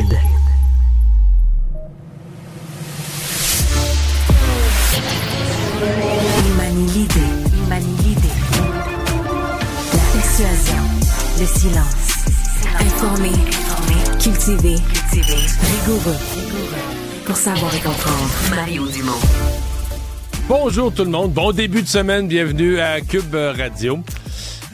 hybride. Il manie l'idée, il manie l'idée. La persuasion, le silence. Informé, informé. Cultivé, cultivé. Rigoureux, rigoureux. Pour savoir et comprendre. Mario Dumont. Bonjour tout le monde, bon début de semaine, bienvenue à Cube Radio.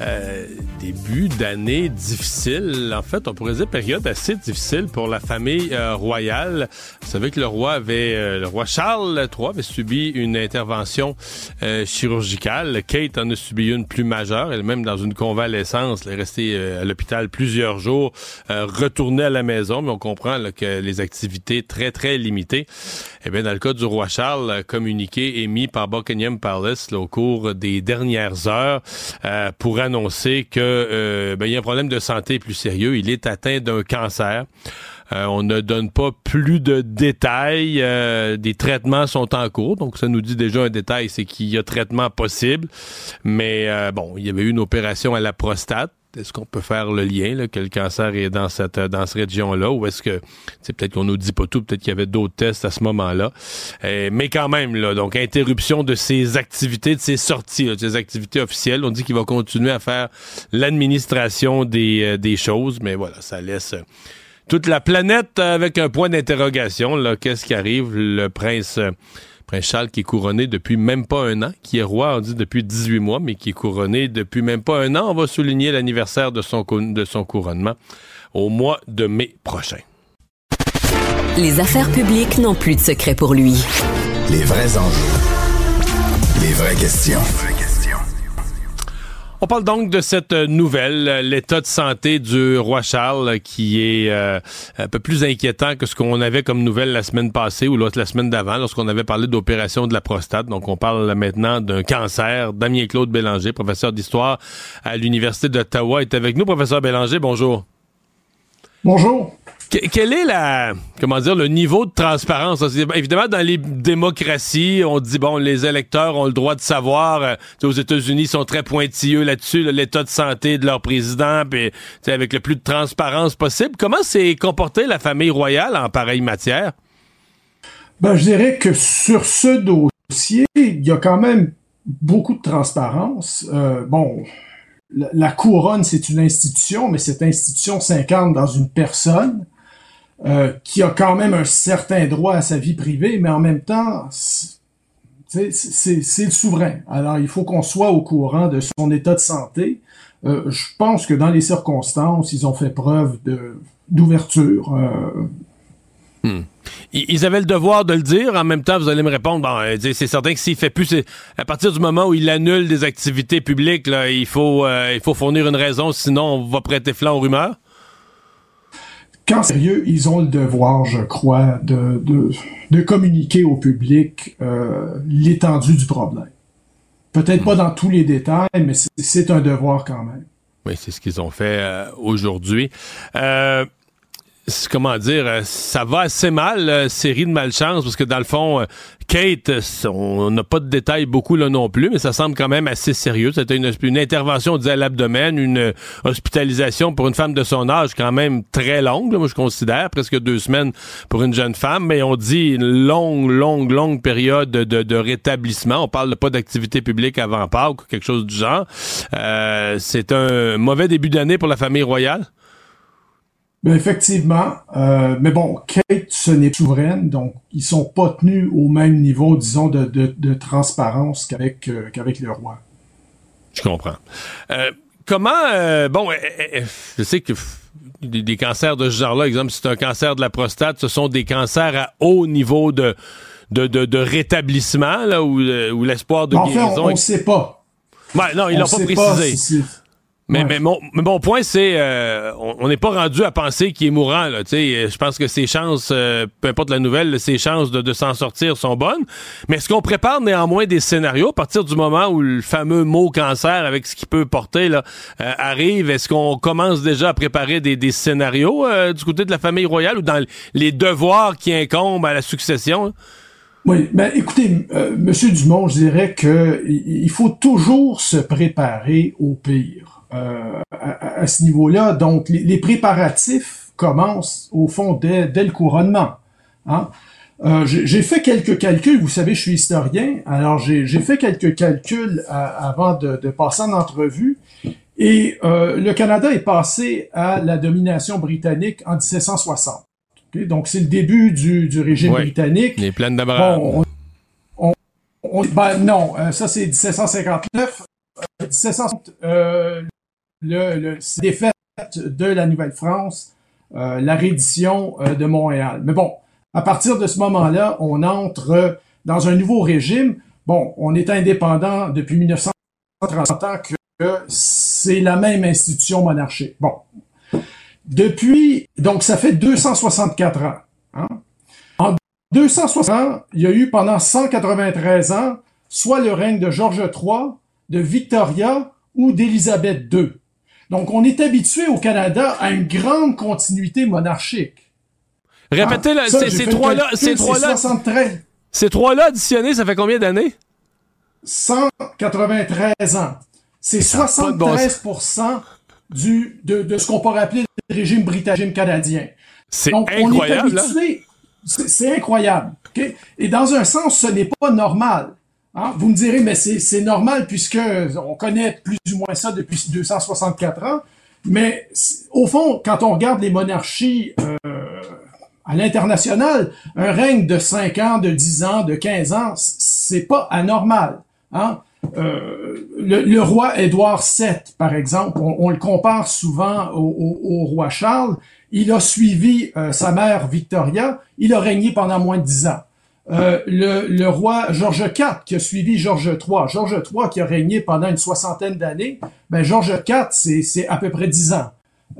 Euh, début d'année difficile. En fait, on pourrait dire période assez difficile pour la famille euh, royale. Vous savez que le roi avait, euh, le roi Charles III avait subi une intervention chirurgicale. Kate en a subi une plus majeure. Elle-même dans une convalescence. Elle est restée à l'hôpital plusieurs jours, retournée à la maison. Mais on comprend que les activités très très limitées. Eh bien, dans le cas du roi Charles, communiqué émis par Buckingham Palace au cours des dernières heures pour annoncer que euh, ben, il y a un problème de santé plus sérieux. Il est atteint d'un cancer. Euh, on ne donne pas plus de détails. Euh, des traitements sont en cours, donc ça nous dit déjà un détail, c'est qu'il y a traitement possible. Mais bon, il y avait eu une opération à la prostate. Est-ce qu'on peut faire le lien, là, que le cancer est dans cette dans cette région-là, ou est-ce que c'est peut-être qu'on nous dit pas tout, peut-être qu'il y avait d'autres tests à ce moment-là. Euh, mais quand même, là, donc interruption de ses activités, de ses sorties, de ses activités officielles. On dit qu'il va continuer à faire l'administration des, euh, des choses, mais voilà, ça laisse euh, toute la planète avec un point d'interrogation. Qu'est-ce qui arrive? Le prince Prince Charles qui est couronné depuis même pas un an, qui est roi, on dit depuis 18 mois, mais qui est couronné depuis même pas un an. On va souligner l'anniversaire de son, de son couronnement au mois de mai prochain. Les affaires publiques n'ont plus de secret pour lui. Les vrais enjeux. Les vraies questions. On parle donc de cette nouvelle, l'état de santé du roi Charles, qui est euh, un peu plus inquiétant que ce qu'on avait comme nouvelle la semaine passée ou l'autre la semaine d'avant, lorsqu'on avait parlé d'opération de la prostate. Donc, on parle maintenant d'un cancer. Damien Claude Bélanger, professeur d'histoire à l'Université d'Ottawa, est avec nous. Professeur Bélanger, bonjour. Bonjour quel est la, comment dire, le niveau de transparence? Évidemment, dans les démocraties, on dit, bon, les électeurs ont le droit de savoir. Euh, aux États-Unis, ils sont très pointilleux là-dessus, l'état de santé de leur président, puis avec le plus de transparence possible. Comment s'est comportée la famille royale en pareille matière? Ben, je dirais que sur ce dossier, il y a quand même beaucoup de transparence. Euh, bon, la couronne, c'est une institution, mais cette institution s'incarne dans une personne. Euh, qui a quand même un certain droit à sa vie privée, mais en même temps, c'est le souverain. Alors, il faut qu'on soit au courant de son état de santé. Euh, je pense que dans les circonstances, ils ont fait preuve d'ouverture. Euh. Hmm. Ils avaient le devoir de le dire. En même temps, vous allez me répondre, bon, c'est certain que s'il fait plus, à partir du moment où il annule des activités publiques, il faut fournir une raison, sinon on va prêter flanc aux rumeurs quand sérieux, ils ont le devoir, je crois, de, de, de communiquer au public euh, l'étendue du problème. Peut-être pas dans tous les détails, mais c'est un devoir quand même. Oui, c'est ce qu'ils ont fait euh, aujourd'hui. Euh, comment dire, euh, ça va assez mal, euh, série de malchance, parce que dans le fond, euh, Kate, on n'a pas de détails beaucoup là non plus, mais ça semble quand même assez sérieux. C'était une, intervention, on à l'abdomen, une hospitalisation pour une femme de son âge quand même très longue, moi je considère, presque deux semaines pour une jeune femme, mais on dit une longue, longue, longue période de, de, rétablissement. On parle pas d'activité publique avant Pâques ou quelque chose du genre. C'est un mauvais début d'année pour la famille royale. Effectivement, euh, mais bon, Kate, ce n'est souveraine, donc ils sont pas tenus au même niveau, disons, de, de, transparence qu'avec euh, qu'avec le roi. Je comprends. Euh, comment, bon, je sais que des, cancers de ce genre-là, exemple, si c'est un cancer de la prostate, ce sont des cancers à haut niveau de de, de, rétablissement, là, ou, l'espoir de guérison. on ne sait pas. Ouais, non, ils l'ont pas précisé. Mais, mais, mon, mais mon point, c'est euh, on n'est pas rendu à penser qu'il est mourant. Là, je pense que ses chances, euh, peu importe la nouvelle, ses chances de, de s'en sortir sont bonnes. Mais est-ce qu'on prépare néanmoins des scénarios à partir du moment où le fameux mot cancer, avec ce qu'il peut porter, là, euh, arrive? Est-ce qu'on commence déjà à préparer des, des scénarios du côté de la famille royale ou dans les devoirs qui incombent à la succession? Oui, ben écoutez, Monsieur Dumont, je dirais que il faut toujours se préparer au pire. Euh, à, ce niveau-là. Donc, les, préparatifs commence au fond dès, dès le couronnement. Hein? Euh, j'ai fait quelques calculs, vous savez, je suis historien, alors j'ai fait quelques calculs avant de, de, passer en entrevue, et euh, le Canada est passé à la domination britannique en 1760. Donc c'est le début du, du régime britannique. Les plaines d'Abraham. Bon, on, on, ben, non, euh, ça c'est 1759. 1760, euh, le, défaite de la Nouvelle-France, euh, la reddition euh, de Montréal. Mais bon, à partir de ce moment-là, on entre dans un nouveau régime. Bon, on est indépendant depuis 1930 ans que c'est la même institution monarchique. Bon. Depuis, donc ça fait 264 ans. Hein? En 260 ans, il y a eu pendant 193 ans soit le règne de George III, de Victoria ou d'Élisabeth II. Donc on est habitué au Canada à une grande continuité monarchique. Répétez, ah, ces trois-là, ces trois-là, ces trois-là additionnés, ça fait combien d'années? 193 ans. C'est 73% du, de, de ce qu'on pourrait appeler le régime britannique canadien. C'est incroyable. C'est incroyable. Et dans un sens, ce n'est pas normal. Hein? Vous me direz, mais c'est normal puisque on connaît plus ou moins ça depuis 264 ans. Mais au fond, quand on regarde les monarchies euh, à l'international, un règne de 5 ans, de 10 ans, de 15 ans, c'est pas anormal. Hein? Euh, le, roi Édouard VII, par exemple, on, le compare souvent au, roi Charles. Il a suivi euh, sa mère Victoria. Il a régné pendant moins de 10 ans. Euh, le, le, roi George IV qui a suivi George III. George III qui a régné pendant une soixantaine d'années. Ben George IV, c'est à peu près 10 ans.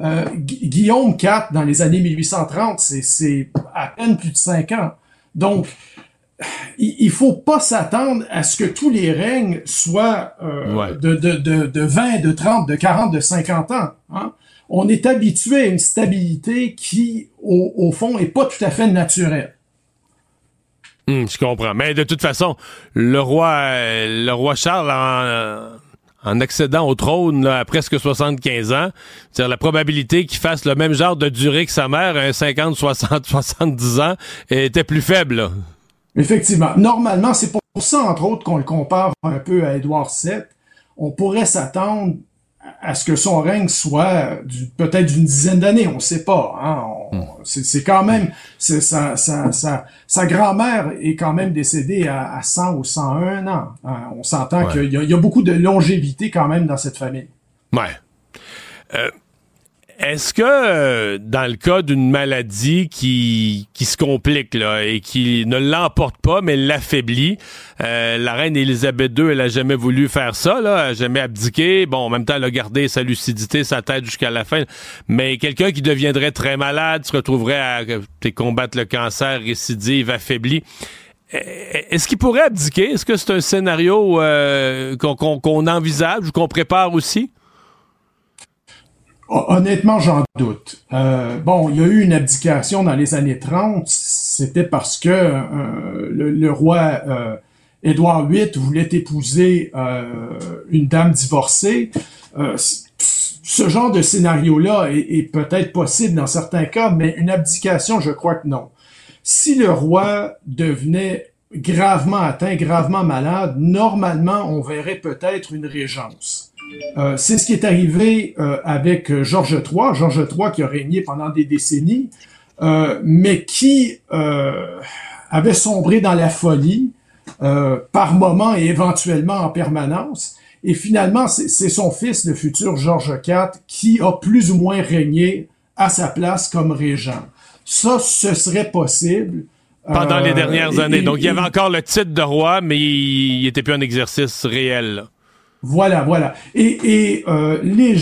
Euh, Guillaume IV, dans les années 1830, c'est à peine plus de cinq ans. Donc, il, faut pas s'attendre à ce que tous les règnes soient euh, de, de, de, de, 20, de 30, de 40, de 50 ans. Hein. On est habitué à une stabilité qui, au, au fond, est pas tout à fait naturelle. Hum, je comprends. Mais de toute façon, le roi, le roi Charles en, accédant au trône à presque 75 ans, c'est la probabilité qu'il fasse le même genre de durée que sa mère, un 50, 60, 70 ans, était plus faible. Effectivement. Normalement, c'est pour ça, entre autres, qu'on le compare un peu à Édouard VII. On pourrait s'attendre à ce que son règne soit peut-être d'une dizaine d'années, on ne sait pas. Hein? Hmm. C'est quand même, sa, sa, sa, sa grand-mère est quand même décédée à, à, 100 ou 101 ans. Hein? On s'entend qu'il y, y, a beaucoup de longévité quand même dans cette famille. Ouais. Euh, est-ce que euh, dans le cas d'une maladie qui, qui se complique là, et qui ne l'emporte pas mais l'affaiblit, euh, la reine Élisabeth II, elle a jamais voulu faire ça, là, elle a jamais abdiqué. Bon, en même temps, elle a gardé sa lucidité, sa tête jusqu'à la fin. Mais quelqu'un qui deviendrait très malade, se retrouverait à combattre le cancer, récidive, affaibli. Euh, est-ce qu'il pourrait abdiquer? Est-ce que c'est un scénario qu'on envisage ou qu'on prépare aussi? Honnêtement, j'en doute. Euh, bon, il y a eu une abdication dans les années 30. C'était parce que euh, le, roi euh, Édouard VIII voulait épouser euh, une dame divorcée. ce genre de scénario-là est, est peut-être possible dans certains cas, mais une abdication, je crois que non. Si le roi devenait gravement atteint, gravement malade, normalement, on verrait peut-être une régence. Euh, c'est ce qui est arrivé euh, avec euh, Georges III, Georges III qui a régné pendant des décennies, mais qui avait sombré dans la folie par moment et éventuellement en permanence. Et finalement, c'est son fils, le futur Georges IV, qui a plus ou moins régné à sa place comme régent. Ça, ce serait possible. Pendant les dernières années. Donc, il y avait encore le titre de roi, mais il n'était plus un exercice réel. Voilà, voilà. Et, euh, les,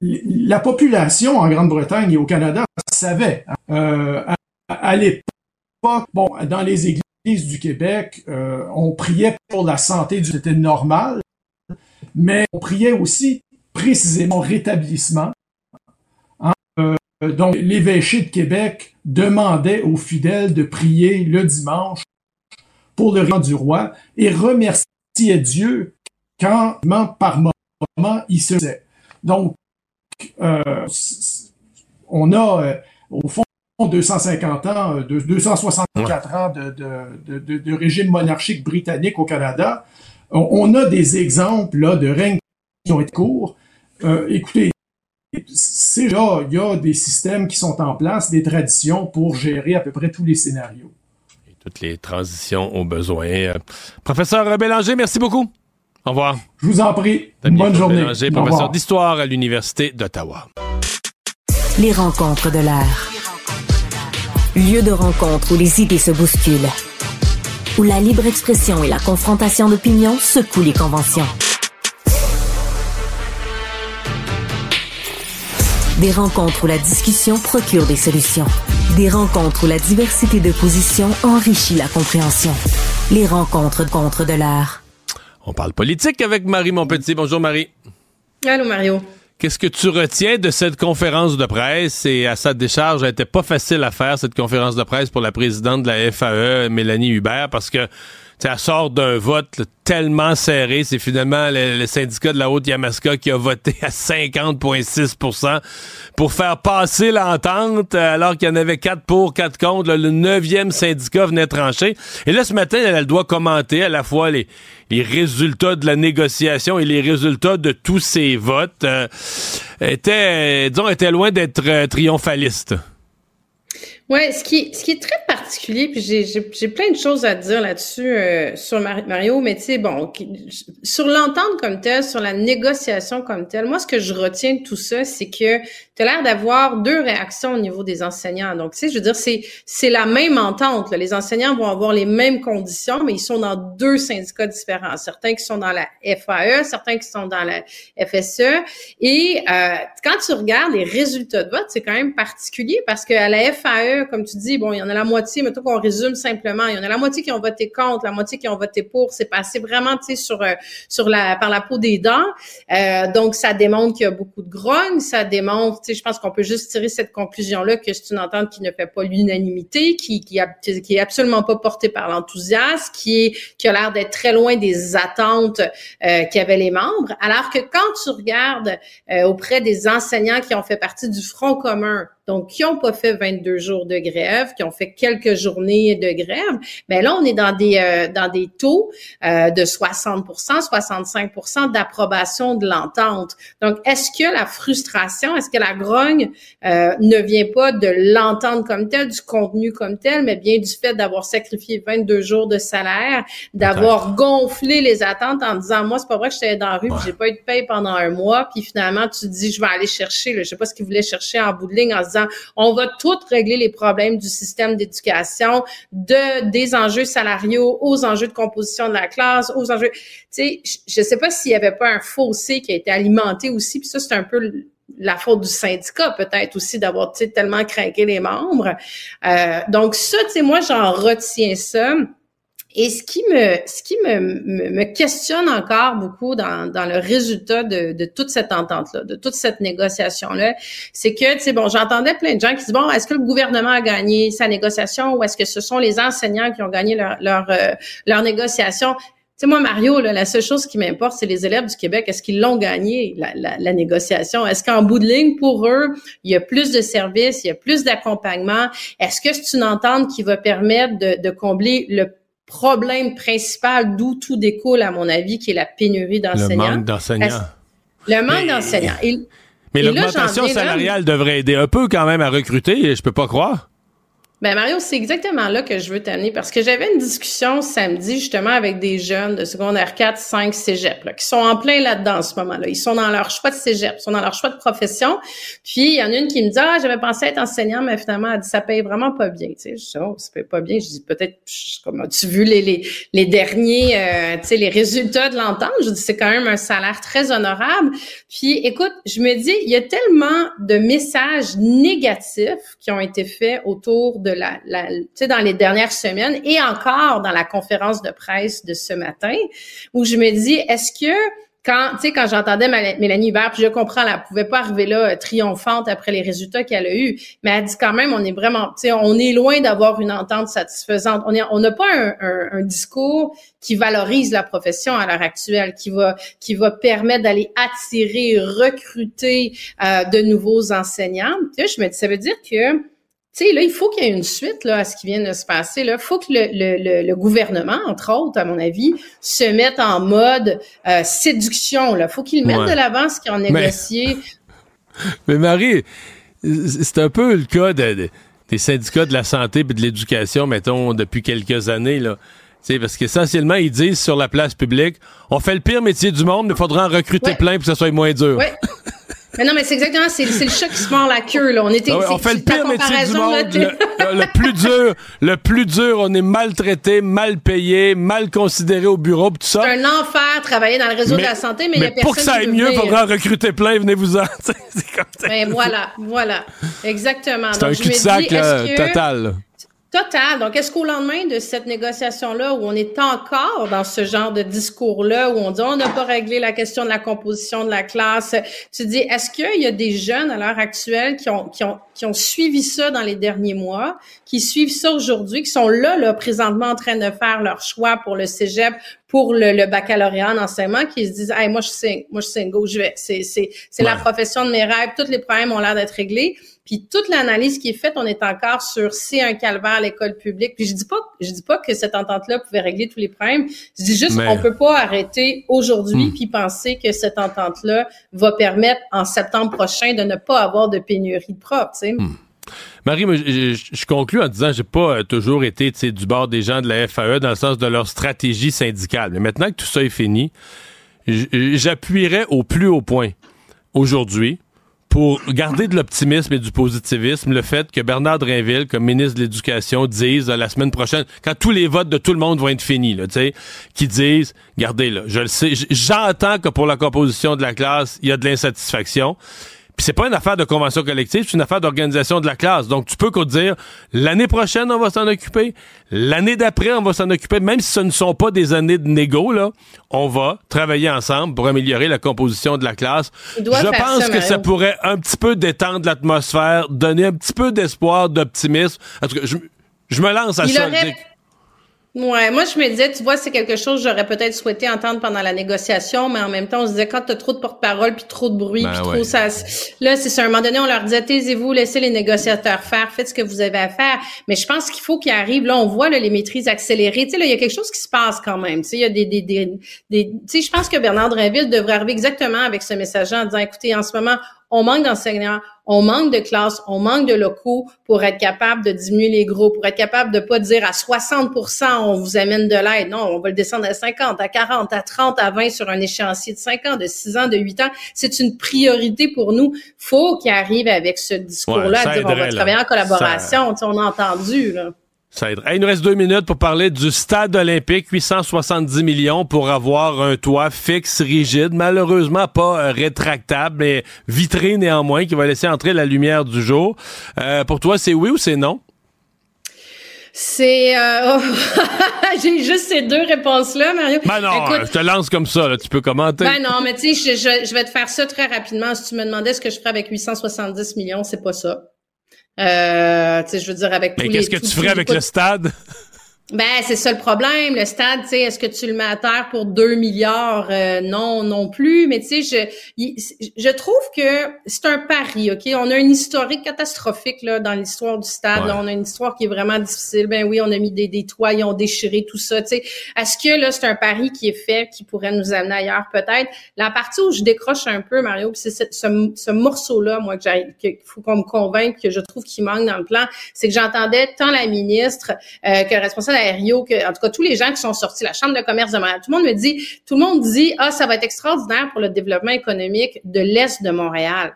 la population en Grande-Bretagne et au Canada savait. Euh, à, l'époque, bon, dans les églises du Québec, euh, on priait pour la santé du c'était normal, mais on priait aussi précisément rétablissement. Hein. donc, l'évêché de Québec demandait aux fidèles de prier le dimanche pour le roi du roi et remercier Dieu quand, par moment, il se faisait. Donc, euh, on a, au fond, 250 ans, 264 ans de, régime monarchique britannique au Canada. On, a des exemples là, de règnes qui ont été courts. écoutez, c'est là, il y a des systèmes qui sont en place, des traditions pour gérer à peu près tous les scénarios. Et toutes les transitions ont besoin. Euh, professeur Bélanger, merci beaucoup. Au revoir. Je vous en prie. Bonne journée. Bélanger, professeur d'histoire à l'Université d'Ottawa. Les rencontres de l'air. Lieu de rencontre où les idées se bousculent. Où la libre expression et la confrontation d'opinions secouent les conventions. Des rencontres où la discussion procure des solutions. Des rencontres où la diversité de positions enrichit la compréhension. Les rencontres contre de l'art. On parle politique avec Marie Montpetit. Bonjour Marie. Allô Mario. Qu'est-ce que tu retiens de cette conférence de presse? Et à sa décharge, elle n'était pas facile à faire, cette conférence de presse pour la présidente de la FAE, Mélanie Hubert, parce que ça sort d'un vote tellement serré. C'est finalement le, syndicat de la Haute-Yamaska qui a voté à 50,6% pour faire passer l'entente, alors qu'il y en avait quatre pour, quatre contre. le neuvième syndicat venait trancher. Et là, ce matin, elle, doit commenter à la fois les, résultats de la négociation et les résultats de tous ces votes. Euh, était, disons, était loin d'être euh, triomphaliste. Ouais, ce qui, ce qui est très puis j'ai plein de choses à dire là-dessus euh, sur Mario, mais tu sais, bon, sur l'entente comme telle, sur la négociation comme telle, moi, ce que je retiens de tout ça, c'est que tu as l'air d'avoir deux réactions au niveau des enseignants. Donc, tu sais, je veux dire, c'est c'est la même entente. Là. Les enseignants vont avoir les mêmes conditions, mais ils sont dans deux syndicats différents. Certains qui sont dans la FAE, certains qui sont dans la FSE. Et euh, quand tu regardes les résultats de vote, c'est quand même particulier parce qu'à la FAE, comme tu dis, bon, il y en a la moitié, tout qu'on résume simplement, il y en a la moitié qui ont voté contre, la moitié qui ont voté pour. C'est passé vraiment, tu sais, sur euh, sur la par la peau des dents. Euh, donc, ça démontre qu'il y a beaucoup de grogne. Ça démontre, je pense qu'on peut juste tirer cette conclusion-là que c'est une entente qui ne fait pas l'unanimité, qui qui, est absolument pas portée par l'enthousiasme, qui a l'air d'être très loin des attentes euh, qu'avaient les membres. Alors que quand tu regardes euh, auprès des enseignants qui ont fait partie du Front commun, donc qui n'ont pas fait 22 jours de grève, qui ont fait quelques journées de grève, mais ben là on est dans des euh, dans des taux euh, de 60% 65% d'approbation de l'entente. Donc est-ce que la frustration, est-ce que la grogne euh, ne vient pas de l'entente comme telle, du contenu comme tel, mais bien du fait d'avoir sacrifié 22 jours de salaire, d'avoir gonflé les attentes en disant moi c'est pas vrai que j'étais dans la rue, j'ai pas eu de paye pendant un mois, puis finalement tu te dis je vais aller chercher, là, je sais pas ce qu'ils voulaient chercher en bout de ligne en disant on va tout régler les problèmes du système d'éducation, de des enjeux salariaux aux enjeux de composition de la classe, aux enjeux. Tu sais, je sais pas s'il y avait pas un fossé qui a été alimenté aussi, puis ça c'est un peu la faute du syndicat peut-être aussi d'avoir tellement craqué les membres. Euh, donc ça, tu sais, moi j'en retiens ça. Et ce qui me, ce qui me, me, questionne encore beaucoup dans, dans le résultat de, de toute cette entente-là, de toute cette négociation-là, c'est que, tu sais, bon, j'entendais plein de gens qui disent, bon, est-ce que le gouvernement a gagné sa négociation ou est-ce que ce sont les enseignants qui ont gagné leur, leur, euh, leur négociation? Tu sais, moi, Mario, là, la seule chose qui m'importe, c'est les élèves du Québec. Est-ce qu'ils l'ont gagné, la, la, la négociation? Est-ce qu'en bout de ligne, pour eux, il y a plus de services, il y a plus d'accompagnement? Est-ce que c'est une entente qui va permettre de, de combler le problème principal d'où tout découle, à mon avis, qui est la pénurie d'enseignants. Le manque d'enseignants. Le manque d'enseignants. mais l'augmentation salariale devrait aider un peu quand même à recruter, je peux pas croire. Ben Mario, c'est exactement là que je veux t'amener parce que j'avais une discussion samedi justement avec des jeunes de secondaire 4, 5, cégep là, qui sont en plein là-dedans en ce moment-là. Ils sont dans leur choix de cégep, ils sont dans leur choix de profession. Puis il y en a une qui me dit "Ah, j'avais pensé être enseignant, mais finalement elle dit ça paye vraiment pas bien." Tu sais, je dis "Oh, ça paye pas bien." Je dis "Peut-être comme as-tu vu les les, les derniers euh, tu sais les résultats de l'entente? Je dis "C'est quand même un salaire très honorable." Puis écoute, je me dis il y a tellement de messages négatifs qui ont été faits autour de de la, tu sais, dans les dernières semaines et encore dans la conférence de presse de ce matin, où je me dis, est-ce que quand, tu sais, quand j'entendais Mélanie Hubert, puis je comprends, elle pouvait pas arriver là euh, triomphante après les résultats qu'elle a eus, mais elle dit quand même, on est vraiment, tu sais, on est loin d'avoir une entente satisfaisante. On on n'a pas un, un, discours qui valorise la profession à l'heure actuelle, qui va, qui va permettre d'aller attirer, recruter euh, de nouveaux enseignants. Tu sais, je me dis, ça veut dire que sais, là, il faut qu'il y ait une suite là, à ce qui vient de se passer. Il faut que le, le, le, gouvernement, entre autres, à mon avis, se mette en mode euh, séduction. Il faut qu'il mette de l'avant ce qu'ils ont négocié. Mais, Marie, c'est un peu le cas des syndicats de la santé et de l'éducation, mettons, depuis quelques années. Là. parce qu'essentiellement, ils disent sur la place publique, on fait le pire métier du monde, mais il faudra en recruter plein pour que ça soit moins dur. Mais non, mais c'est exactement, c'est, le chat qui se mord la queue, là. On était, ah on fait le pire métier du monde. Le, plus dur, le plus dur, on est maltraité, mal payé, mal considéré au bureau, tout ça. C'est un enfer travailler dans le réseau de la santé, mais il y a personne pour que ça aille mieux, il faudra recruter plein, venez-vous-en. c'est comme ça. Ben voilà, voilà. Exactement. C'est un cul-de-sac total. Total. Donc, est-ce qu'au lendemain de cette négociation-là, où on est encore dans ce genre de discours-là, où on dit on n'a pas réglé la question de la composition de la classe, tu dis, est-ce qu'il y a des jeunes à l'heure actuelle qui ont, qui ont, qui ont suivi ça dans les derniers mois, qui suivent ça aujourd'hui, qui sont là, là, présentement en train de faire leur choix pour le cégep, pour le, baccalauréat en enseignement, qui se disent, hey, moi, je sais, moi, je sais, go, je vais. C'est, c'est, c'est la profession de mes rêves. Tous les problèmes ont l'air d'être réglés. Puis toute l'analyse qui est faite, on est encore sur c'est un calvaire à l'école publique. Puis je dis pas, je dis pas que cette entente-là pouvait régler tous les problèmes. Je dis juste qu'on peut pas arrêter aujourd'hui hmm. puis penser que cette entente-là va permettre en septembre prochain de ne pas avoir de pénurie de profs. Tu sais. Hmm. Marie, je, conclus en disant j'ai pas euh, toujours été du bord des gens de la FAE dans le sens de leur stratégie syndicale. Mais maintenant que tout ça est fini, j'appuierai au plus haut point aujourd'hui pour garder de l'optimisme et du positivisme, le fait que Bernard Drinville, comme ministre de l'Éducation, dise euh, la semaine prochaine, quand tous les votes de tout le monde vont être finis, là, qui disent, regardez, là, je le sais, j'entends que pour la composition de la classe, il y a de l'insatisfaction. Puis c'est pas une affaire de convention collective, c'est une affaire d'organisation de la classe. Donc tu peux dire l'année prochaine on va s'en occuper, l'année d'après on va s'en occuper, même si ce ne sont pas des années de négo là, on va travailler ensemble pour améliorer la composition de la classe. Je pense que ça pourrait un petit peu détendre l'atmosphère, donner un petit peu d'espoir, d'optimisme. En tout cas, je, je me lance à ça. Ouais, moi je me disais, tu vois, c'est quelque chose que j'aurais peut-être souhaité entendre pendant la négociation, mais en même temps, on se disait quand t'as trop de porte-parole puis trop de bruit ben puis trop ça, là c'est sur un moment donné, on leur disait taisez-vous, laissez les négociateurs faire, faites ce que vous avez à faire. Mais je pense qu'il faut qu'ils arrivent. Là, on voit là, les maîtrises accélérées. Tu sais, là, il y a quelque chose qui se passe quand même. Tu sais, il y a des, des, des, des tu sais, je pense que Bernard Drinville devrait arriver exactement avec ce message en disant écoutez, en ce moment, on manque d'enseignants, on manque de classes, on manque de locaux pour être capable de diminuer les groupes, pour être capable de pas dire à 60% on vous amène de l'aide. Non, on va le descendre à 50, à 40, à 30, à 20 sur un échéancier de 5 ans, de 6 ans, de 8 ans. C'est une priorité pour nous. Faut qu'il arrive avec ce discours-là, à dire on va travailler en collaboration. On a entendu, là. Ça il nous reste deux minutes pour parler du stade olympique, 870 millions pour avoir un toit fixe, rigide, malheureusement pas euh, rétractable, mais vitré néanmoins, qui va laisser entrer la lumière du jour. Euh, pour toi, c'est oui ou c'est non? C'est euh, oh, j'ai juste ces deux réponses-là, Mario. Ben non, je te lance comme ça, tu peux commenter. Ben non, mais tu sais, je, je, vais te faire ça très rapidement. Si tu me demandais ce que je ferais avec 870 millions, c'est pas ça. Euh, tu sais, je veux dire, avec Mais qu'est-ce que tu ferais avec le stade? Ben, c'est ça le problème. Le stade, tu sais, est-ce que tu le mets à terre pour 2 milliards? Euh, non, non plus. Mais tu sais, je, je trouve que c'est un pari, OK? On a une historique catastrophique là, dans l'histoire du stade. on a une histoire qui est vraiment difficile. Ben oui, on a mis des, des toits, ils ont déchiré tout ça. Tu sais, est-ce que là, c'est un pari qui est fait, qui pourrait nous amener ailleurs? Peut-être? La partie où je décroche un peu, Mario, c'est ce, ce, morceau-là, moi, qu'il faut qu'on me convainque que je trouve qu'il manque dans le plan, c'est que j'entendais tant la ministre euh, que le responsable En tout cas, tous les gens qui sont sortis, la Chambre de commerce de Montréal, tout le monde me dit, tout le monde dit, ah, ça va être extraordinaire pour le développement économique de l'Est de Montréal.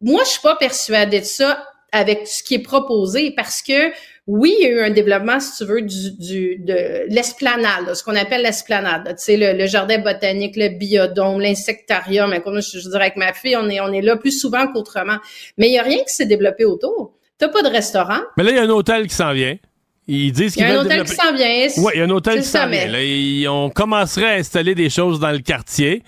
Moi, je suis pas persuadée de ça avec ce qui est proposé parce que oui, il y a eu un développement, si tu veux, de l'esplanade, ce qu'on appelle l'esplanade. Tu sais, le, jardin botanique, le biodôme, l'insectarium. Je, je dirais avec ma fille, on est, on est là plus souvent qu'autrement. Mais il y a rien qui s'est développé autour. T'as pas de restaurant. Mais là, il y a un hôtel qui s'en vient. Ils disent qu'ils Il y a un hôtel développer- qui s'en vient. Oui, il y a un hôtel qui s'en vient. là. Il- on commencerait à installer des choses dans le quartier.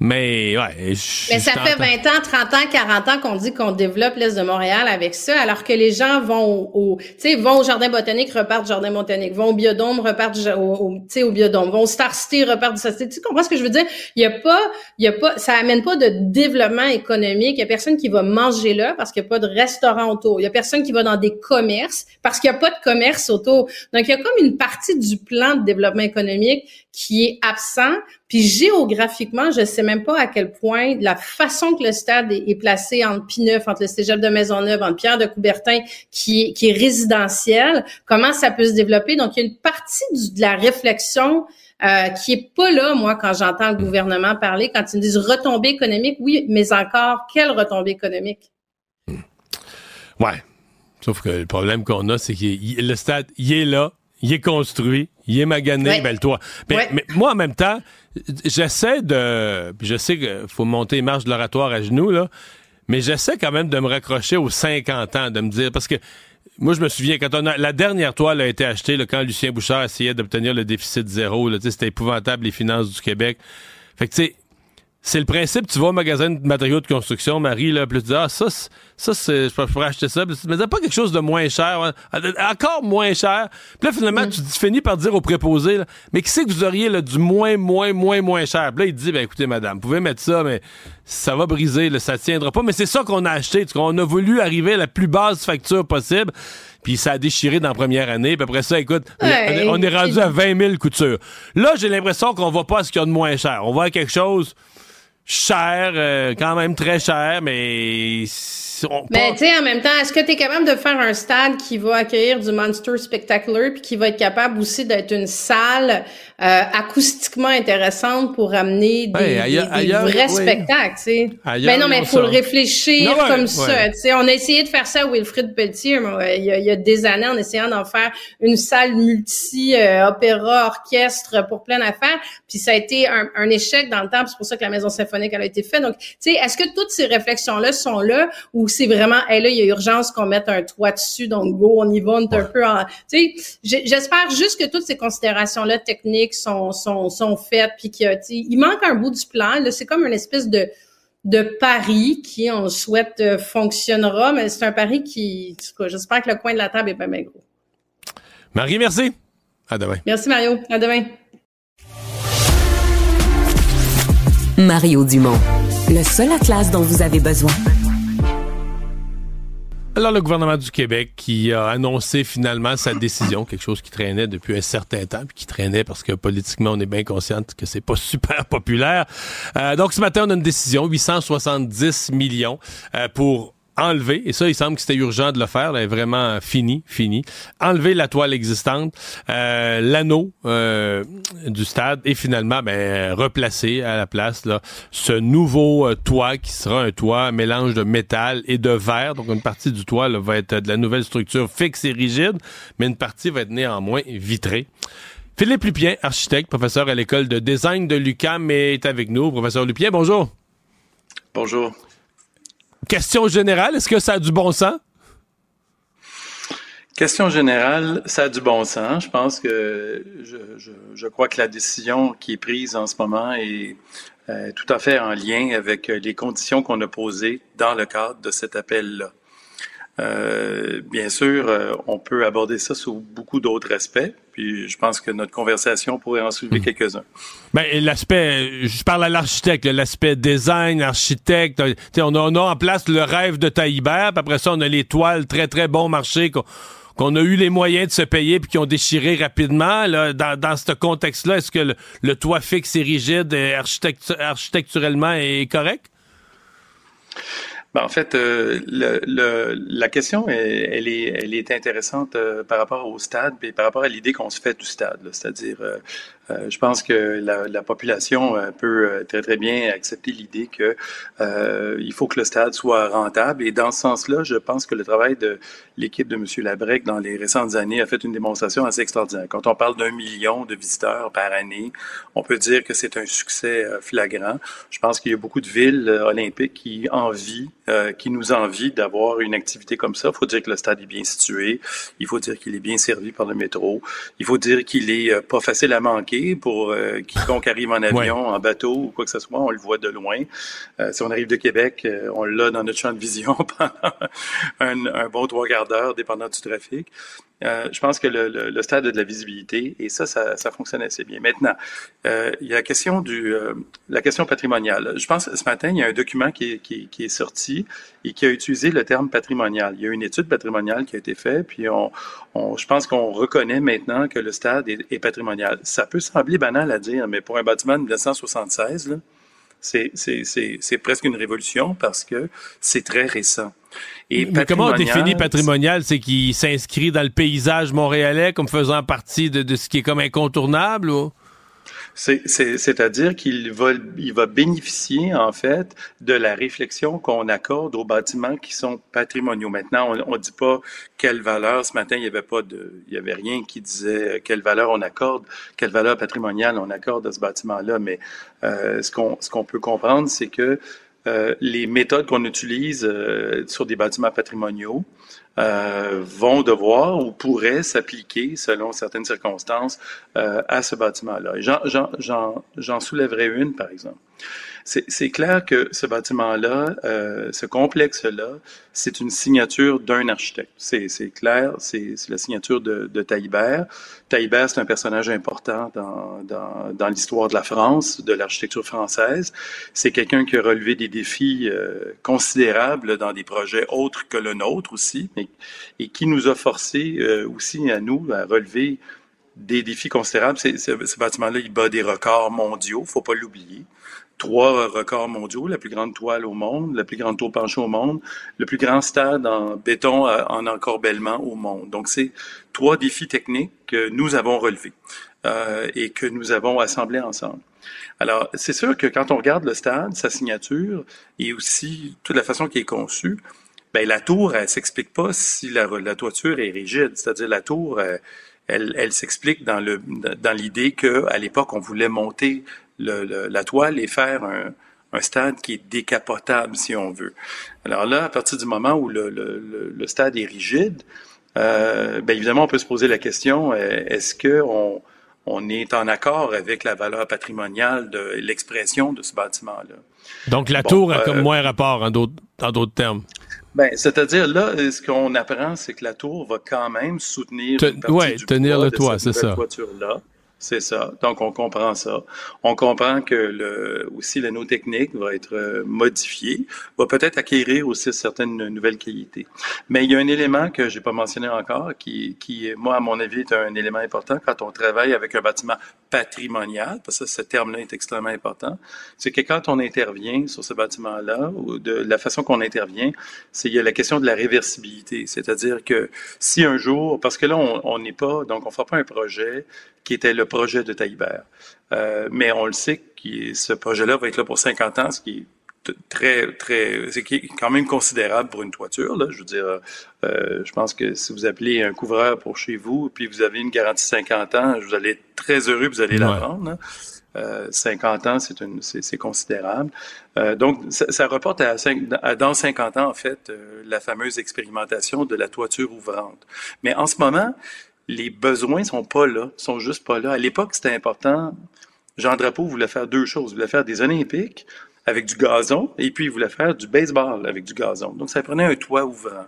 Mais, ouais. je- Mais je ça fait t'entends. 20 ans, 30 ans, 40 ans qu'on dit qu'on développe l'Est de Montréal avec ça, alors que les gens vont au, au- tu sais, vont au jardin botanique, repartent du jardin botanique, vont au biodôme, repartent au, au- tu sais, au biodôme, vont au Star City, repartent du Star City. Tu comprends ce que je veux dire? Il y a pas, il y a pas, ça amène pas de développement économique. Il y a personne qui va manger là parce qu'il y a pas de restaurant autour. Il y a personne qui va dans des commerces parce qu'il y a pas de commerce autour. Donc, il y a comme une partie du plan de développement économique qui est absent. Puis géographiquement, je sais même pas à quel point la façon que le stade est, placé entre P9, entre le Cégep de Maisonneuve, entre Pierre de Coubertin, qui est, qui est résidentiel, comment ça peut se développer? Donc, il y a une partie de la réflexion euh, qui est pas là, moi, quand j'entends le gouvernement parler, quand ils me disent retombées économiques, oui, mais encore, quelle retombée économique? Ouais. Sauf que le problème qu'on a, c'est que le stade, il est là, il est construit, il est magané, Ouais. ben le toit. Mais, Ouais. mais moi, en même temps, j'essaie de. Je sais qu'il faut monter les marches de l'oratoire à genoux, là, mais j'essaie quand même de me raccrocher aux 50 ans, de me dire. Parce que moi, je me souviens, quand on a, la dernière toile a été achetée, là, quand Lucien Bouchard essayait d'obtenir le déficit zéro, c'était épouvantable, les finances du Québec. Fait que, tu sais, c'est le principe, tu vas au magasin de matériaux de construction, Marie, là, puis tu dis, ah, ça, ça, c'est, je pourrais- acheter ça. Puis mais pas quelque chose de moins cher, hein? encore moins cher. Puis là, finalement, tu, tu finis par dire au préposé, là, mais qui c'est que vous auriez là, du moins, moins, moins, moins cher? Puis là, il te dit, ben écoutez, madame, vous pouvez mettre ça, mais ça va briser, là, ça tiendra pas. Mais c'est ça qu'on a acheté. On a voulu arriver à la plus basse facture possible. Puis ça a déchiré dans la première année. Puis après ça, écoute, Ouais. on est rendu à 20 000 coutures. Là, j'ai l'impression qu'on va pas à ce qu'il y a de moins cher. On va à quelque chose cher, euh, quand même très cher, mais... Mais tu sais, en même temps, est-ce que tu es capable de faire un stade qui va accueillir du Monster Spectacular puis qui va être capable aussi d'être une salle euh, acoustiquement intéressante pour amener des, Ouais, ailleurs- des- des ailleurs, vrais spectacles, tu sais? Mais non, mais il faut le réfléchir Non, ouais, comme ça. Tu sais, on a essayé de faire ça à Wilfrid Pelletier il, y a, il y a des années en essayant d'en faire une salle multi euh, opéra orchestre pour plein d'affaires, puis ça a été un, un échec dans le temps, c'est pour ça que la maison symphonique elle a été faite. Donc, tu sais, est-ce que toutes ces réflexions là sont là ou c'est vraiment hey, là il y a urgence qu'on mette un toit dessus donc go on y va on est un peu en tu sais j'espère juste que toutes ces considérations là techniques sont sont sont faites puis qu'il y a tu sais, il manque un bout du plan là c'est comme une espèce de de pari qui, on le souhaite, euh, fonctionnera, mais c'est un pari qui, en tout cas, j'espère que le coin de la table est pas bien gros. Marie, merci. À demain. Merci Mario. À demain. Mario Dumont, le seul atlas dont vous avez besoin. Alors, le gouvernement du Québec qui a annoncé finalement sa décision, quelque chose qui traînait depuis un certain temps, puis qui traînait parce que politiquement, on est bien conscient que c'est pas super populaire. Euh, donc, ce matin, on a une décision, 870 millions euh, pour enlever, et ça, il semble que c'était urgent de le faire, là, vraiment fini, fini, enlever la toile existante, euh, l'anneau euh, du stade, et finalement, ben, replacer à la place là, ce nouveau euh, toit qui sera un toit mélange de métal et de verre. Donc, une partie du toit là, va être de la nouvelle structure fixe et rigide, mais une partie va être néanmoins vitrée. Philippe Lupien, architecte, professeur à l'école de design de l'UQAM, est avec nous. Professeur Lupien, bonjour. Bonjour. Question générale, est-ce que ça a du bon sens? Question générale, ça a du bon sens. Je pense que je, crois que la décision qui est prise en ce moment est euh, tout à fait en lien avec les conditions qu'on a posées dans le cadre de cet appel-là. Euh, bien sûr, euh, on peut aborder ça sous beaucoup d'autres aspects, puis je pense que notre conversation pourrait en soulever quelques-uns. Ben, l'aspect, je parle à l'architecte, l'aspect design, architecte. euh, On a, on a en place le rêve de Taillibert, puis après ça, on a les toiles très, très bon marché qu'on a eu les moyens de se payer puis qui ont déchiré rapidement. Là, dans, dans ce contexte-là, est-ce que le, le toit fixe et rigide et architectu- architecturellement est correct? Ben, en fait, euh, le, le, la question, elle, est, elle est intéressante euh, par rapport au stade et par rapport à l'idée qu'on se fait du stade. C'est-à-dire, euh, je pense que la, la, population euh, peut euh, très très bien accepter l'idée que euh, il faut que le stade soit rentable. Et dans ce sens-là, je pense que le travail de l'équipe de M. Labrec dans les récentes années a fait une démonstration assez extraordinaire. Quand on parle d'un million de visiteurs par année, on peut dire que c'est un succès flagrant. Je pense qu'il y a beaucoup de villes olympiques qui envient, qui nous envient d'avoir une activité comme ça. Il faut dire que le stade est bien situé. Il faut dire qu'il est bien servi par le métro. Il faut dire qu'il est pas facile à manquer pour euh, quiconque arrive en avion, en bateau ou quoi que ce soit, on le voit de loin. Euh, si on arrive de Québec, euh, on l'a dans notre champ de vision pendant un, un bon trois quarts d'heure, dépendant du trafic. Euh, je pense que le, stade a de la visibilité et ça, ça, fonctionne assez bien. Maintenant, euh, il y a la question du, euh, la question patrimoniale. Je pense ce matin, il y a un document qui est, sorti et qui a utilisé le terme patrimonial. Il y a une étude patrimoniale qui a été faite, puis on, je pense qu'on reconnaît maintenant que le stade est, est, patrimonial. Ça peut sembler banal à dire, mais pour un bâtiment de 1976, là, c'est presque une révolution parce que c'est très récent. Et Mais comment on définit patrimonial? C'est qu'il s'inscrit dans le paysage montréalais comme faisant partie de, de ce qui est comme incontournable ou? C'est-à-dire qu'il va, il va bénéficier, en fait, de la réflexion qu'on accorde aux bâtiments qui sont patrimoniaux. Maintenant, on ne dit pas quelle valeur. Ce matin, il n'y avait pas de, il y avait rien qui disait quelle valeur on accorde, quelle valeur patrimoniale on accorde à ce bâtiment-là. Mais euh, ce qu'on ce qu'on peut comprendre, c'est que euh, les méthodes qu'on utilise euh, sur des bâtiments patrimoniaux euh, vont devoir ou pourraient s'appliquer selon certaines circonstances euh, à ce bâtiment-là. J'en soulèverai une, par exemple. C'est clair que ce bâtiment-là, euh, ce complexe-là, c'est une signature d'un architecte. C'est clair, c'est la signature de, de Taillibert. Taillibert, c'est un personnage important dans, dans, dans l'histoire de la France, de l'architecture française. C'est quelqu'un qui a relevé des défis euh, considérables dans des projets autres que le nôtre aussi, et qui nous a forcé euh, aussi à nous à relever des défis considérables. Ce, ce bâtiment-là, il bat des records mondiaux, faut pas l'oublier trois records mondiaux, la plus grande toile au monde, la plus grande tour penchée au monde, le plus grand stade en béton euh, en encorbellement au monde. Donc, c'est trois défis techniques que nous avons relevés euh, et que nous avons assemblés ensemble. Alors, c'est sûr que quand on regarde le stade, sa signature et aussi toute la façon qui est conçue, ben la tour, elle s'explique pas si la, la, toiture est rigide. C'est-à-dire la tour, elle, elle, elle s'explique dans le dans l'idée que à l'époque on voulait monter le, la toile et faire un, un, stade qui est décapotable, si on veut. Alors là, à partir du moment où le, le, le stade est rigide, euh, bien évidemment, on peut se poser la question, euh, est-ce que on, est en accord avec la valeur patrimoniale de l'expression de ce bâtiment-là? Donc la tour a comme euh, moins rapport, en d'autres, termes. Ben, c'est-à-dire là, ce qu'on apprend, c'est que la tour va quand même soutenir Te, une partie ouais, du tenir le toit, c'est ça. Toiture-là. C'est ça. Donc, on comprend ça. On comprend que le, aussi l'anneau technique va être euh, modifié, va peut-être acquérir aussi certaines nouvelles qualités. Mais il y a un élément que j'ai pas mentionné encore, qui, qui, moi, à mon avis, est un élément important quand on travaille avec un bâtiment patrimonial, parce que ce terme-là est extrêmement important, c'est que quand on intervient sur ce bâtiment-là, ou de la façon qu'on intervient, c'est il y a la question de la réversibilité. C'est-à-dire que si un jour, parce que là, on n'est pas, donc on fera pas un projet qui était le projet de Taillibert. Euh, mais on le sait que ce projet-là va être là pour 50 ans, ce qui est très, très, c'est quand même considérable pour une toiture. Là. Je veux dire, euh, je pense que si vous appelez un couvreur pour chez vous, puis vous avez une garantie 50 ans, vous allez être très heureux, vous allez la prendre. Hein. Euh, 50 ans, c'est une, c'est, considérable. Euh, donc, ça, ça, reporte à, à, dans 50 ans, en fait, la fameuse expérimentation de la toiture ouvrante. Mais en ce moment, les besoins sont pas là, sont juste pas là. À l'époque, c'était important. Jean Drapeau voulait faire deux choses. Il voulait faire des Olympiques avec du gazon et puis il voulait faire du baseball avec du gazon. Donc, ça prenait un toit ouvrant.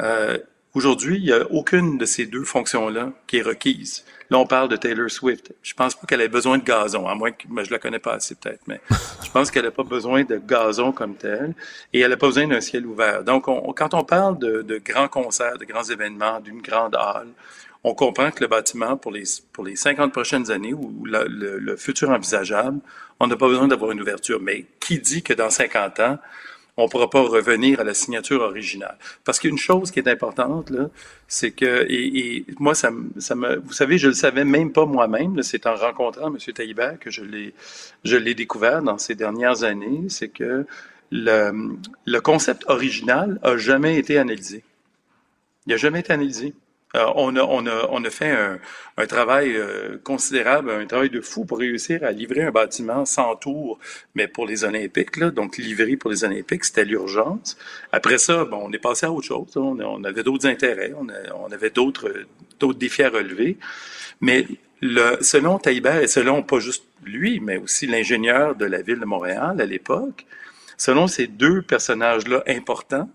Euh, Aujourd'hui, il n'y a aucune de ces deux fonctions-là qui est requise. Là, on parle de Taylor Swift. Je pense pas qu'elle ait besoin de gazon, à moins que je la connais pas assez peut-être, mais je pense qu'elle n'a pas besoin de gazon comme tel, et elle n'a pas besoin d'un ciel ouvert. Donc, on, quand on parle de, de, grands concerts, de grands événements, d'une grande halle, on comprend que le bâtiment, pour les, pour les 50 prochaines années ou le, futur envisageable, on n'a pas besoin d'avoir une ouverture. Mais qui dit que dans 50 ans, on ne pourra pas revenir à la signature originale? Parce qu'une chose qui est importante, c'est que, et, moi, ça, ça me, vous savez, je le savais même pas moi-même, c'est en rencontrant M. Taïbert que je l'ai, je l'ai découvert dans ces dernières années, c'est que le, le concept original a jamais été analysé. Il n'a jamais été analysé. Euh, on, a, on, a, on a fait un, un travail euh, considérable, un travail de fou pour réussir à livrer un bâtiment sans tour, mais pour les Olympiques, là, donc livré pour les Olympiques, c'était l'urgence. Après ça, bon, on est passé à autre chose. On, on avait d'autres intérêts, on, avait d'autres d'autres défis à relever. Mais le, selon Taïbert et selon pas juste lui, mais aussi l'ingénieur de la ville de Montréal à l'époque, selon ces deux personnages-là importants,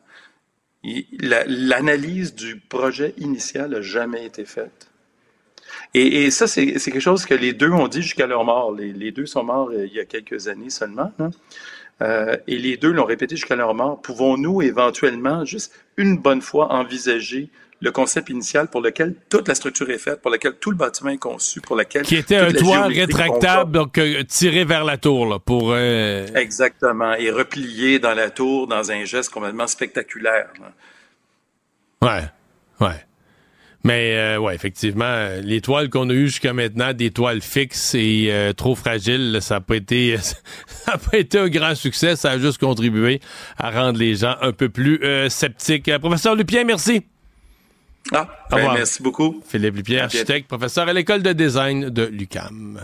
l'analyse du projet initial n'a jamais été faite. Et, ça, c'est quelque chose que les deux ont dit jusqu'à leur mort. Les, deux sont morts euh, il y a quelques années seulement. Euh, et les deux l'ont répété jusqu'à leur mort. Pouvons-nous éventuellement, juste une bonne fois, envisager le concept initial pour lequel toute la structure est faite, pour lequel tout le bâtiment est conçu, pour lequel... Qui était un toit rétractable, donc euh, tiré vers la tour, là, pour... Exactement, et replié dans la tour dans un geste complètement spectaculaire. Ouais, ouais. Mais euh, ouais, effectivement, les toiles qu'on a eues jusqu'à maintenant, des toiles fixes et euh, trop fragiles, ça n'a pas été ça pas été un grand succès. Ça a juste contribué à rendre les gens un peu plus euh, sceptiques. professeur Lupien, merci. Ah, ben, merci beaucoup. Philippe Lupien, architecte, professeur à l'école de design de l'UCAM.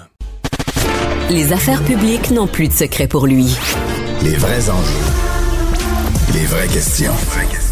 Les affaires publiques n'ont plus de secret pour lui. Les vrais enjeux. Les vraies questions. Les vraies questions.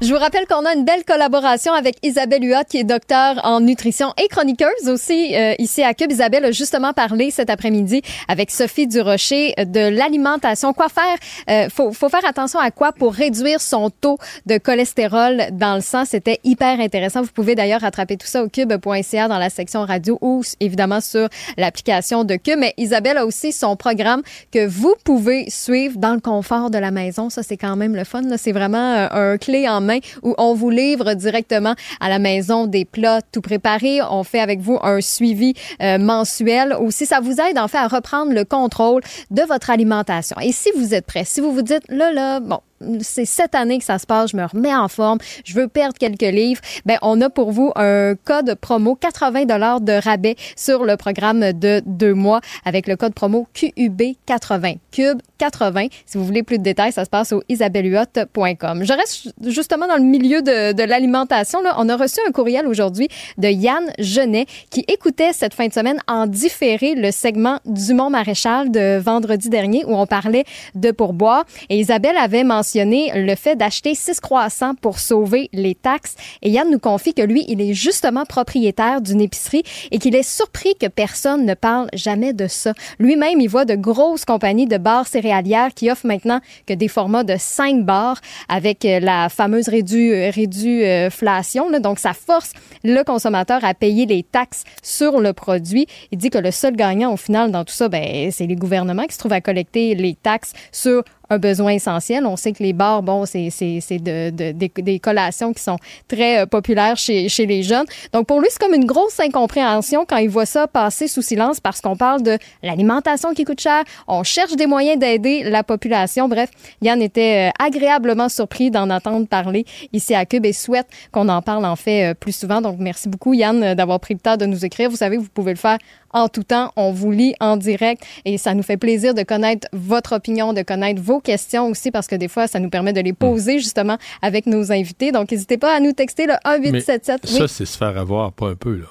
Je vous rappelle qu'on a une belle collaboration avec Isabelle Huot, qui est docteur en nutrition et chroniqueuse aussi euh, ici à Cube. Isabelle a justement parlé cet après-midi avec Sophie Durocher de l'alimentation. Quoi faire? Euh, faut, faut faire attention à quoi pour réduire son taux de cholestérol dans le sang. C'était hyper intéressant. Vous pouvez d'ailleurs rattraper tout ça au cube.ca dans la section radio ou évidemment sur l'application de Cube. Mais Isabelle a aussi son programme que vous pouvez suivre dans le confort de la maison. Ça, c'est quand même le fun. C'est vraiment euh, un clé en où on vous livre directement à la maison des plats tout préparés. On fait avec vous un suivi euh, mensuel. Aussi, ça vous aide en fait à reprendre le contrôle de votre alimentation. Et si vous êtes prêt, si vous vous dites là là, bon, c'est cette année que ça se passe, je me remets en forme, je veux perdre quelques livres, ben on a pour vous un code promo 80 dollars de rabais sur le programme de deux mois avec le code promo QUB 80 Cube 80. Si vous voulez plus de détails, ça se passe au isabelluot.com. Je reste justement dans le milieu de, de l'alimentation. On a reçu un courriel aujourd'hui de Yann Genet qui écoutait cette fin de semaine en différé le segment du Mont Maréchal de vendredi dernier où on parlait de pourboire. Et Isabelle avait mentionné le fait d'acheter six croissants pour sauver les taxes. Et Yann nous confie que lui, il est justement propriétaire d'une épicerie et qu'il est surpris que personne ne parle jamais de ça. Lui-même, il voit de grosses compagnies de bars céréalières qui offrent maintenant que des formats de cinq bars avec euh, la fameuse rédu, réduflation. Donc, ça force le consommateur à payer les taxes sur le produit. Il dit que le seul gagnant au final dans tout ça, ben, c'est les gouvernements qui se trouvent à collecter les taxes sur un besoin essentiel. On sait que les bars, bon, c'est de, de, des, des, collations qui sont très euh, populaires chez, chez les jeunes. Donc, pour lui, c'est comme une grosse incompréhension quand il voit ça passer sous silence parce qu'on parle de l'alimentation qui coûte cher. On cherche des moyens d'aider la population. Bref, Yann était euh, agréablement surpris d'en entendre parler ici à Cube et souhaite qu'on en parle en fait euh, plus souvent. Donc, merci beaucoup, Yann, d'avoir pris le temps de nous écrire. Vous savez, vous pouvez le faire en tout temps. On vous lit en direct et ça nous fait plaisir de connaître votre opinion, de connaître vos questions aussi parce que des fois, ça nous permet de les poser justement avec nos invités. Donc, n'hésitez pas à nous texter le 1877. Ça, c'est se faire avoir, pas un peu, là.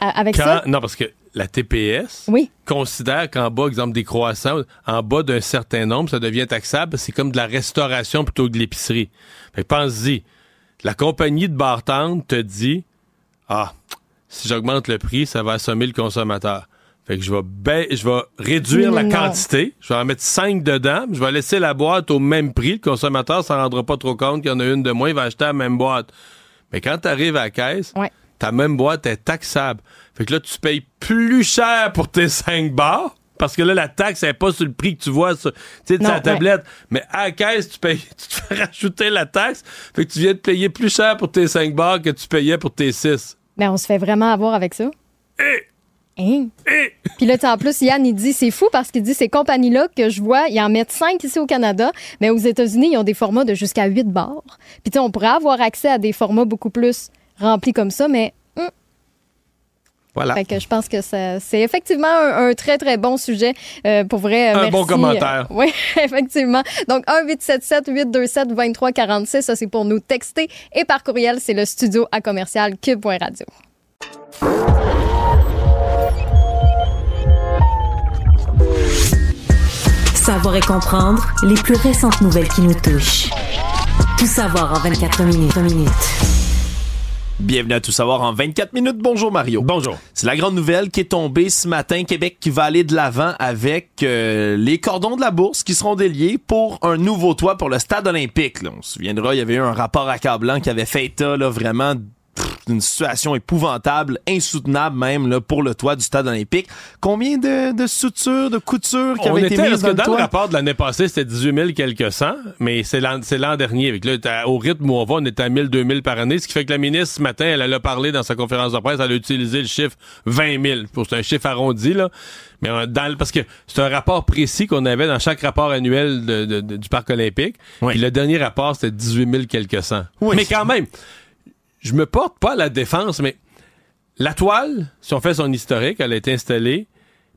avec ça? Non, parce que la TPS oui. considère qu'en bas, exemple, des croissants, en bas d'un certain nombre, ça devient taxable. C'est comme de la restauration plutôt que de l'épicerie. Fait pense-y. La compagnie de bartende te dit, ah, si j'augmente le prix, ça va assommer le consommateur. Fait que je vais, je vais réduire la quantité. Je vais en mettre 5 dedans. Je vais laisser la boîte au même prix. Le consommateur s'en rendra pas trop compte qu'il y en a une de moins. Il va acheter la même boîte. Mais quand tu arrives à la caisse, ta même boîte est taxable. Fait que là, tu payes plus cher pour tes 5 bars. Parce que là, la taxe n'est pas sur le prix que tu vois sur, la tablette. Mais à la caisse, tu, payes, tu te fais rajouter la taxe. Fait que tu viens de payer plus cher pour tes 5 bars que tu payais pour tes 6. Mais on se fait vraiment avoir avec ça. Eh! Hein? Puis là, en plus, Yann, il dit, c'est fou parce qu'il dit, ces compagnies-là que je vois, ils en mettent cinq ici au Canada, mais aux États-Unis, ils ont des formats de jusqu'à 8 bars. Puis tu sais, on pourrait avoir accès à des formats beaucoup plus remplis comme ça, mais hum, Voilà. fait que je pense que c'est effectivement un, un très, très bon sujet. Euh, pour vrai, Un merci. bon commentaire. oui, effectivement. Donc, 1-877-827-2346, ça, c'est pour nous texter. Et par courriel, c'est le studio à commercial cube.radio. Savoir et comprendre les plus récentes nouvelles qui nous touchent. Tout savoir en 24 minutes. minutes. Bienvenue à Tout savoir en 24 minutes. Bonjour Mario. Bonjour. C'est la grande nouvelle qui est tombée ce matin. Québec qui va aller de l'avant avec euh, les cordons de la bourse qui seront déliés pour un nouveau toit pour le stade olympique. là. On se souviendra, il y avait eu un rapport accablant qui avait fait état là, vraiment d'une situation épouvantable, insoutenable même là, pour le toit du stade olympique. Combien de, de sutures, de coutures qui avaient été mises dans, dans le le toit? rapport de l'année passée, c'était 18 000 quelques cents, mais c'est l'an, c'est l'an dernier. Avec là, au rythme où on va, on est à 1000, 2000 par année, ce qui fait que la ministre, ce matin, elle, elle a parlé dans sa conférence de presse, elle a utilisé le chiffre 20 000. Pour- C'est un chiffre arrondi, là. Mais euh, dans le- parce que c'est un rapport précis qu'on avait dans chaque rapport annuel de- de- de- du Parc olympique. Oui. Puis le dernier rapport, c'était 18 000 quelques cents. Oui. Mais quand même, je me porte pas à la défense, mais la toile, si on fait son historique, elle a été installée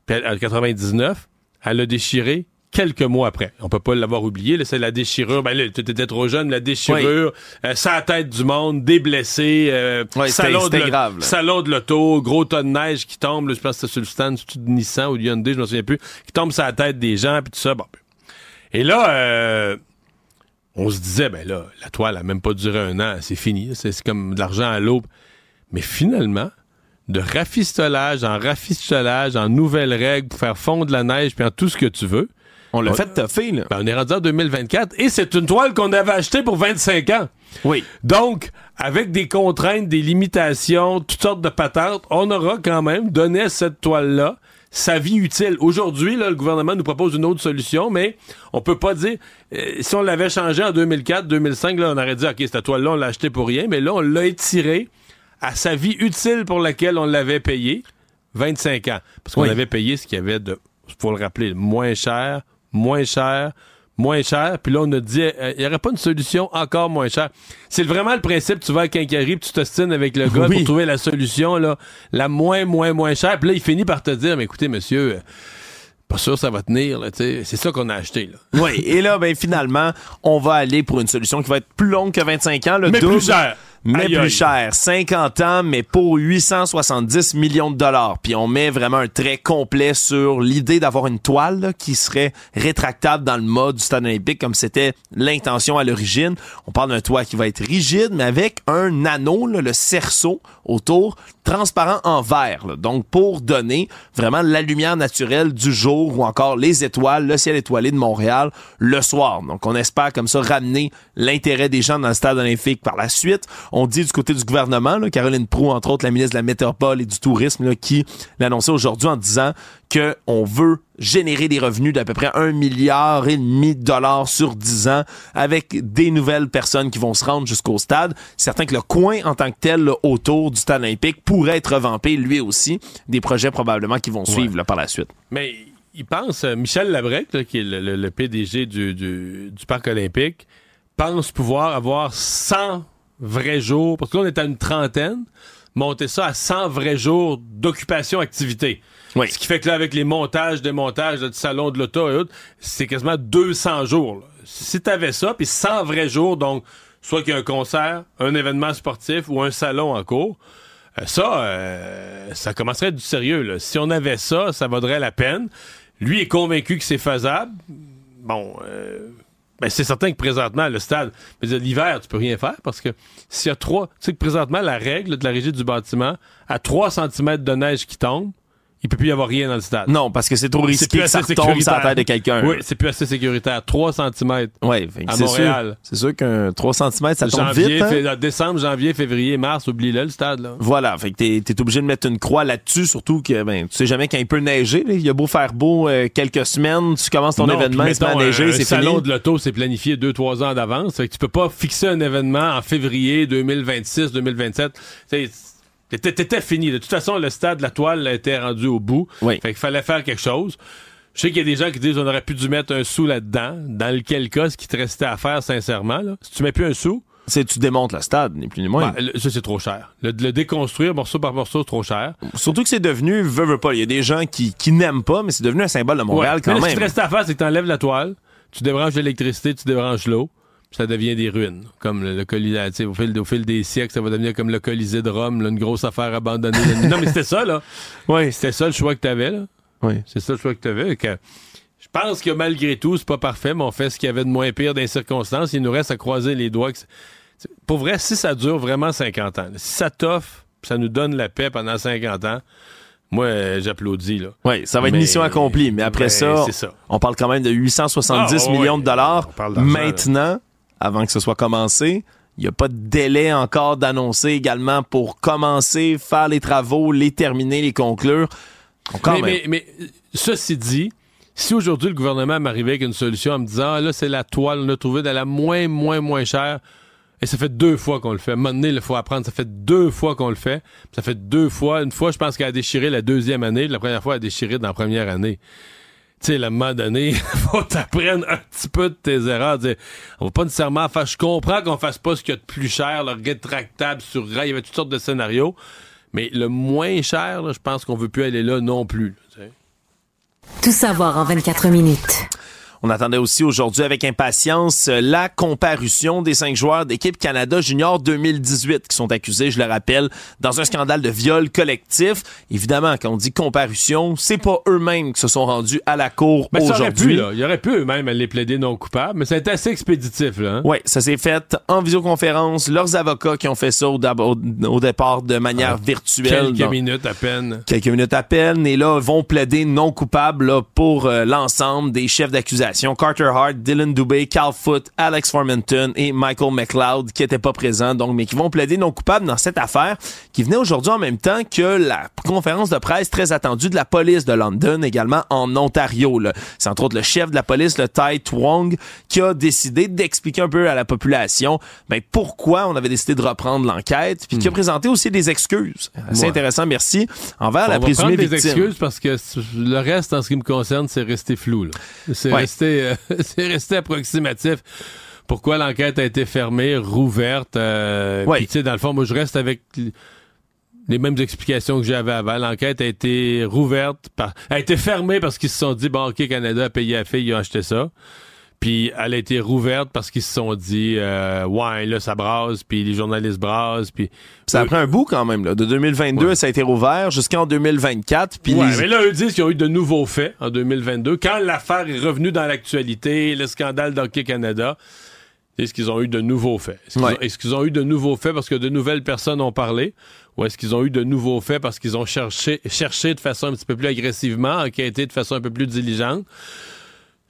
puis elle- en 99, elle a déchiré quelques mois après. On peut pas l'avoir oublié, c'est la déchirure. Ben là, tu étais trop jeune, la déchirure, euh, ça tête du monde, des blessés, euh, salon, de grave, là. salon de l'auto, gros tas de neige qui tombe, là, je pense que c'était sur le stand de Nissan ou de Hyundai, je me souviens plus, qui tombe sur la tête des gens, puis tout ça. Bon. Et là, euh, on se disait, ben là, la toile a même pas duré un an, c'est fini, c'est comme de l'argent à l'aube. Mais finalement, de rafistolage en rafistolage, en nouvelles règles pour faire fondre la neige, puis en tout ce que tu veux, On l'a fait toffer, là. ben, on est rendu en 2024 et c'est une toile qu'on avait achetée pour 25 ans. Oui. Donc, avec des contraintes, des limitations, toutes sortes de patentes, on aura quand même donné à cette toile-là sa vie utile. Aujourd'hui, là, le gouvernement nous propose une autre solution, mais on peut pas dire... euh, si on l'avait changé en 2004, 2005, là, on aurait dit, OK, cette toile-là, on l'a achetée pour rien, mais là, on l'a étirée à sa vie utile pour laquelle on l'avait payé 25 ans. Parce qu'on Oui. avait payé ce qu'il y avait de, faut le rappeler, moins cher, moins cher, moins cher. Puis là, on a dit, euh, il n'y aurait pas une solution encore moins chère. C'est vraiment le principe, tu vas à Quincaillerie, puis tu t'ostines avec le gars Oui. pour trouver la solution, là, la moins, moins, moins chère. Puis là, il finit par te dire, mais écoutez, monsieur, euh, pas sûr ça va tenir, là. C'est ça qu'on a acheté, là. Oui, et là, ben finalement, on va aller pour une solution qui va être plus longue que 25 ans, le Mais double, plus cher. Mais Aïe, plus aïe. cher. 50 ans, mais pour 870 millions de dollars. Puis on met vraiment un trait complet sur l'idée d'avoir une toile là, qui serait rétractable dans le mode du stade olympique, comme c'était l'intention à l'origine. On parle d'un toit qui va être rigide, mais avec un anneau, là, le cerceau autour, transparent en verre. là. Donc pour donner vraiment la lumière naturelle du jour ou encore les étoiles, le ciel étoilé de Montréal le soir. Donc on espère comme ça ramener l'intérêt des gens dans le stade olympique par la suite. On dit du côté du gouvernement, là, Caroline Proux, entre autres la ministre de la Métropole et du Tourisme, là, qui l'annonçait aujourd'hui en disant que on veut générer des revenus d'à peu près un milliard et demi de dollars sur 10 ans avec des nouvelles personnes qui vont se rendre jusqu'au stade. Certain que le coin en tant que tel là, autour du stade olympique pourrait être revampé lui aussi. Des projets probablement qui vont suivre là, par la suite. Mais il pense, euh, Michel Labrec, là, qui est le, le- le PDG du, du- du Parc olympique, pense pouvoir avoir 100 vrais jours, parce que là, on est à une trentaine, monter ça à 100 vrais jours d'occupation-activité. Oui. Ce qui fait que là, avec les montages, démontages là, du salon de l'auto et autres, c'est quasiment 200 jours. là. Si t'avais ça, puis 100 vrais jours, donc soit qu'il y a un concert, un événement sportif ou un salon en cours, euh, ça, euh, ça commencerait à être du sérieux. là. Si on avait ça, ça vaudrait la peine. Lui est convaincu que c'est faisable. Bon, euh, ben c'est certain que présentement, le stade, l'hiver, tu peux rien faire parce que s'il y a trois, tu sais que présentement, la règle de la régie du bâtiment, à 3 cm de neige qui tombe, il peut plus y avoir rien dans le stade. Non, parce que c'est trop risqué que ça retombe sur la tête de quelqu'un. Oui, c'est plus assez sécuritaire. 3 cm. Ouais, À Montréal. sûr- C'est sûr qu'un 3 cm, ça tombe Janvier, vite. hein? décembre, janvier, février, mars, oublie-le, le stade, là. Voilà, fait que t'es, t'es obligé de mettre une croix là-dessus, surtout que ben, tu sais jamais quand il peut neiger. là. Il a beau faire beau euh, quelques semaines, tu commences ton Non, événement, il se met à neiger, c'est salon de l'auto, c'est planifié 2-3 ans d'avance. Fait que tu peux pas fixer un événement en février 2026, 2027. Tu sais, T'étais fini. De toute façon, le stade, la toile était rendu au bout. Oui. Fait qu'il fallait faire quelque chose. Je sais qu'il y a des gens qui disent on aurait pu dû mettre un sou là-dedans. Dans lequel cas, ce qui te restait à faire, sincèrement, là, si tu mets plus un sou, C'est tu démontes le stade, ni plus ni moins. ben, le- ça c'est trop cher. Le, le déconstruire morceau par morceau, c'est trop cher. Surtout que c'est devenu, veux, veux pas, il y a des gens qui, qui n'aiment pas, mais c'est devenu un symbole de Montréal Ouais. quand Mais là, Ce même. qui te restait à faire, c'est que tu enlèves la toile, tu débranches l'électricité, tu débranches l'eau, ça devient des ruines. Comme le, le Colisée, au fil, au fil des siècles, ça va devenir comme le Colisée de Rome, là, une grosse affaire abandonnée. non, mais c'était ça, là. Oui, C'était ça le choix que tu avais, là. oui. C'est ça le choix que tu avais. Que je pense que malgré tout, c'est pas parfait, mais on fait ce qu'il y avait de moins pire dans les circonstances. Il nous reste à croiser les doigts. que Pour vrai, si ça dure vraiment 50 ans, là, si ça t'offre, ça nous donne la paix pendant 50 ans, moi, euh, j'applaudis, là. Oui, ça va être Mais- mission accomplie. Mais après Ben, ça, on parle quand même de 870 Ah, ouais, millions de dollars. Maintenant, avant que ce soit commencé, il n'y a pas de délai encore d'annoncer également pour commencer, faire les travaux, les terminer, les conclure. Mais, même. mais, mais, ceci dit, si aujourd'hui le gouvernement m'arrivait avec une solution en me disant, ah, là, c'est la toile, on a trouvé de la moins, moins, moins chère, et ça fait deux fois qu'on le fait. À un moment donné, il faut apprendre. Ça fait deux fois qu'on le fait. Ça fait deux fois. Une fois, je pense qu'elle a déchiré la deuxième année. La première fois, elle a déchiré dans la première année. Tu sais, à un moment donné, faut t'apprendre un petit peu de tes erreurs. Dire, on va pas nécessairement faire. Je comprends qu'on fasse pas ce qu'il y a de plus cher, le rétractable sur rail. Il y avait toutes sortes de scénarios. Mais le moins cher, je pense qu'on veut plus aller là non plus. Tout savoir en 24 minutes. On attendait aussi aujourd'hui avec impatience euh, la comparution des cinq joueurs d'équipe Canada Junior 2018 qui sont accusés, je le rappelle, dans un scandale de viol collectif. Évidemment, quand on dit comparution, c'est pas eux-mêmes qui se sont rendus à la cour pu, aujourd'hui. Il aurait pu eux-mêmes aller plaider non coupable, mais ça a été assez expéditif, là. hein. Oui, ça s'est fait en visioconférence. Leurs avocats qui ont fait ça au, dab- au- au départ de manière virtuelle. Ah, Quelques dans- minutes à peine. quelques minutes à peine et là vont plaider non coupable là, pour euh, l'ensemble des chefs d'accusation Carter Hart, Dylan Dubé, Cal Foote, Alex Formenton et Michael McLeod qui étaient pas présents donc mais qui vont plaider non coupable dans cette affaire qui venait aujourd'hui en même temps que la conférence de presse très attendue de la police de London également en Ontario. C'est entre autres le chef de la police le Tai Twong qui a décidé d'expliquer un peu à la population ben pourquoi on avait décidé de reprendre l'enquête puis qui a présenté aussi des excuses. C'est Ouais. intéressant, merci envers On la va présumée prendre des victime. excuses parce que le reste, en ce qui me concerne, c'est resté flou. C'est Ouais. resté, euh, c'est resté approximatif. Pourquoi l'enquête a été fermée, rouverte euh, Ouais. Puis tu sais, dans le fond, moi, je reste avec les mêmes explications que j'avais avant. L'enquête a été rouverte, par, a été fermée parce qu'ils se sont dit, bon, OK, Canada a payé la fille, ils ont acheté ça. Puis elle a été rouverte parce qu'ils se sont dit, euh, ouais, là, ça brasse, puis les journalistes brassent, puis... Ça a pris un bout quand même. Là. De 2022, Ouais. ça a été rouvert jusqu'en 2024. Puis Ouais, les- mais là, eux disent qu'ils ont eu de nouveaux faits en 2022. Quand l'affaire est revenue dans l'actualité, le scandale d'Hockey Canada, est-ce qu'ils ont eu de nouveaux faits? Est-ce qu'ils Ouais. ont, est-ce qu'ils ont eu de nouveaux faits parce que de nouvelles personnes ont parlé? Ou est-ce qu'ils ont eu de nouveaux faits parce qu'ils ont cherché, cherché de façon un petit peu plus agressivement, enquêté de façon un peu plus diligente?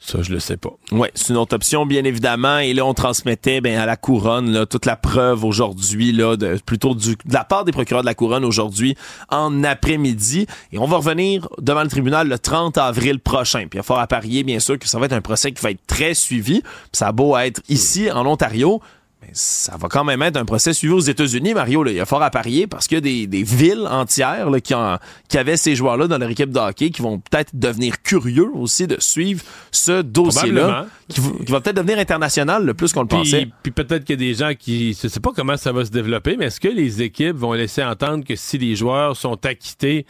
Ça, je le sais pas. Ouais, c'est une autre option, bien évidemment. Et là, on transmettait ben, à la couronne toute la preuve aujourd'hui, là, plutôt de la part des procureurs de la couronne aujourd'hui en après-midi. Et on va revenir devant le tribunal le 30 avril prochain. Puis il y a fort à parier, bien sûr, que ça va être un procès qui va être très suivi. Ça a beau être ici, en Ontario. Mais ça va quand même être un procès suivi aux États-Unis, Mario. Là. Il y a fort à parier parce qu'il y a des, des villes entières là, qui, en- qui avaient ces joueurs-là dans leur équipe de hockey qui vont peut-être devenir curieux aussi de suivre ce dossier-là qui, qui va peut-être devenir international le plus qu'on le pensait. Puis, puis peut-être qu'il y a des gens qui. Je sais pas comment ça va se développer, mais est-ce que les équipes vont laisser entendre que si les joueurs sont acquittés,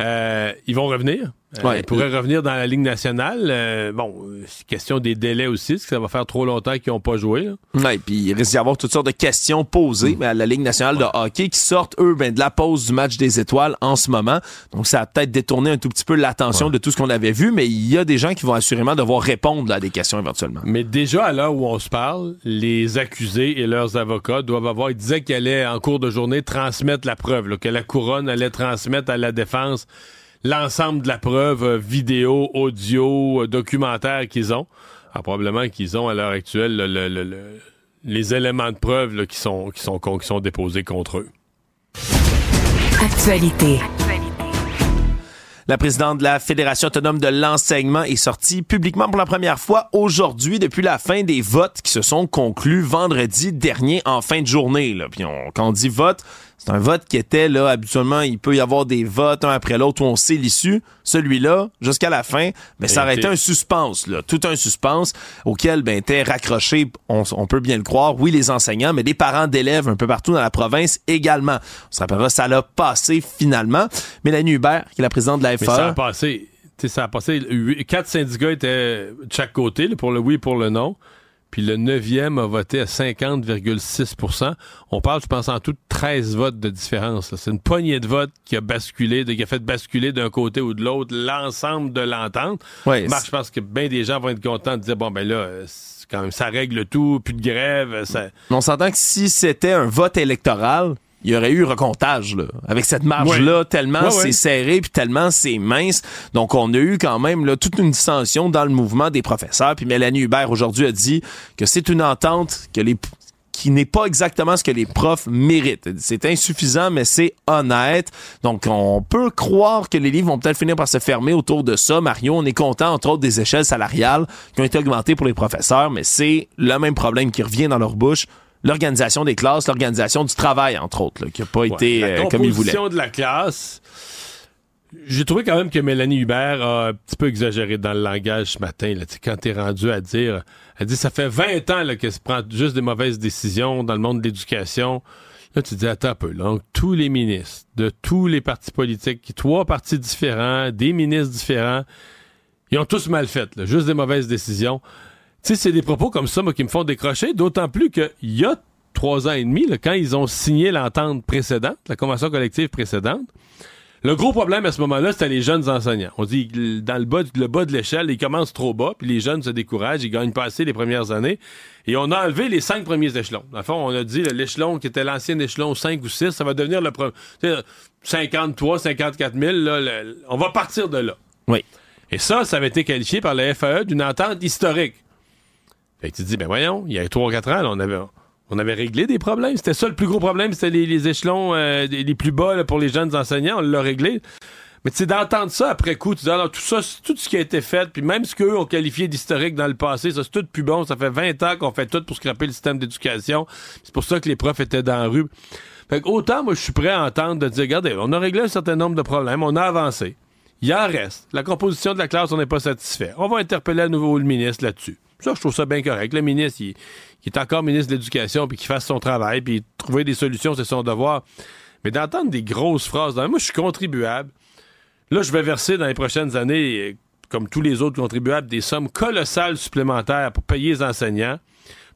euh, ils vont revenir? Euh, Ouais. ils pourraient revenir dans la Ligue nationale. Euh, bon, euh, question des délais aussi, parce que ça va faire trop longtemps qu'ils n'ont pas joué. Ouais, puis il risque d'y avoir toutes sortes de questions posées mais à la Ligue nationale de hockey qui sortent, eux, ben, de la pause du match des étoiles en ce moment. Donc, ça a peut-être détourné un tout petit peu l'attention de tout ce qu'on avait vu, mais il y a des gens qui vont assurément devoir répondre là, à des questions éventuellement. Mais déjà, à l'heure où on se parle, les accusés et leurs avocats doivent avoir. Ils disaient qu'ils allaient, en cours de journée, transmettre la preuve, là, que la couronne allait transmettre à la défense l'ensemble de la preuve, euh, vidéo, audio, euh, documentaire qu'ils ont. Alors, probablement qu'ils ont à l'heure actuelle le- le- le- le- les éléments de preuve là, qui, sont, qui, sont, qui sont déposés contre eux. Actualité. La présidente de la Fédération autonome de l'enseignement est sortie publiquement pour la première fois aujourd'hui depuis la fin des votes qui se sont conclus vendredi dernier en fin de journée. Là. Puis on- quand on dit vote, C'est un vote qui était là, habituellement, il peut y avoir des votes un après l'autre où on sait l'issue. Celui-là, jusqu'à la fin, mais ça aurait été un suspense, là, tout un suspense auquel ben étaient raccrochés, on, on, peut bien le croire, oui les enseignants, mais des parents d'élèves un peu partout dans la province également. On se rappellera, ça l'a passé finalement. Mélanie Hubert, qui est la présidente de la FA. ça a passé. ça a passé. Quatre syndicats étaient de chaque côté, pour le oui et pour le non puis le 9e a voté à 50,6% On parle, je pense, en tout 13 votes de différence. C'est une poignée de votes qui a basculé, qui a fait basculer d'un côté ou de l'autre l'ensemble de l'entente. Ouais, Marc, je pense que bien des gens vont être contents de dire, bon, ben là, quand même, ça règle tout, plus de grève. Ça... On s'entend que si c'était un vote électoral, il y aurait eu recomptage là. avec cette marge là tellement c'est serré puis tellement c'est mince donc on a eu quand même là toute une dissension dans le mouvement des professeurs puis Mélanie Hubert aujourd'hui a dit que c'est une entente que les qui n'est pas exactement ce que les profs méritent. C'est insuffisant, mais c'est honnête. Donc, on peut croire que les livres vont peut-être finir par se fermer autour de ça. Mario, on est content, entre autres, des échelles salariales qui ont été augmentées pour les professeurs, mais c'est le même problème qui revient dans leur bouche l'organisation des classes, l'organisation du travail, entre autres, qui n'a pas été euh, comme il voulait. La de la classe, j'ai trouvé quand même que Mélanie Hubert a un petit peu exagéré dans le langage ce matin. Là, quand t'es rendu à dire, elle dit ça fait 20 ans qu'elle se prend juste des mauvaises décisions dans le monde de l'éducation. Là, tu te dis, attends un peu. Donc, tous les ministres de tous les partis politiques, trois partis différents, des ministres différents, ils ont tous mal fait, là, juste des mauvaises décisions. Tu sais, c'est des propos comme ça, moi, qui me font décrocher, d'autant plus qu'il y a trois ans et demi, quand ils ont signé l'entente précédente, la convention collective précédente, le gros problème à ce moment-là, c'était les jeunes enseignants. On dit dans le bas, le bas de l'échelle, ils commencent trop bas, puis les jeunes se découragent, ils gagnent pas assez les premières années. Et on a enlevé les cinq premiers échelons. Dans le fond, on a dit l'échelon qui était l'ancien échelon 5 ou 6, ça va devenir le premier. 53, 54 000, là, on va partir de là. Oui. Et ça, ça avait été qualifié par la FAE d'une entente historique. Fait que tu te dis, ben voyons, il y a 3-4 ans, on avait. On avait réglé des problèmes. C'était ça le plus gros problème, c'était les, échelons euh, les plus bas pour les jeunes enseignants. On l'a réglé. Mais tu sais, d'entendre ça après coup, tu dis, alors tout ça, tout ce qui a été fait, puis même ce qu'eux ont qualifié d'historique dans le passé, ça c'est tout plus bon. Ça fait 20 ans qu'on fait tout pour scraper le système d'éducation. C'est pour ça que les profs étaient dans la rue. Fait que autant, moi, je suis prêt à entendre de dire, regardez, on a réglé un certain nombre de problèmes, on a avancé. Il en reste. La composition de la classe, on n'est pas satisfait. On va interpeller à nouveau le ministre là-dessus. Je trouve ça bien correct. Le ministre, il, est encore ministre de l'Éducation, puis qu'il fasse son travail, puis trouver des solutions, c'est son devoir. Mais d'entendre des grosses phrases, moi, je suis contribuable. Là, je vais verser dans les prochaines années, comme tous les autres contribuables, des sommes colossales supplémentaires pour payer les enseignants.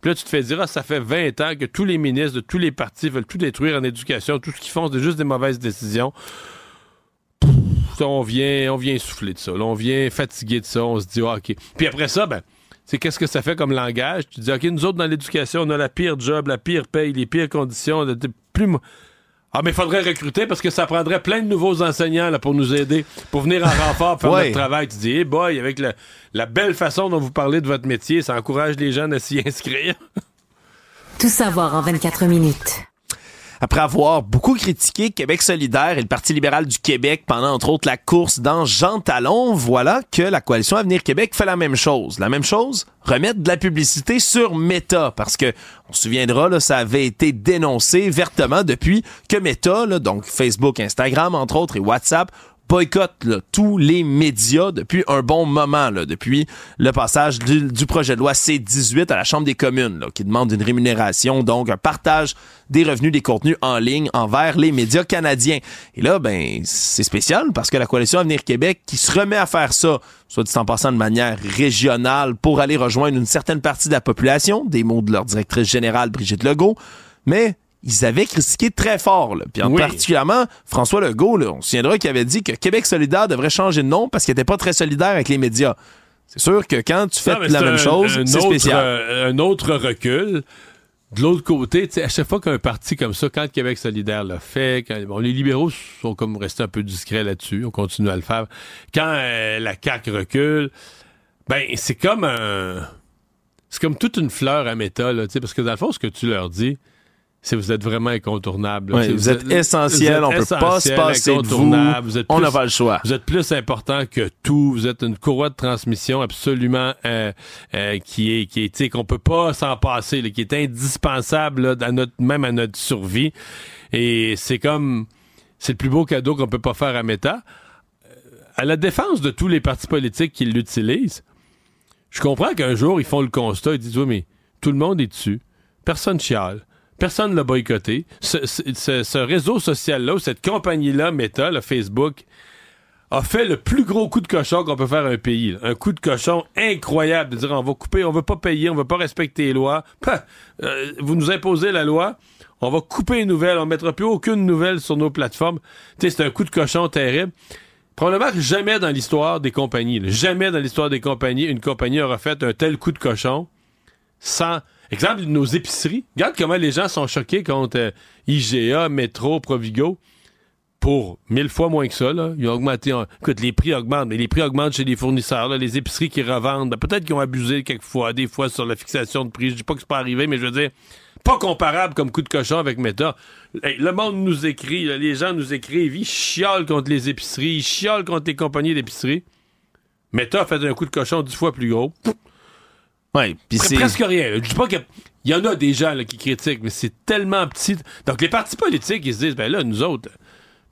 Puis là, tu te fais dire, ah, ça fait 20 ans que tous les ministres de tous les partis veulent tout détruire en éducation. Tout ce qu'ils font, c'est juste des mauvaises décisions. on vient, on vient souffler de ça. on vient fatiguer de ça. On se dit, ah, OK. Puis après ça, ben, c'est qu'est-ce que ça fait comme langage? Tu dis, OK, nous autres, dans l'éducation, on a la pire job, la pire paye, les pires conditions. De, plus... Ah, mais il faudrait recruter parce que ça prendrait plein de nouveaux enseignants là, pour nous aider, pour venir en renfort faire notre travail. Tu dis, hey boy, avec la belle façon dont vous parlez de votre métier, ça encourage les jeunes à s'y inscrire. Tout savoir en 24 minutes. Après avoir beaucoup critiqué Québec solidaire et le Parti libéral du Québec pendant entre autres la course dans Jean Talon, voilà que la coalition Avenir Québec fait la même chose. La même chose, remettre de la publicité sur Meta parce que on se souviendra là, ça avait été dénoncé vertement depuis que Meta, donc Facebook, Instagram entre autres et WhatsApp boycotte tous les médias depuis un bon moment, là, depuis le passage du, projet de loi C-18 à la Chambre des communes, là, qui demande une rémunération, donc un partage des revenus des contenus en ligne envers les médias canadiens. Et là, ben, c'est spécial parce que la Coalition Avenir Québec, qui se remet à faire ça, soit dit en passant de manière régionale, pour aller rejoindre une certaine partie de la population, des mots de leur directrice générale Brigitte Legault, mais ils avaient critiqué très fort. Là. Puis en particulièrement, François Legault, là, on se souviendra qu'il avait dit que Québec solidaire devrait changer de nom parce qu'il n'était pas très solidaire avec les médias. C'est sûr que quand tu fais la même chose, c'est spécial. Euh, un autre recul. De l'autre côté, à chaque fois qu'un parti comme ça, quand Québec solidaire l'a fait, quand, bon, les libéraux sont comme restés un peu discrets là-dessus, on continue à le faire. Quand euh, la CAQ recule, ben c'est comme un... C'est comme toute une fleur à métal, parce que dans le fond, ce que tu leur dis, c'est vous êtes vraiment incontournable. Ouais, vous, êtes essentiel, on peut pas se passer de vous. vous êtes on n'a pas le choix. Vous êtes plus important que tout. Vous êtes une courroie de transmission absolument euh, euh, qui est qui est tu sais, qu'on peut pas s'en passer, là, qui est indispensable là, à notre même à notre survie. Et c'est comme c'est le plus beau cadeau qu'on peut pas faire à Meta. Euh, À la défense de tous les partis politiques qui l'utilisent, je comprends qu'un jour ils font le constat, ils disent oui mais tout le monde est dessus, personne chiale. Personne ne l'a boycotté. Ce, réseau social-là, cette compagnie-là, Meta, le Facebook, a fait le plus gros coup de cochon qu'on peut faire à un pays. Un coup de cochon incroyable de dire on va couper, on va pas payer, on va pas respecter les lois. Euh, vous nous imposez la loi, on va couper les nouvelles, on mettra plus aucune nouvelle sur nos plateformes. C'est un coup de cochon terrible. Probablement que jamais dans l'histoire des compagnies, jamais dans l'histoire des compagnies, une compagnie aura fait un tel coup de cochon sans. Exemple, nos épiceries. Regarde comment les gens sont choqués contre euh, IGA, Métro, Provigo. Pour mille fois moins que ça, là. Ils ont augmenté. en- Écoute, les prix augmentent, mais les prix augmentent chez les fournisseurs, les épiceries qui revendent. Ben, Peut-être qu'ils ont abusé quelquefois, des fois, sur la fixation de prix. Je dis pas que c'est pas arrivé, mais je veux dire, pas comparable comme coup de cochon avec Meta. Le monde nous écrit, les gens nous écrivent, ils chiolent contre les épiceries, ils chiolent contre les compagnies d'épicerie. Meta a fait un coup de cochon dix fois plus gros. Ouais, puis c'est presque rien. là. Je dis pas qu'il y en a des gens là, qui critiquent, mais c'est tellement petit. Donc les partis politiques, ils se disent, ben là, nous autres,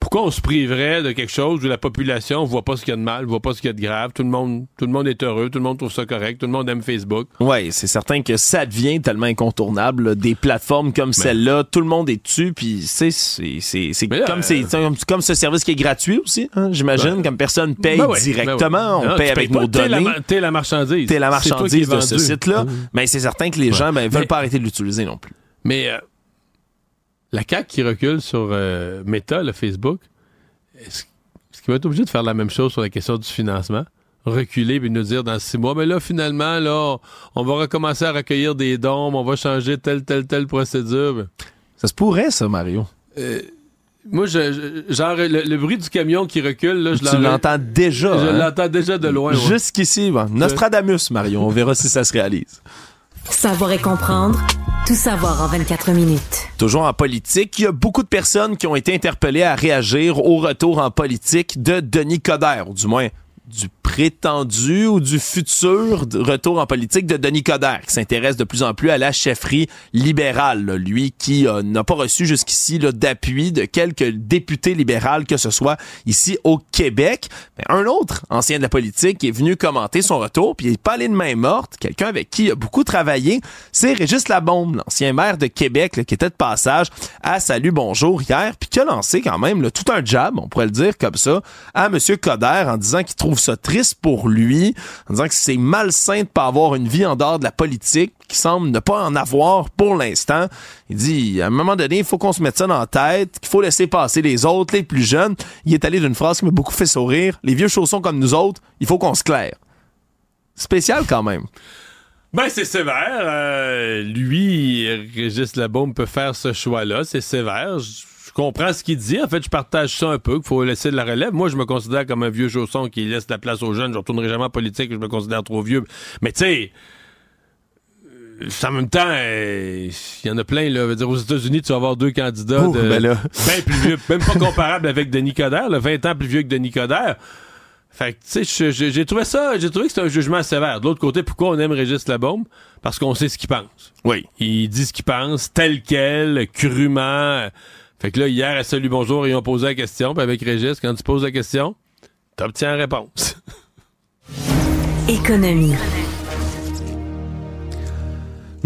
pourquoi on se priverait de quelque chose où la population voit pas ce qu'il y a de mal, voit pas ce qu'il y a de grave, tout le monde, tout le monde est heureux, tout le monde trouve ça correct, tout le monde aime Facebook. Ouais, c'est certain que ça devient tellement incontournable. là. Des plateformes comme celle-là, tout le monde est dessus, puis c'est c'est comme euh, c'est comme, comme ce service qui est gratuit aussi, hein, j'imagine, comme personne paye Ben ouais, directement, ben ouais. on Ah, paye avec nos pas, t'es la données. la marchandise. T'es la marchandise de ce site-là, mais c'est certain que les gens ben, veulent Mais- pas arrêter de l'utiliser non plus. Mais euh, la CAQ qui recule sur euh, Meta, le Facebook, est-ce qu'il va être obligé de faire la même chose sur la question du financement? Reculer puis nous dire dans six mois, mais là, finalement, là, on va recommencer à recueillir des dons, on va changer telle, telle, telle procédure. Ça se pourrait, ça, Mario. Euh, moi, je, je- genre, le, le bruit du camion qui recule, là, je tu l'entends déjà. Je hein? l'entends déjà de loin. Jusqu'ici, bon. Nostradamus, Mario. On verra si ça se réalise. Savoir et comprendre, tout savoir en 24 minutes. Toujours en politique, il y a beaucoup de personnes qui ont été interpellées à réagir au retour en politique de Denis Coderre, ou du moins du prétendu ou du futur retour en politique de Denis Coderre, qui s'intéresse de plus en plus à la chefferie libérale. Lui qui euh, n'a pas reçu jusqu'ici d'appui de quelques députés libérales que ce soit ici au Québec. Un autre ancien de la politique est venu commenter son retour, puis il est pas allé de main morte. Quelqu'un avec qui il a beaucoup travaillé, c'est Régis Labombe, l'ancien maire de Québec, là, qui était de passage à Salut Bonjour hier, puis qui a lancé quand même là, tout un jab, on pourrait le dire comme ça, à M. Coder en disant qu'il trouve ça triste pour lui, en disant que c'est malsain de pas avoir une vie en dehors de la politique, qui semble ne pas en avoir pour l'instant. Il dit, à un moment donné, il faut qu'on se mette ça dans la tête, qu'il faut laisser passer les autres, les plus jeunes. Il est allé d'une phrase qui m'a beaucoup fait sourire. Les vieux chaussons comme nous autres, il faut qu'on se claire. Spécial quand même. Ben, c'est sévère. Euh, lui, Régis Labaume peut faire ce choix-là. C'est sévère. Comprends ce qu'il dit. En fait, je partage ça un peu, qu'il faut laisser de la relève. Moi, je me considère comme un vieux chausson qui laisse de la place aux jeunes. Je retournerai jamais en politique, je me considère trop vieux. Mais tu sais, euh, en même temps, euh, il y en a plein. Là. Dire, aux États-Unis, tu vas avoir deux candidats Ouh, de, ben là. ben plus vieux, même pas comparable avec Denis Coderre, là, 20 ans plus vieux que Denis Coderre. Fait que, tu sais, j'ai trouvé ça, j'ai trouvé que c'était un jugement sévère. De l'autre côté, pourquoi on aime Régis Labaume? Parce qu'on sait ce qu'il pense. Oui. Il dit ce qu'il pense, tel quel, crûment. Fait que là, hier, à Salut Bonjour, ils ont posé la question. Puis avec Régis, quand tu poses la question, t'obtiens la réponse. Économie.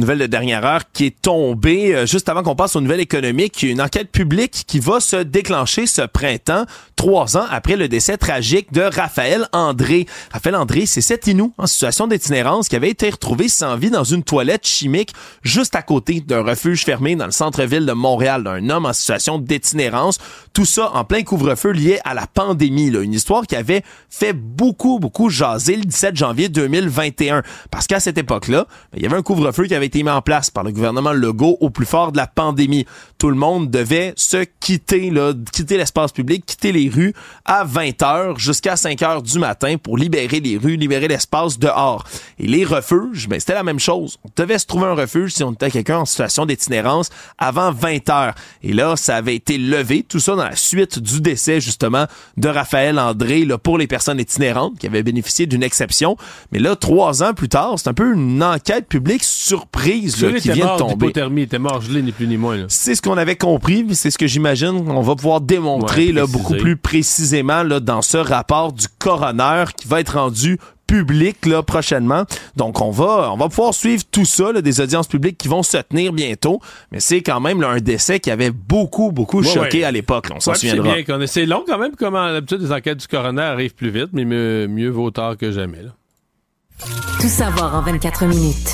Nouvelle de dernière heure qui est tombée euh, juste avant qu'on passe aux nouvelles économiques. Une enquête publique qui va se déclencher ce printemps, trois ans après le décès tragique de Raphaël André. Raphaël André, c'est cet Inou en situation d'itinérance qui avait été retrouvé sans vie dans une toilette chimique juste à côté d'un refuge fermé dans le centre-ville de Montréal, d'un homme en situation d'itinérance. Tout ça en plein couvre-feu lié à la pandémie. Là. Une histoire qui avait fait beaucoup, beaucoup jaser le 17 janvier 2021. Parce qu'à cette époque-là, ben, il y avait un couvre-feu qui avait été mis en place par le gouvernement Legault au plus fort de la pandémie. Tout le monde devait se quitter, là, quitter l'espace public, quitter les rues à 20 heures jusqu'à 5 heures du matin pour libérer les rues, libérer l'espace dehors. Et les refuges, ben, c'était la même chose. On devait se trouver un refuge si on était quelqu'un en situation d'itinérance avant 20 heures. Et là, ça avait été levé, tout ça dans la suite du décès, justement, de Raphaël André, là, pour les personnes itinérantes qui avaient bénéficié d'une exception. Mais là, trois ans plus tard, c'est un peu une enquête publique surprise là, qui vient de tomber. Il était mort gelé, ni plus ni moins. C'est ce qu'on avait compris, c'est ce que j'imagine qu'on va pouvoir démontrer Ouais, là, beaucoup plus précisément là, dans ce rapport du coroner qui va être rendu public là, prochainement. Donc on va on va pouvoir suivre tout ça, là, des audiences publiques qui vont se tenir bientôt. Mais c'est quand même là, un décès qui avait beaucoup, beaucoup Ouais, choqué ouais. à l'époque. On s'en Ouais, puis c'est souviendra. bien qu'on c'est long quand même, comme d'habitude, les enquêtes du coroner arrivent plus vite, mais mieux, mieux vaut tard que jamais. là. Tout savoir en 24 minutes.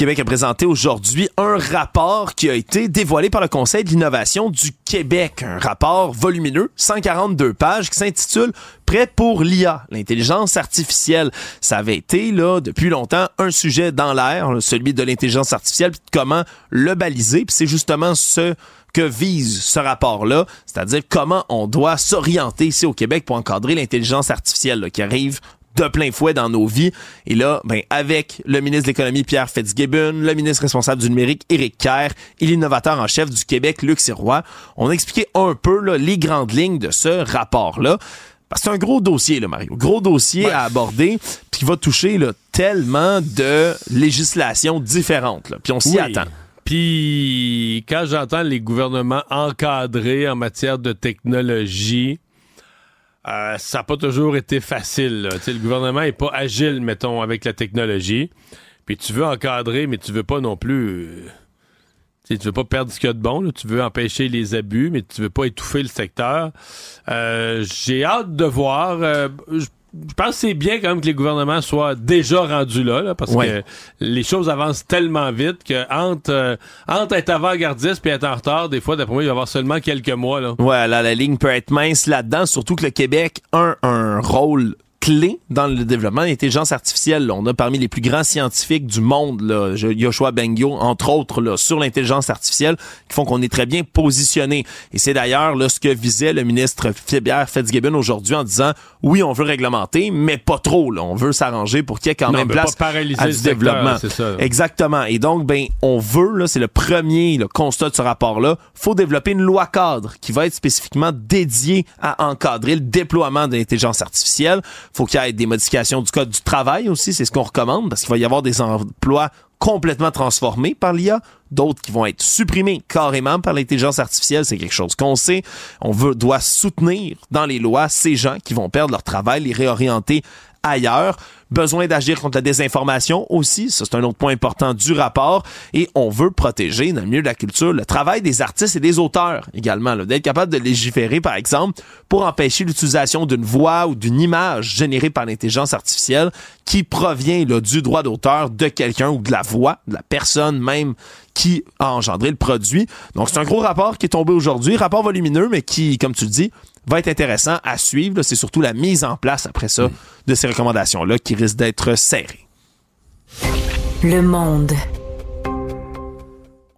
Québec a présenté aujourd'hui un rapport qui a été dévoilé par le Conseil de l'innovation du Québec. Un rapport volumineux, 142 pages, qui s'intitule Prêt pour l'IA, l'intelligence artificielle. Ça avait été, là, depuis longtemps, un sujet dans l'air, celui de l'intelligence artificielle, puis de comment le baliser. Puis c'est justement ce que vise ce rapport-là, c'est-à-dire comment on doit s'orienter ici au Québec pour encadrer l'intelligence artificielle qui arrive de plein fouet dans nos vies. Et là, ben, avec le ministre de l'Économie, Pierre Fitzgibbon, le ministre responsable du numérique, Éric Kerr, et l'innovateur en chef du Québec, Luc Sirois, on a expliqué un peu là, les grandes lignes de ce rapport-là. Parce que c'est un gros dossier, là, Mario. Gros dossier à aborder, puis qui va toucher là, tellement de législations différentes. Là. Puis on s'y Oui. attend. Puis quand j'entends les gouvernements encadrés en matière de technologie, euh, ça n'a pas toujours été facile. Le gouvernement est pas agile, mettons, avec la technologie. Puis tu veux encadrer, mais tu veux pas non plus. euh, tu tu veux pas perdre ce qu'il y a de bon, tu veux empêcher les abus, mais tu veux pas étouffer le secteur. Euh, J'ai hâte de voir. Je pense que c'est bien quand même que les gouvernements soient déjà rendus là, là, parce Ouais. que les choses avancent tellement vite que entre, euh, entre être avant-gardiste et être en retard, des fois, d'après moi, il va y avoir seulement quelques mois. Là. Ouais, là, la ligne peut être mince là-dedans, surtout que le Québec a un, un rôle clé dans le développement de l'intelligence artificielle. là. On a parmi les plus grands scientifiques du monde, là, Yoshua Bengio, entre autres, là, sur l'intelligence artificielle, qui font qu'on est très bien positionné. Et c'est d'ailleurs là, ce que visait le ministre Pierre Fitzgibbon aujourd'hui en disant, oui, on veut réglementer, mais pas trop. Là. On veut s'arranger pour qu'il y ait quand Non, même place pas à du secteur, développement. ça. Exactement. Et donc, ben, on veut, là, c'est le premier le constat de ce rapport-là, faut développer une loi cadre qui va être spécifiquement dédiée à encadrer le déploiement de l'intelligence artificielle. Faut qu'il y ait des modifications du code du travail aussi, c'est ce qu'on recommande, parce qu'il va y avoir des emplois complètement transformés par l'IA, d'autres qui vont être supprimés carrément par l'intelligence artificielle, c'est quelque chose qu'on sait. On veut, doit soutenir dans les lois ces gens qui vont perdre leur travail, les réorienter ailleurs. Besoin d'agir contre la désinformation aussi, ça c'est un autre point important du rapport. Et on veut protéger dans le milieu de la culture le travail des artistes et des auteurs également, d'être capable de légiférer par exemple pour empêcher l'utilisation d'une voix ou d'une image générée par l'intelligence artificielle qui provient du droit d'auteur de quelqu'un ou de la voix, de la personne même qui a engendré le produit. Donc c'est un gros rapport qui est tombé aujourd'hui, rapport volumineux mais qui, comme tu le dis, va être intéressant à suivre. C'est surtout la mise en place après ça de ces recommandations-là qui risquent d'être serrées. Le monde.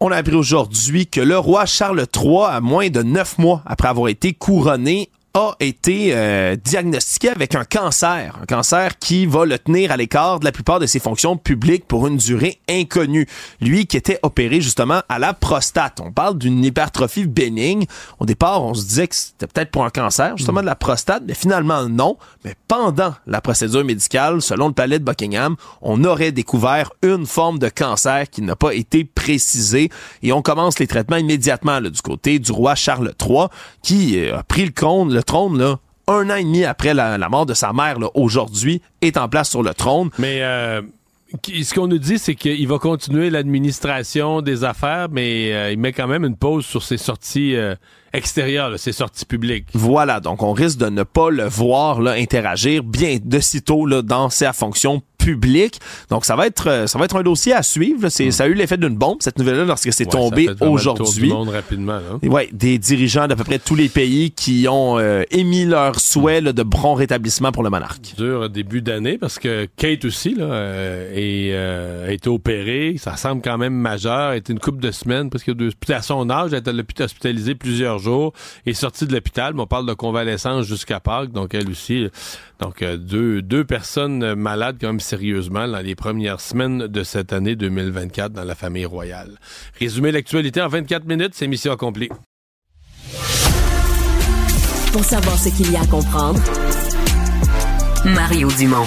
On a appris aujourd'hui que le roi Charles III, à moins de neuf mois après avoir été couronné, a été euh, diagnostiqué avec un cancer, un cancer qui va le tenir à l'écart de la plupart de ses fonctions publiques pour une durée inconnue. Lui qui était opéré justement à la prostate. On parle d'une hypertrophie bénigne. Au départ, on se disait que c'était peut-être pour un cancer, justement de la prostate, mais finalement non. Mais pendant la procédure médicale, selon le palais de Buckingham, on aurait découvert une forme de cancer qui n'a pas été précisée et on commence les traitements immédiatement là, du côté du roi Charles III qui euh, a pris le, trône, le trône là, un an et demi après la, mort de sa mère aujourd'hui est en place sur le trône. Mais euh, ce qu'on nous dit, c'est qu'il va continuer l'administration des affaires, mais euh, il met quand même une pause sur ses sorties euh, extérieures, là, ses sorties publiques. Voilà, donc on risque de ne pas le voir là, interagir bien de sitôt là, dans sa fonction public. Donc, ça va être, euh, ça va être un dossier à suivre. C'est, Ça a eu l'effet d'une bombe, cette nouvelle-là, lorsque c'est Ouais, tombé aujourd'hui. rapidement. Ouais, des dirigeants d'à peu près tous les pays qui ont euh, émis leur souhait là, de prompt rétablissement pour le monarque. dur début d'année parce que Kate aussi là, euh, est, euh, a été opérée. Ça semble quand même majeur. Elle a été une couple de semaines parce que depuis à son âge, elle a été hospitalisée plusieurs jours et sortie de l'hôpital. On parle de convalescence jusqu'à Pâques. Donc elle aussi. Donc euh, deux, deux personnes malades quand même sérieusement dans les premières semaines de cette année 2024 dans la famille royale. Résumé l'actualité en 24 minutes, c'est mission accomplie. Pour savoir ce qu'il y a à comprendre, Mario Dumont.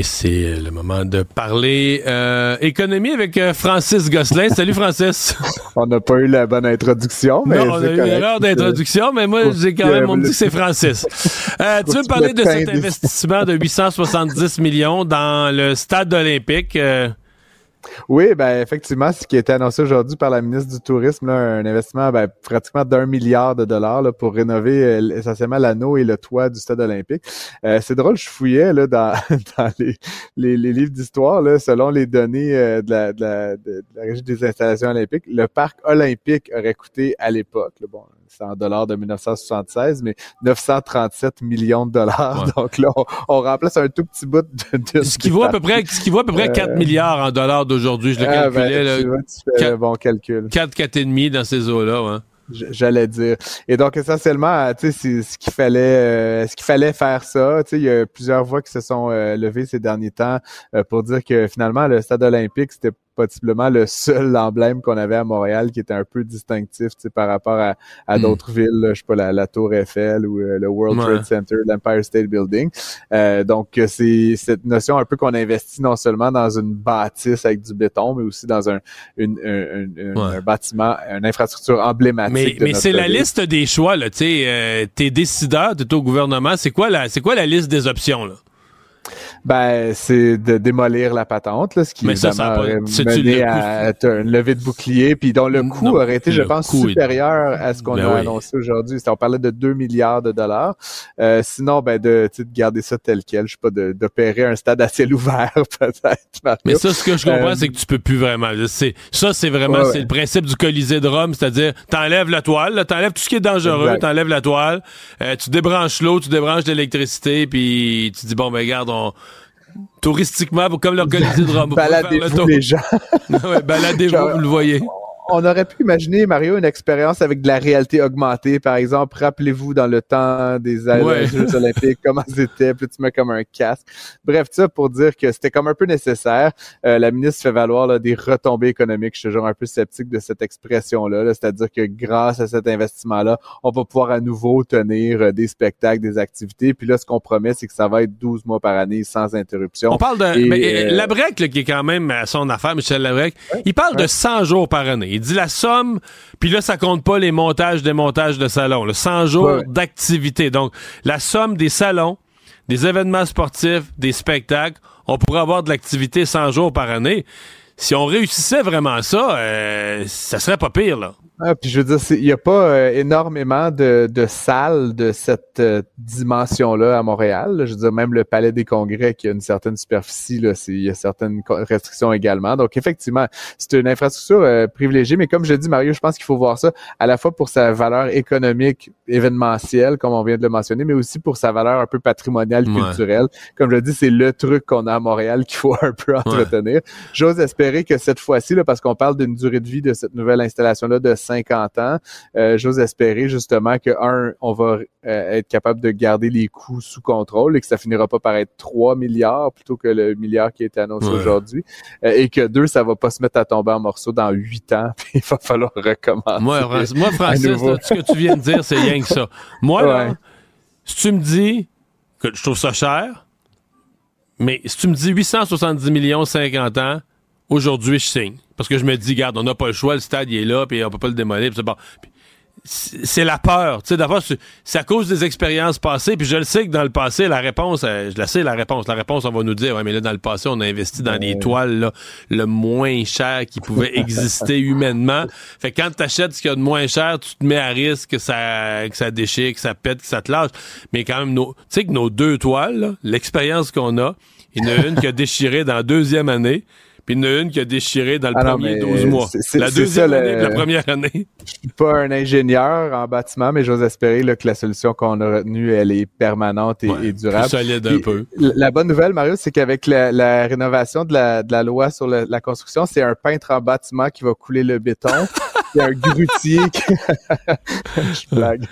Et c'est le moment de parler euh, économie avec euh, Francis Gosselin. Salut Francis. On n'a pas eu la bonne introduction, mais non, on a eu correct. une erreur d'introduction, mais moi, j'ai quand même, on me dit que c'est Francis. Euh, tu veux me parler le de cet investissement de 870 millions dans le stade olympique? euh, Oui, ben effectivement, ce qui a été annoncé aujourd'hui par la ministre du Tourisme, là, un investissement ben, pratiquement d'un milliard de dollars là, pour rénover euh, essentiellement l'anneau et le toit du stade olympique. Euh, c'est drôle, je fouillais là, dans, dans les, les, les livres d'histoire, selon les données euh, de, la, de, la, de- la Régie des installations olympiques, le parc olympique aurait coûté à l'époque, bon, c'est en dollars de 1976, mais 937 millions de dollars. Ouais. Donc là, on, on remplace un tout petit bout de, de ce qui vaut à peu près, ce qui vaut à peu près 4 milliards en dollars d'aujourd'hui. Je le Ah, calculais, ben, tu fais le bon calcul. 4, 4,5 dans ces eaux-là. J'allais dire. Et donc essentiellement, euh, tu sais, ce qu'il fallait, euh, ce qu'il fallait faire ça. Tu sais, il y a plusieurs voix qui se sont euh, levées ces derniers temps euh, pour dire que finalement le stade olympique c'était possiblement le seul emblème qu'on avait à Montréal qui était un peu distinctif, tu sais, par rapport à, à Mm. d'autres villes, là, je sais pas la, la Tour Eiffel ou euh, le World Ouais. Trade Center, l'Empire State Building. Euh, donc euh, c'est cette notion un peu qu'on investit non seulement dans une bâtisse avec du béton, mais aussi dans un, une, un, Ouais. bâtiment, une infrastructure emblématique. Mais, de mais c'est la liste des choix, là. Tu sais, euh, t'es décideur, t'es au gouvernement. C'est quoi la, c'est quoi la liste des options, là? Ben, c'est de démolir la patente, là, ce qui Mais ça, ça pas- mené à une levée de bouclier, puis dont le coût Non, aurait été, je pense, est- supérieur à ce qu'on Ben a oui. annoncé aujourd'hui. On parlait de 2 milliards de dollars. Euh, sinon, ben, de, de garder ça tel quel, je sais pas, d'opérer un stade à ciel ouvert, peut-être. Mais ça, ce que je comprends, Euh, c'est que tu peux plus vraiment. C'est, ça, c'est vraiment Ouais, c'est le principe du Colisée de Rome, c'est-à-dire t'enlèves la toile, t'enlèves tout ce qui est dangereux, t'enlèves la toile, euh, tu débranches l'eau, tu débranches l'électricité, puis tu dis bon ben regarde, on touristiquement, comme Colisée de le Baladez-vous les gens. Ouais, baladez-vous, vous le voyez. On aurait pu imaginer, Mario, une expérience avec de la réalité augmentée. Par exemple, rappelez-vous dans le temps des Ouais. Jeux olympiques, comment c'était, puis tu mets comme un casque. Bref, ça pour dire que c'était comme un peu nécessaire. Euh, la ministre fait valoir là, des retombées économiques. Je suis toujours un peu sceptique de cette expression-là. là. C'est-à-dire que grâce à cet investissement-là, on va pouvoir à nouveau tenir euh, des spectacles, des activités. Puis là, ce qu'on promet, c'est que ça va être 12 mois par année sans interruption. On parle de. Et, mais, euh, euh, Labrec, là, qui est quand même à son affaire, Michel Labrec, il parle de 100 jours par année. Il dit la somme, puis là, ça compte pas les montages, démontages de salons. Le 100 jours Ouais, d'activité. Donc, la somme des salons, des événements sportifs, des spectacles, on pourrait avoir de l'activité 100 jours par année. Si on réussissait vraiment ça, euh, ça serait pas pire, là. Ah, puis je veux dire, il n'y a pas euh, énormément de, de salles de cette euh, dimension-là à Montréal. là. Je veux dire, même le Palais des Congrès qui a une certaine superficie, là, il y a certaines restrictions également. Donc, effectivement, c'est une infrastructure euh, privilégiée. Mais comme je dis, Mario, je pense qu'il faut voir ça à la fois pour sa valeur économique événementielle, comme on vient de le mentionner, mais aussi pour sa valeur un peu patrimoniale, Ouais. culturelle. Comme je dis, c'est le truc qu'on a à Montréal qu'il faut un peu entretenir. J'ose espérer que cette fois-ci, parce qu'on parle d'une durée de vie de cette nouvelle installation-là de 50 ans, euh, j'ose espérer justement que, un, on va euh, être capable de garder les coûts sous contrôle et que ça finira pas par être 3 milliards plutôt que le milliard qui a été annoncé Ouais. aujourd'hui. Euh, et que, deux, ça va pas se mettre à tomber en morceaux dans 8 ans, puis il va falloir recommencer. Moi, Fran- moi, Francis, là, ce que tu viens de dire, c'est rien que ça. Moi, là, si tu me dis que je trouve ça cher, mais si tu me dis 870 millions 50 ans, aujourd'hui, je signe. Parce que je me dis, regarde, on n'a pas le choix, le stade il est là, puis on peut pas le démolir. c'est bon. C'est la peur. Tu sais, d'abord, c'est à cause des expériences passées. Puis je le sais que dans le passé, la réponse, euh, je la sais, la réponse. La réponse, on va nous dire, ouais, mais là, dans le passé, on a investi dans des toiles là, le moins cher qui pouvait exister humainement. Fait que quand tu achètes ce qu'il y a de moins cher, tu te mets à risque que ça, que ça déchire, que ça pète, que ça te lâche. Mais quand même, tu sais que nos deux toiles, l'expérience qu'on a, il y en a une qui a déchiré dans la deuxième année puis il y en a une qui a déchiré dans le ah premier 12 mois. la deuxième année, la première année. Je suis pas un ingénieur en bâtiment, mais j'ose espérer que la solution qu'on a retenue, elle est permanente et, durable. solide un peu. La bonne nouvelle, Mario, c'est qu'avec la, rénovation de la, loi sur la, construction, c'est un peintre en bâtiment qui va couler le béton. Il y a un grutier qui... Je blague.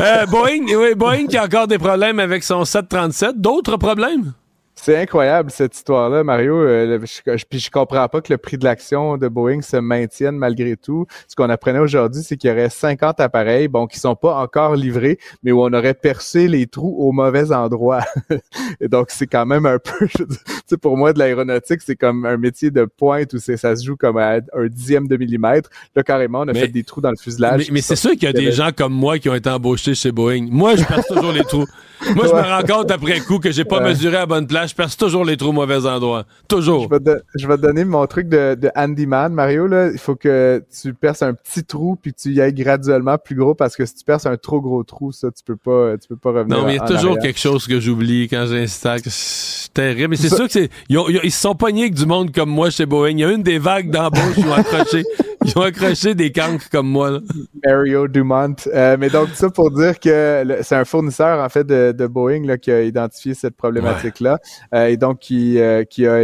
Euh, Boeing, oui, Boeing qui a encore des problèmes avec son 737. D'autres problèmes? C'est incroyable cette histoire-là, Mario. Euh, je, puis je comprends pas que le prix de l'action de Boeing se maintienne malgré tout. Ce qu'on apprenait aujourd'hui, c'est qu'il y aurait 50 appareils, bon, qui sont pas encore livrés, mais où on aurait percé les trous au mauvais endroit. Et donc c'est quand même un peu, tu sais, pour moi de l'aéronautique, c'est comme un métier de pointe où ça se joue comme à un dixième de millimètre. Là carrément, on a fait des trous dans le fuselage. Mais, c'est sûr qu'il y a des gens comme moi qui ont été embauchés chez Boeing. Moi, je perce toujours les trous. Moi, je me rends compte après coup que j'ai pas mesuré à bonne place je perce toujours les trous au mauvais endroit. Toujours. Je vais, te, donner mon truc de, de handyman, Mario. Là. Il faut que tu perces un petit trou puis tu y ailles graduellement plus gros parce que si tu perces un trop gros trou, ça, tu peux pas, tu peux pas revenir. Non, mais il y a toujours quelque chose que j'oublie quand j'installe. C'est terrible. Mais c'est sûr que c'est, ils, se sont pognés avec du monde comme moi chez Boeing. Il y a une des vagues d'embauche qui ont accroché. Ils ont accroché des cancres comme moi. Là. Mario Dumont. Euh, mais donc, ça pour dire que c'est un fournisseur, en fait, de, de, Boeing là, qui a identifié cette problématique-là. Euh, et donc, qui, euh, qui a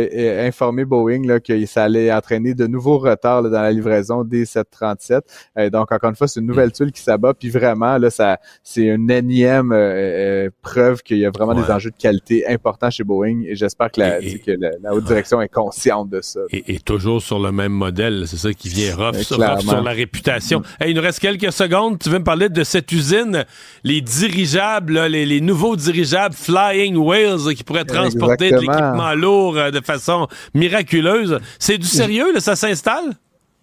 informé Boeing là, que ça allait entraîner de nouveaux retards dans la livraison des 737. donc, encore une fois, c'est une nouvelle tuile qui s'abat. Puis vraiment, là, ça c'est une énième preuve qu'il y a vraiment des enjeux de qualité importants chez Boeing. Et j'espère que, la, que la, haute direction est consciente de ça. Et, et toujours sur le même modèle. C'est ça qui vient sur, la réputation. il nous reste quelques secondes. Tu veux me parler de cette usine, les dirigeables, les, nouveaux dirigeables Flying Whales qui pourraient transporter de l'équipement lourd euh, de façon miraculeuse. C'est du sérieux, là, ça s'installe?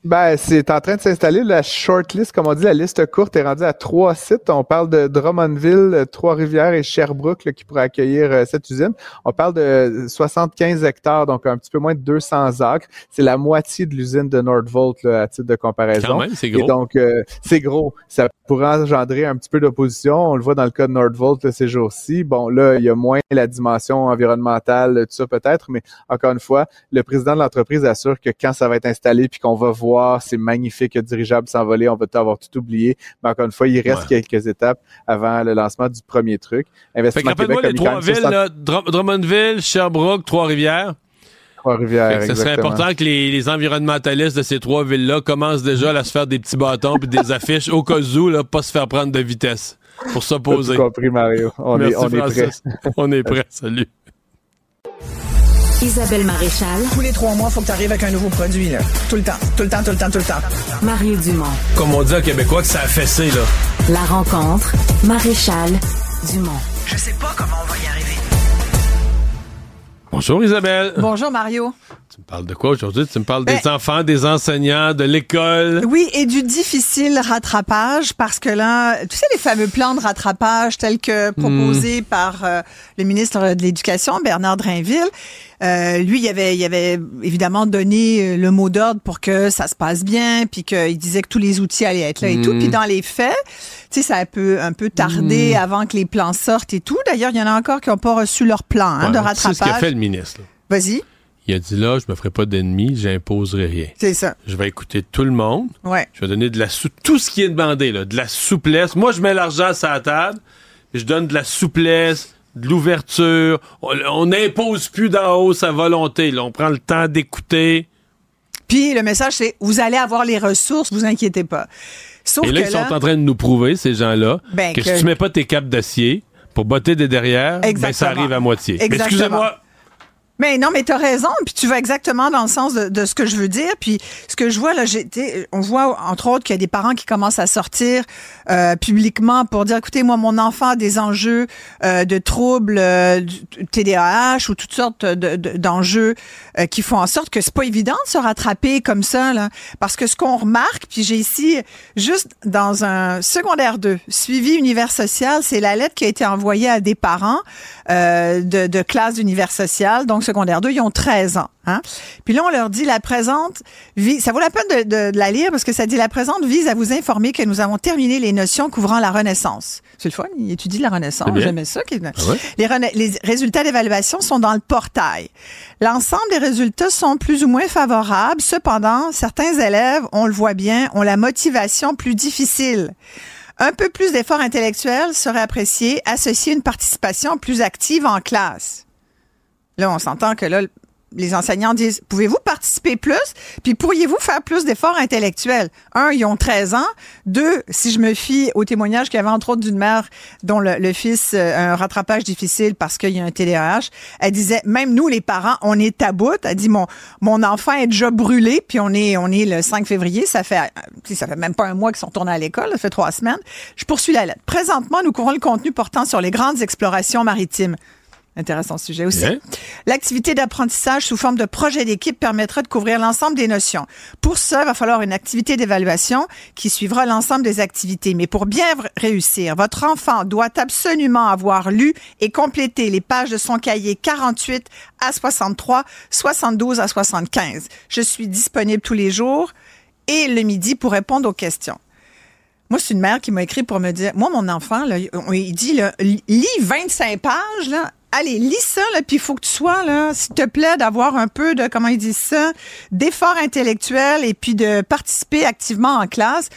Ben, c'est en train de s'installer. La shortlist, comme on dit, la liste courte est rendue à trois sites. On parle de Drummondville, Trois-Rivières et Sherbrooke qui pourraient accueillir euh, cette usine. On parle de 75 hectares, donc un petit peu moins de 200 acres. C'est la moitié de l'usine de Nordvolt à titre de comparaison. Quand même, c'est gros. Et donc, euh, c'est gros. Ça pourrait engendrer un petit peu d'opposition. On le voit dans le cas de Nordvolt ces jours-ci. Bon, là, il y a moins la dimension environnementale, tout ça peut-être, mais encore une fois, le président de l'entreprise assure que quand ça va être installé puis qu'on va voir ces magnifiques dirigeables s'envoler, on va avoir tout oublié. Mais encore une fois, il reste quelques étapes avant le lancement du premier truc. Investissement Québec, les trois villes, Drummondville, Sherbrooke, Trois-Rivières. Trois-Rivières, Ce serait important que les, environnementalistes de ces trois villes-là commencent déjà à se faire des petits bâtons puis des affiches au cas où, là, pas se faire prendre de vitesse pour s'opposer. compris, Mario. On est, on est prêt. on est prêt. Salut. Isabelle Maréchal. Tous les trois mois, il faut que tu arrives avec un nouveau produit. Là. Tout le temps, tout le temps, tout le temps, tout le temps. Mario Dumont. Comme on dit à Québécois que ça a fessé, là. La rencontre, Maréchal Dumont. Je sais pas comment on va y arriver. Bonjour Isabelle. Bonjour Mario. Tu me parles de quoi aujourd'hui? Tu me parles des ben, enfants, des enseignants, de l'école? Oui, et du difficile rattrapage parce que là, tu sais, les fameux plans de rattrapage tels que proposés hmm. par euh, le ministre de l'Éducation, Bernard Drainville, euh, lui, il avait, il avait évidemment donné euh, le mot d'ordre pour que ça se passe bien, puis qu'il disait que tous les outils allaient être là et tout. Puis hmm. dans les faits, tu sais, ça a un peu, un peu tardé hmm. avant que les plans sortent et tout. D'ailleurs, il y en a encore qui n'ont pas reçu leur plan hein, de rattrapage. C'est ce qu'a fait le ministre. Vas-y. Il a dit là, je me ferai pas d'ennemis, j'imposerai rien. C'est ça. Je vais écouter tout le monde. Ouais. Je vais donner de la sou tout ce qui est demandé là, de la souplesse. Moi, je mets l'argent sur la table, je donne de la souplesse, de l'ouverture. On n'impose plus d'en haut sa volonté. Là. On prend le temps d'écouter. Puis le message, c'est vous allez avoir les ressources, vous inquiétez pas. Sauf Et là, ils sont en train de nous prouver, ces gens-là, ben, que, si tu mets pas tes capes d'acier pour botter des derrières, ben, ça arrive à moitié. Excusez-moi, Mais non, mais tu as raison, puis tu vas exactement dans le sens de, de, ce que je veux dire. Puis ce que je vois là, on voit entre autres qu'il y a des parents qui commencent à sortir euh, publiquement pour dire, écoutez, moi, mon enfant a des enjeux euh, de troubles euh, TDAH ou toutes sortes de, d'enjeux euh, qui font en sorte que c'est pas évident de se rattraper comme ça, là. Parce que ce qu'on remarque, puis j'ai ici, juste dans un secondaire 2, suivi univers social, c'est la lettre qui a été envoyée à des parents euh, de, de classe d'univers social, donc secondaire 2, ils ont 13 ans. Hein? Puis là, on leur dit la présente, ça vaut la peine de, de, la lire parce que ça dit la présente vise à vous informer que nous avons terminé les notions couvrant la Renaissance. C'est le fun, il étudie la Renaissance, j'aimais ça. Ah les, les résultats d'évaluation sont dans le portail. L'ensemble des résultats sont plus ou moins favorables. Cependant, certains élèves, on le voit bien, ont la motivation plus difficile. Un peu plus d'effort intellectuel serait apprécié, associé à une participation plus active en classe. Là, on s'entend que là, les enseignants disent, pouvez-vous participer plus? Puis pourriez-vous faire plus d'efforts intellectuels? Un, ils ont 13 ans. Deux, si je me fie au témoignage qu'il y avait entre autres d'une mère dont le, fils a un rattrapage difficile parce qu'il y a un TDAH, elle disait, même nous, les parents, on est à bout. Elle dit, mon, mon enfant est déjà brûlé, puis on est, on est le 5 février. Ça fait, ça fait même pas un mois qu'ils sont tournés à l'école. Ça fait trois semaines. Je poursuis la lettre. Présentement, nous couvrons le contenu portant sur les grandes explorations maritimes. Intéressant sujet aussi. L'activité d'apprentissage sous forme de projet d'équipe permettra de couvrir l'ensemble des notions. Pour ça, il va falloir une activité d'évaluation qui suivra l'ensemble des activités. Mais pour bien réussir, votre enfant doit absolument avoir lu et complété les pages de son cahier 48 à 63, 72 à 75. Je suis disponible tous les jours et le midi pour répondre aux questions. Moi, c'est une mère qui m'a écrit pour me dire, moi, mon enfant, là, il dit, là, lis 25 pages, là, allez, lis ça, là, puis il faut que tu sois, là, s'il te plaît, d'avoir un peu de, comment ils disent ça, d'effort intellectuel et puis de participer activement en classe.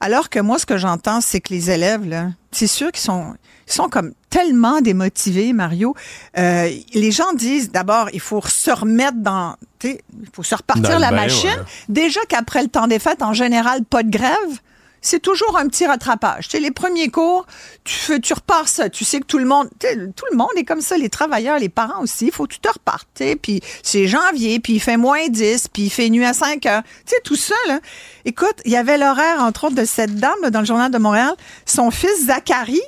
Alors que moi, ce que j'entends, c'est que les élèves, là, c'est sûr qu'ils sont, ils sont comme tellement démotivés, Mario. Euh, les gens disent d'abord, il faut se remettre dans, il faut se repartir la machine. Déjà qu'après le temps des fêtes, en général, pas de grève c'est toujours un petit rattrapage. Tu sais, les premiers cours, tu fais, tu repars ça. Tu sais que tout le monde, tout le monde est comme ça, les travailleurs, les parents aussi. Il faut que tu te repartes. Puis c'est janvier, puis il fait moins 10, puis il fait nuit à 5 heures. Tu sais, tout ça, là. Écoute, il y avait l'horaire, entre autres, de cette dame dans le Journal de Montréal. Son fils, Zachary,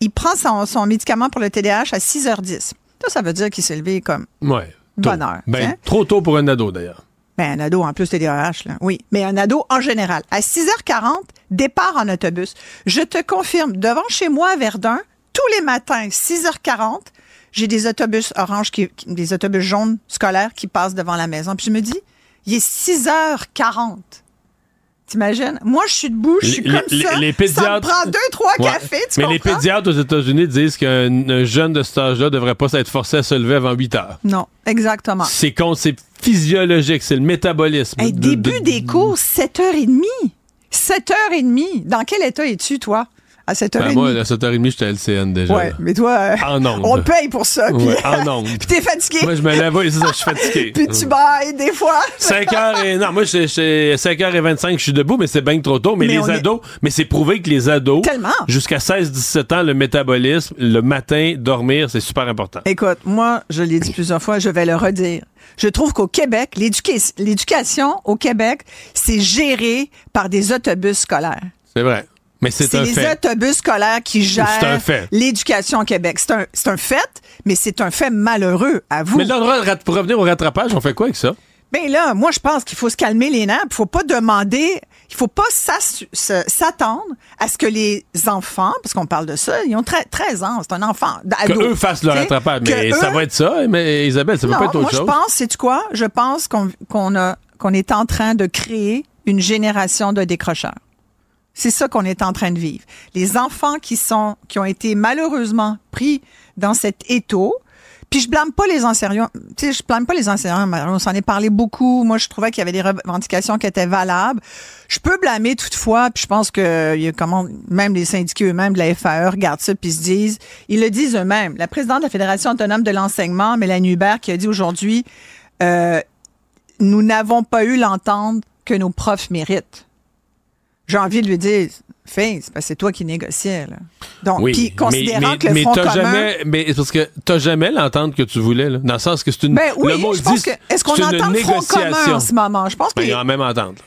il prend son, médicament pour le TDAH à 6h10. Ça, ça veut dire qu'il s'est levé comme ouais, bonne heure. Ben, trop tôt pour un ado, d'ailleurs. Ben, un ado, en plus, TDAH, là. Oui. Mais un ado en général. À 6h40, départ en autobus. Je te confirme, devant chez moi à Verdun, tous les matins, 6h40, j'ai des autobus orange, qui, des autobus jaunes scolaires qui passent devant la maison. Puis je me dis, il est 6h40. T'imagines? Moi, je suis debout, je suis comme ça. Les pédiatres... Ça me prend deux, trois cafés, tu Mais les pédiatres aux États-Unis disent qu'un jeune de cet âge-là devrait pas s'être forcé à se lever avant 8 heures. Non, exactement. C'est con, c'est physiologique, c'est le métabolisme. Hey, début des cours, 7h30. 7h30. Dans quel état es-tu, toi? À 7h30. Ben moi, à 7h30, j'étais à LCN déjà. Ouais, mais toi, euh, on paye pour ça. Puis, ouais, en ondes. puis t'es fatigué. Moi, je me lève, c'est ça, je suis fatigué. puis tu bailles des fois. 5h et... Non, moi, c'est 5h25, je suis debout, mais c'est bien trop tôt. Mais, les ados, mais c'est prouvé que les ados, jusqu'à 16-17 ans, le métabolisme, le matin, dormir, c'est super important. Écoute, moi, je l'ai dit plusieurs fois, je vais le redire. Je trouve qu'au Québec, l'éducation au Québec, c'est géré par des autobus scolaires. C'est vrai. Mais c'est les autobus scolaires qui gèrent l'éducation au Québec. C'est un, un, fait, mais c'est un fait malheureux, à vous. Mais là, pour revenir au rattrapage, on fait quoi avec ça? Ben là, moi, je pense qu'il faut se calmer les nerfs. Il faut pas demander, il faut pas s'attendre à ce que les enfants, parce qu'on parle de ça, ils ont 13 ans, c'est un enfant. Ado, que eux fassent le rattrapage. Mais ça va être ça, mais Isabelle, ça ne peut pas être autre chose. Moi, je pense, c'est quoi? Je pense qu'on a qu'on est en train de créer une génération de décrocheurs. C'est ça qu'on est en train de vivre. Les enfants qui sont, qui ont été malheureusement pris dans cet étau, puis je blâme pas les enseignants. Tu sais, je blâme pas les enseignants. On s'en est parlé beaucoup. Moi, je trouvais qu'il y avait des revendications qui étaient valables. Je peux blâmer toutefois, puis je pense que y a comment même les syndiqués eux-mêmes de la FAE regardent ça puis se disent, ils le disent eux-mêmes. La présidente de la Fédération autonome de l'enseignement, Mélanie Hubert, qui a dit aujourd'hui, euh, nous n'avons pas eu l'entente que nos profs méritent. J'ai envie de lui dire, Fais, c'est parce que c'est toi qui négociais. Là. Donc, Oui, puis considérant mais, que le mais Front t'as commun... jamais, mais c'est parce que t'as jamais l'entente que tu voulais, là, dans le sens que c'est une. Ben oui, le mot je pense dit, que... Est-ce qu'on entend le Front commun en ce moment? Je pense Ben, ils ont la même entente.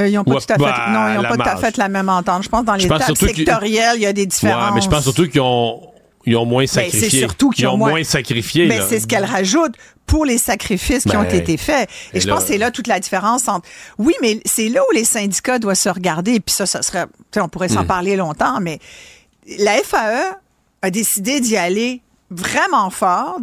euh, ils n'ont pas Ou tout à fait... pas Non, ils la pas tout à fait la même entente. Je pense que dans les qu'ils- sectorielles, il y a des différences. Ouais, mais je pense surtout qu'ils ont, ils ont moins Ben, sacrifié. c'est surtout qu'ils ils ont ont moins- moins sacrifié. Mais là. c'est ce qu'elle rajoute pour les sacrifices qui Ben, ont été faits. Et, et je là- pense que c'est là toute la différence entre. Oui, mais c'est là où les syndicats doivent se regarder. Et puis ça, ça serait. On pourrait s'en Hmm. parler longtemps, mais la FAE a décidé d'y aller vraiment fort,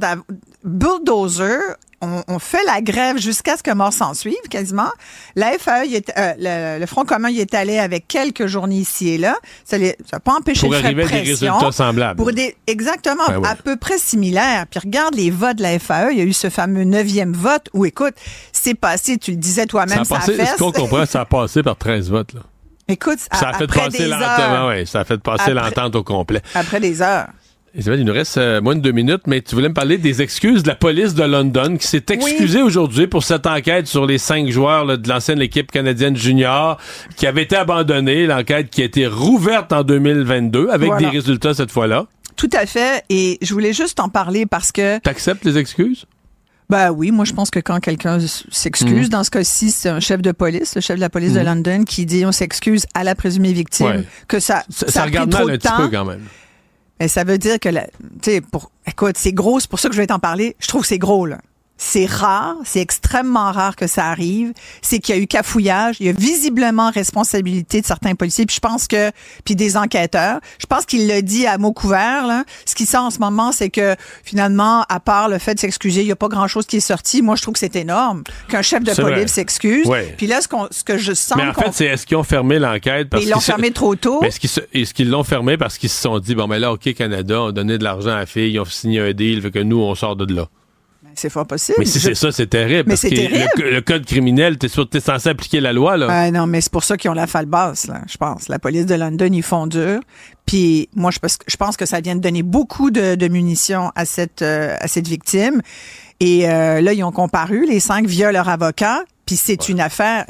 bulldozer. On, on fait la grève jusqu'à ce que mort s'en suive, quasiment. La FAE, il est- euh, le, le Front commun, il est allé avec quelques journées ici et là. Ça n'a pas empêché Pour de faire arriver à des résultats semblables. Pour des, exactement, Ben à peu près similaires. Puis regarde les votes de la FAE. Il y a eu ce fameux neuvième vote où, écoute, c'est passé, tu le disais Ça toi-même, a ça, passé, fait. ce qu'on comprend, ça a passé par 13 votes. Là. Écoute, Ça a a- fait passer l'entente. Ouais, ça a fait passer l'entente au complet. après des heures. Isabelle, il nous reste euh, moins de deux minutes, mais tu voulais me parler des excuses de la police de London qui s'est excusée aujourd'hui pour cette enquête sur les cinq joueurs là, de l'ancienne équipe canadienne junior qui avait été abandonnée, l'enquête qui a été rouverte en 2022 avec Voilà. des résultats cette fois-là. Tout à fait. Et je voulais juste en parler parce que, T'acceptes les excuses? ben oui, moi, je pense que quand quelqu'un s'excuse, Mhm. dans ce cas-ci, c'est un chef de police, le chef de la police de Mhm. London, qui dit on s'excuse à la présumée victime, Ouais. que ça, Ça, ça, ça a pris regarde trop mal de un petit peu quand même. Mais ça veut dire que, tu sais, pour, écoute, c'est gros, c'est pour ça que je vais t'en parler. Je trouve que c'est gros, là. C'est rare, c'est extrêmement rare que ça arrive. C'est qu'il y a eu cafouillage, il y a visiblement responsabilité de certains policiers, puis je pense que, puis des enquêteurs. Je pense qu'il l'a dit à mot couvert. Là. Ce qui sort en ce moment, c'est que finalement, à part le fait de s'excuser, il y a pas grand-chose qui est sorti. Moi, je trouve que c'est énorme qu'un chef de police s'excuse. Ouais. Puis là, ce, que je sens, Mais en fait, c'est est-ce qu'ils ont fermé l'enquête? parce ils l'ont fermé trop tôt. Est-ce qu'ils, l'ont fermé parce qu'ils se sont dit, bon, mais là, OK, Canada, on a donné de l'argent à la fille, ils ont signé un deal, fait que nous, on sort de là? C'est fort possible. Mais si c'est ça, c'est terrible. Mais parce que terrible. Le, le code criminel, t'es, sûr- t'es censé appliquer la loi, là. Non, mais c'est pour ça qu'ils ont la falle basse, là, je pense. La police de London, ils font dur. Puis moi, je pense, je pense que ça vient de donner beaucoup de, de munitions à cette, euh, à cette victime. Et euh, là, ils ont comparu, les cinq, via leur avocat. Puis c'est une affaire...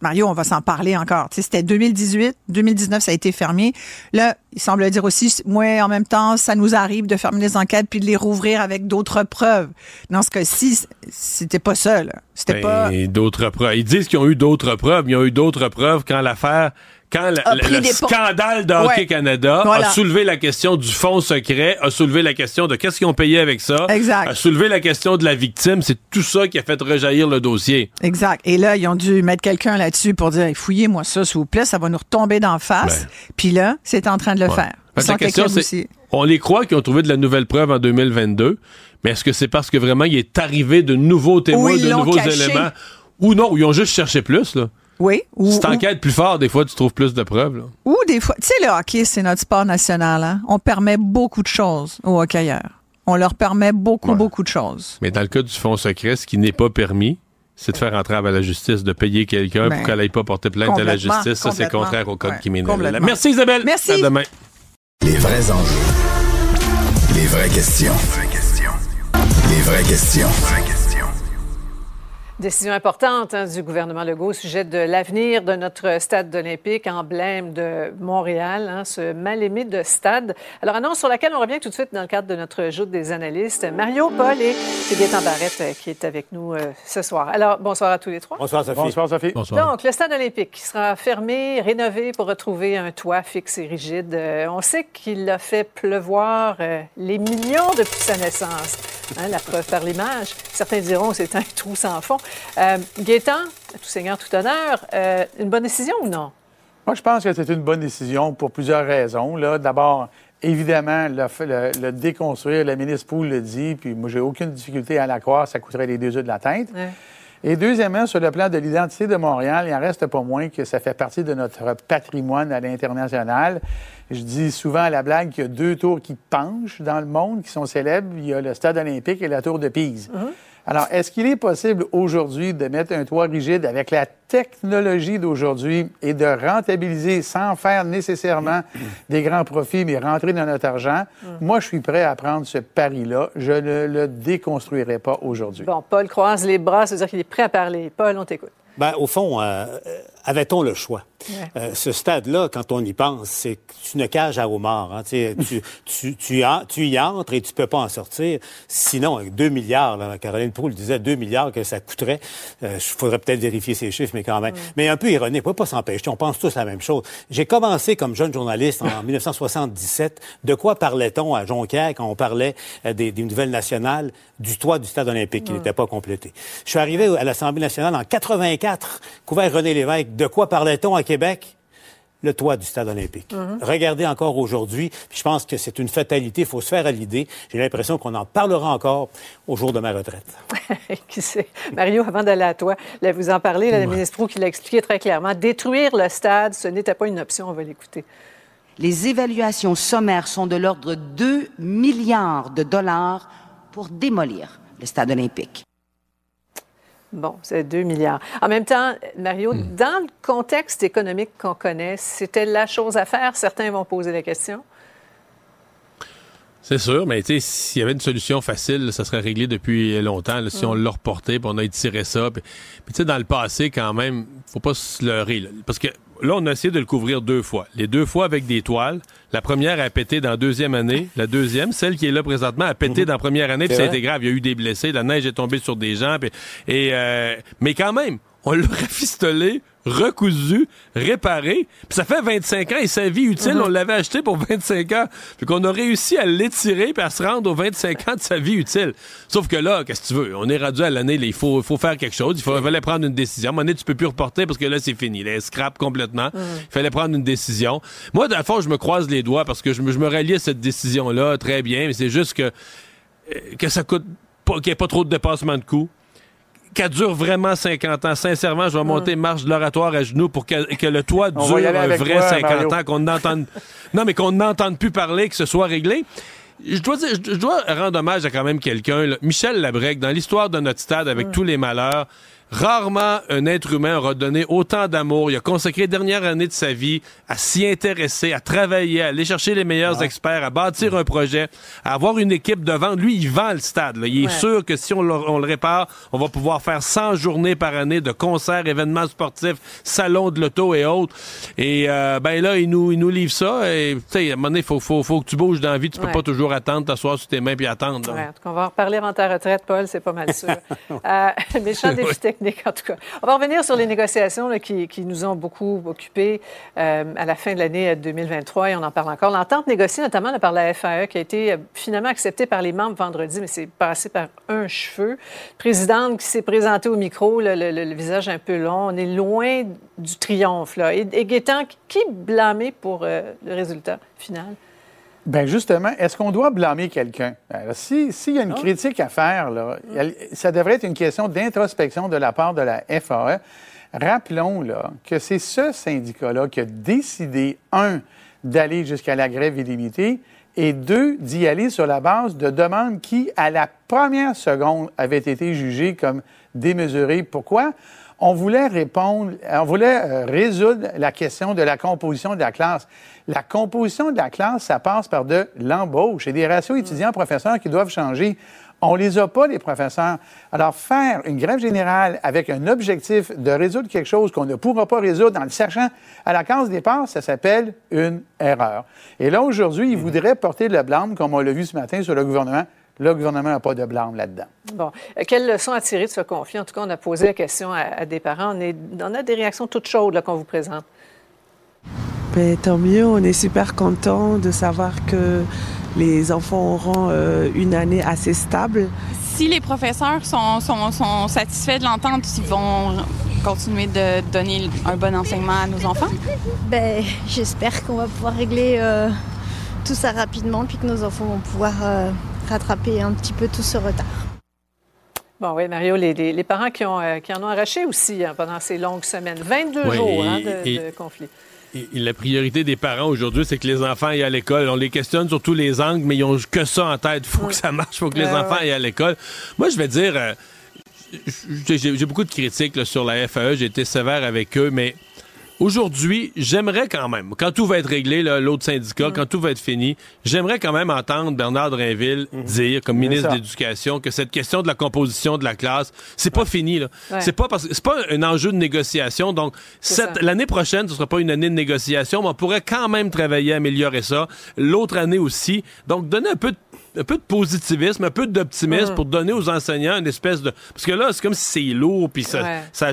Mario, on va s'en parler encore. C'était 2018, 2019, ça a été fermé. Là, il semble dire aussi, moi, en même temps, ça nous arrive de fermer les enquêtes puis de les rouvrir avec d'autres preuves. Dans ce cas-ci, c'était pas ça. C'était Ben, pas... d'autres preuves. Ils disent qu'ils ont eu d'autres preuves. mais Ils ont eu d'autres preuves quand l'affaire, quand le, scandale de Hockey Ouais. Canada Voilà. a soulevé la question du fonds secret, a soulevé la question de qu'est-ce qu'ils ont payé avec ça, Exact. a soulevé la question de la victime. C'est tout ça qui a fait rejaillir le dossier. Exact. Et là, ils ont dû mettre quelqu'un là-dessus pour dire, fouillez-moi ça, s'il vous plaît, ça va nous retomber d'en face. Ben. Puis là, c'est en train de le Ouais. faire. La question, c'est, on les croit qui ont trouvé de la nouvelle preuve en 2022, mais est-ce que c'est parce que vraiment il est arrivé de nouveaux témoins, de nouveaux caché. éléments, ou non, ou ils ont juste cherché plus, là. Oui. Ou, Si t'enquêtes plus fort, des fois, tu trouves plus de preuves, là. ou des fois, tu sais, le hockey, c'est notre sport national. Hein? On permet beaucoup de choses aux hockeyeurs. On leur permet beaucoup, Ouais. beaucoup de choses. Mais dans le cas du fonds secret, ce qui n'est pas permis, c'est de faire entrave à la justice, de payer quelqu'un Ben, pour qu'elle n'aille pas porter plainte à la justice. Ça, c'est contraire au code Ouais, criminel. Merci Isabelle. Merci. À demain. Les vrais enjeux. Les vraies questions. Les vraies questions. Décision importante hein, du gouvernement Legault au sujet de l'avenir de notre stade olympique, emblème de Montréal, hein, ce mal-aimé de stade. Alors, annonce sur laquelle on revient tout de suite dans le cadre de notre joute des analystes. Mario Paul et Gaétan Barrette euh, qui est avec nous euh, ce soir. Alors, bonsoir à tous les trois. Bonsoir, Sophie. Bonsoir, Sophie. Bonsoir. Donc, le stade olympique qui sera fermé, rénové pour retrouver un toit fixe et rigide. Euh, on sait qu'il a fait pleuvoir euh, les millions depuis sa naissance. Hein, la preuve par l'image. Certains diront c'est un trou sans fond. Euh, Gaétan, tout seigneur, tout honneur, euh, une bonne décision ou non? Moi, je pense que c'est une bonne décision pour plusieurs raisons. D'abord, évidemment, le, le- le déconstruire, le ministre Poul le dit, puis moi, j'ai aucune difficulté à la croire, ça coûterait les deux yeux de la tête. Ouais. Et deuxièmement, sur le plan de l'identité de Montréal, il en reste pas moins que ça fait partie de notre patrimoine à l'international. Je dis souvent à la blague qu'il y a deux tours qui penchent dans le monde, qui sont célèbres. Il y a le Stade olympique et la tour de Pise. Alors, est-ce qu'il est possible aujourd'hui de mettre un toit rigide avec la technologie d'aujourd'hui et de rentabiliser sans faire nécessairement des grands profits, mais rentrer dans notre argent? Moi, je suis prêt à prendre ce pari-là. Je ne le déconstruirai pas aujourd'hui. Bon, Paul croise les bras, c'est-à-dire qu'il est prêt à parler. Paul, on t'écoute. Ben, au fond, euh, avait-on le choix? Euh, ce stade-là, quand on y pense, c'est une cage à homards. Hein, tu, tu, tu, tu, y entres et tu peux pas en sortir. Sinon, avec 2 milliards, là, Caroline Proulx disait 2 milliards que ça coûterait. Il euh, faudrait peut-être vérifier ces chiffres, mais quand même. Mais un peu ironique, on peut pas s'empêcher. On pense tous la même chose. J'ai commencé comme jeune journaliste en 1977. De quoi parlait-on à Jonquière quand on parlait euh, des, des, nouvelles nationales du toit du stade olympique qui n'était pas complété? Je suis arrivé à l'Assemblée nationale en 84, couvert René Lévesque. De quoi parlait-on à Québec? le toit du stade olympique. Mhm. Regardez encore aujourd'hui, je pense que c'est une fatalité, il faut se faire à l'idée. J'ai l'impression qu'on en parlera encore au jour de ma retraite. qui sait? Mario, avant d'aller à toi, là, vous en parlez, le ministre Proux qui l'a expliqué très clairement, détruire le stade, ce n'était pas une option, on va l'écouter. Les évaluations sommaires sont de l'ordre de 2 milliards de dollars pour démolir le stade olympique. Bon, c'est 2 milliards. En même temps, Mario, hmm. dans le contexte économique qu'on connaît, c'était la chose à faire. Certains vont poser la question. C'est sûr, mais tu sais, s'il y avait une solution facile, ça serait réglé depuis longtemps. si on l'a reporté, puis on a étiré ça. Puis, tu sais, dans le passé, quand même, faut pas se leurrer. parce que là, on a essayé de le couvrir deux fois. Les deux fois avec des toiles. La première a pété dans la deuxième année. La deuxième, celle qui est là présentement, a pété mhm. dans la première année, puis ça a été grave. Il y a eu des blessés, la neige est tombée sur des gens. et, euh, mais quand même, on l'a rafistolé recousu, réparé. Puis ça fait 25 ans et sa vie utile, mhm. on l'avait acheté pour 25 ans. Puis qu'on a réussi à l'étirer puis à se rendre aux 25 ans de sa vie utile. Sauf que là, qu'est-ce que tu veux? On est rendu à l'année, il faut, faut faire quelque chose. Il fallait prendre une décision. À un moment donné, tu peux plus reporter parce que là, c'est fini. Là, scrap complètement. Mhm. Il fallait prendre une décision. Moi, dans le fond, je me croise les doigts parce que je me, je me rallie à cette décision-là très bien, mais c'est juste que, euh, que ça coûte pas, qu'il n'y ait pas trop de dépassement de coûts qu'elle dure vraiment 50 ans. Sincèrement, je vais monter marche de l'oratoire à genoux pour que, le toit dure un vrai 50 ans, qu'on n'entende... Non, mais qu'on n'entende plus parler, que ce soit réglé. Je dois, dire, je dois rendre hommage à quand même quelqu'un, Michel Labrec, dans l'histoire de notre stade, avec tous les malheurs, Rarement un être humain aura donné autant d'amour. Il a consacré les dernières années de sa vie à s'y intéresser, à travailler, à aller chercher les meilleurs experts, à bâtir un projet, à avoir une équipe devant. Lui, il vend le stade. Il est sûr que si on le, répare, on va pouvoir faire 100 journées par année de concerts, événements sportifs, salons de l'auto et autres. Et euh, ben là, il nous, il nous livre ça. Et tu sais, à un moment donné, il faut, faut, faut, que tu bouges dans la vie. Tu peux pas toujours attendre, t'asseoir sur tes mains puis attendre. on va en reparler avant ta retraite, Paul, c'est pas mal sûr. euh, méchant On va revenir sur les négociations qui, nous ont beaucoup occupés euh, à la fin de l'année 2023 et on en parle encore. L'entente négociée notamment par la FAE qui a été euh, finalement acceptée par les membres vendredi, mais c'est passé par un cheveu. Présidente qui s'est présentée au micro, le, visage un peu long. On est loin du triomphe. Et, et qui blâmer pour euh, le résultat final? Bien, justement, est-ce qu'on doit blâmer quelqu'un? S'il y a une critique à faire, là, ça devrait être une question d'introspection de la part de la FAE. Rappelons là, que c'est ce syndicat-là qui a décidé, un, d'aller jusqu'à la grève illimitée et deux, d'y aller sur la base de demandes qui, à la première seconde, avaient été jugées comme démesurées. Pourquoi? On voulait répondre, on voulait euh, résoudre la question de la composition de la classe. La composition de la classe, ça passe par de l'embauche et des ratios étudiants-professeurs qui doivent changer. On les a pas, les professeurs. Alors, faire une grève générale avec un objectif de résoudre quelque chose qu'on ne pourra pas résoudre en le sachant à la case départ, ça s'appelle une erreur. Et là, aujourd'hui, ils voudraient porter le blâme, comme on l'a vu ce matin sur le gouvernement. Le gouvernement n'a pas de blâme là-dedans. Bon. Euh, quelle leçon à tirer de ce conflit? En tout cas, on a posé la question à, des parents. On, a des réactions toutes chaudes qu'on vous présente. Ben, tant mieux, on est super content de savoir que les enfants auront euh, une année assez stable. Si les professeurs sont, sont, satisfaits de l'entente, ils vont continuer de donner un bon enseignement à nos enfants? Ben, j'espère qu'on va pouvoir régler euh, tout ça rapidement puis que nos enfants vont pouvoir euh, rattraper un petit peu tout ce retard. Bon, oui, Mario, les, parents qui, ont, qui en ont arraché aussi hein, pendant ces longues semaines. 22 jours hein, de conflit la priorité des parents aujourd'hui, c'est que les enfants aillent à l'école. On les questionne sur tous les angles, mais ils ont que ça en tête. Il faut que ça marche, il faut que les enfants aillent à l'école. Moi, je vais dire, euh, j'ai beaucoup de critiques sur la FAE. J'ai été sévère avec eux, mais aujourd'hui, j'aimerais quand même, quand tout va être réglé, l'autre syndicat, quand tout va être fini, j'aimerais quand même entendre Bernard Drinville dire, comme ministre de l'Éducation, que cette question de la composition de la classe, c'est pas fini. Là. Ouais. C'est pas parce que c'est pas un enjeu de négociation. Donc, l'année prochaine, ce sera pas une année de négociation, mais on pourrait quand même travailler à améliorer ça. L'autre année aussi. Donc, donner un peu de un peu de positivisme, un peu d'optimisme Mm. pour donner aux enseignants une espèce de... Parce que là, c'est comme si c'est lourd, puis ça... Ouais. ça-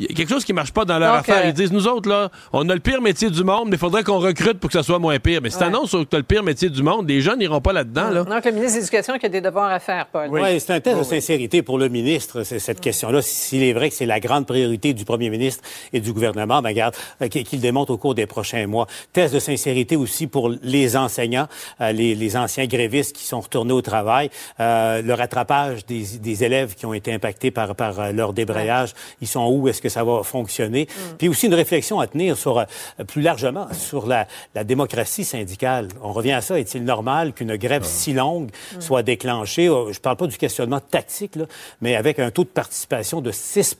Il y a quelque chose qui marche pas dans leur Donc, affaire. euh, Ils disent, nous autres, là, on a le pire métier du monde, mais il faudrait qu'on recrute pour que ça soit moins pire. Mais si Ouais. t'annonces que t'as le pire métier du monde, les jeunes n'iront pas là-dedans, là. Donc, le ministre de l'Éducation qui a des devoirs à faire, Paul. Oui, c'est un test de sincérité pour le ministre, c'est- cette question-là. S'il est vrai que c'est la grande priorité du premier ministre et du gouvernement, ben regarde, euh, qu'il démontre au cours des prochains mois. Test de sincérité aussi pour les enseignants, euh, les, les anciens grévistes qui sont retournés au travail, euh, le rattrapage des, des élèves qui ont été impactés par, par euh, leur débrayage. Ils sont où? Est-ce que ça va fonctionner? Puis aussi une réflexion à tenir sur, euh, plus largement, sur la, la démocratie syndicale. On revient à ça. Est-il normal qu'une grève si longue soit déclenchée? Euh, Je parle pas du questionnement tactique, là, mais avec un taux de participation de 6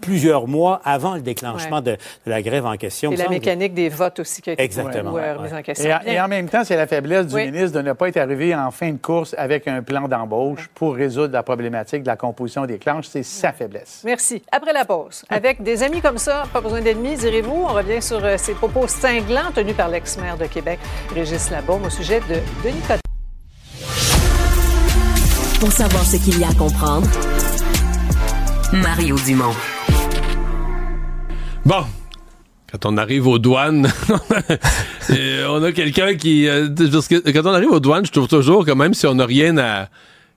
plusieurs mois avant le déclenchement Ouais. de, de la grève en question. Et la semble mécanique des votes aussi qui a été Exactement. euh, remise en Et, question. en- et en même temps, c'est la faiblesse du Oui. ministre de ne pas être arrivé en fin de course avec un plan d'embauche pour résoudre la problématique de la composition des clanches. C'est sa faiblesse. Merci. Après la pause, avec des amis comme ça, pas besoin d'ennemis, direz-vous, on revient sur euh, ces propos cinglants tenus par l'ex-maire de Québec, Régis Labaume, au sujet de Denis Coderre. Pour savoir ce qu'il y a à comprendre, Mario Dumont. Bon. Quand on arrive aux douanes, on a quelqu'un qui... euh, parce que quand on arrive aux douanes, je trouve toujours que même si on n'a rien à...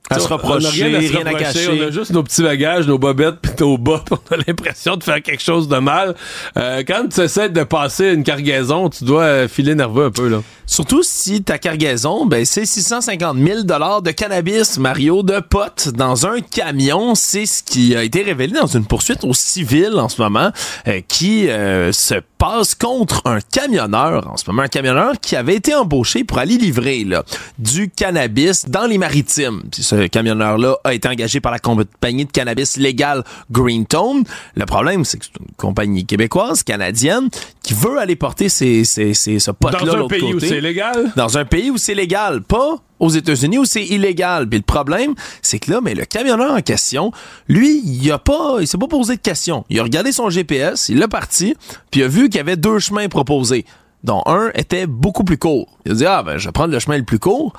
À se on a reprocher, rien à, rien à cacher. On a juste nos petits bagages, nos bobettes, puis nos bas, on a l'impression de faire quelque chose de mal. Euh, quand tu essaies de passer une cargaison, tu dois euh, filer nerveux un peu, là. Surtout si ta cargaison, ben, c'est 650 000 de cannabis, Mario, de potes dans un camion. C'est ce qui a été révélé dans une poursuite au civil en ce moment, euh, qui euh, se passe contre un camionneur, en ce moment, un camionneur qui avait été embauché pour aller livrer là, du cannabis dans les maritimes. Ce camionneur-là a été engagé par la compagnie de cannabis légale Greentone. Le problème, c'est que c'est une compagnie québécoise, canadienne, qui veut aller porter ces, ces, ce pote-là Dans un pays où c'est légal? Dans un pays où c'est légal, pas aux États-Unis où c'est illégal. Puis le problème, c'est que là, mais le camionneur en question, lui, il a pas, il s'est pas posé de questions. Il a regardé son GPS, il l'a parti, puis il a vu qu'il y avait deux chemins proposés, dont un était beaucoup plus court. Il a dit ah ben je vais prendre le chemin le plus court.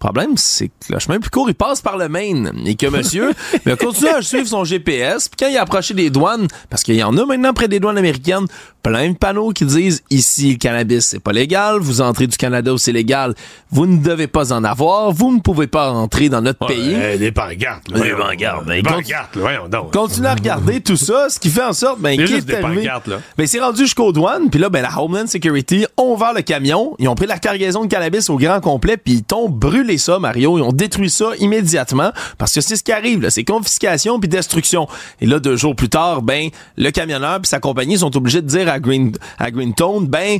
Le problème, c'est que le chemin plus court, il passe par le Maine. Et que monsieur ben, a continué à suivre son GPS. Puis quand il a approché des douanes, parce qu'il y en a maintenant près des douanes américaines, plein de panneaux qui disent ici, le cannabis, c'est pas légal. Vous entrez du Canada où c'est légal. Vous ne devez pas en avoir. Vous ne pouvez pas entrer dans notre pays. euh, des pancartes, là. Des pancartes. Ben, donc. Continue à regarder tout ça, ce qui fait en sorte, ben, qui est arrivé? Ben, c'est rendu jusqu'aux douanes, puis là, ben, la Homeland Security ont ouvert le camion, ils ont pris la cargaison de cannabis au grand complet, puis ils t'ont brûlé ça, Mario, ils ont détruit ça immédiatement, parce que c'est ce qui arrive, là, c'est confiscation puis destruction. Et là, deux jours plus tard, ben, le camionneur puis sa compagnie sont obligés de dire à Green, à Greentone, ben,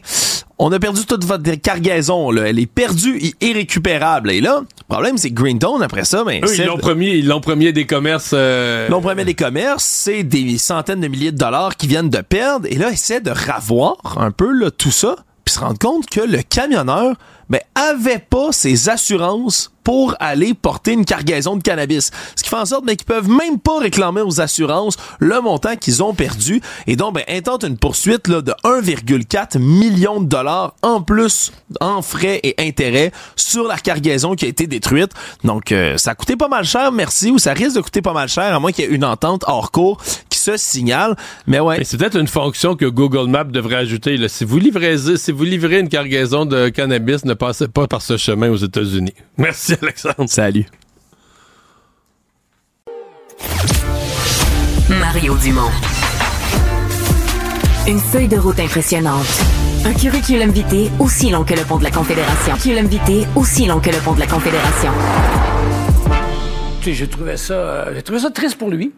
on a perdu toute votre cargaison, là, elle est perdue et irrécupérable. Et là, le problème, c'est que Greentone, après ça, ben, Eux, ils l'ont promis, ils l'ont promis à des commerces... euh, L'on promet des commerces, c'est des centaines de milliers de dollars qui viennent de perdre. Et là, essaie de ravoir un peu là, tout ça, puis se rendre compte que le camionneur ben, avait pas ses assurances pour aller porter une cargaison de cannabis. Ce qui fait en sorte ben, qu'ils peuvent même pas réclamer aux assurances le montant qu'ils ont perdu. Et donc, ben, intente une poursuite de 1,4 million de dollars en plus en frais et intérêts sur la cargaison qui a été détruite. Donc, euh, ça a coûté pas mal cher, merci, ou ça risque de coûter pas mal cher, à moins qu'il y ait une entente hors cours qui se signale. Mais ouais. Mais c'est peut-être une fonction que Google Maps devrait ajouter. Si vous livrez, si vous livrez une cargaison de cannabis, ne passez pas par ce chemin aux États-Unis. Merci, Alexandre. Salut. Mario Dumont. Une feuille de route impressionnante. Un curriculum vitae aussi long que le pont de la Confédération. Curriculum vitae aussi long que le pont de la Confédération. Tu sais, j'ai trouvé ça, euh, j'ai trouvé ça triste pour lui.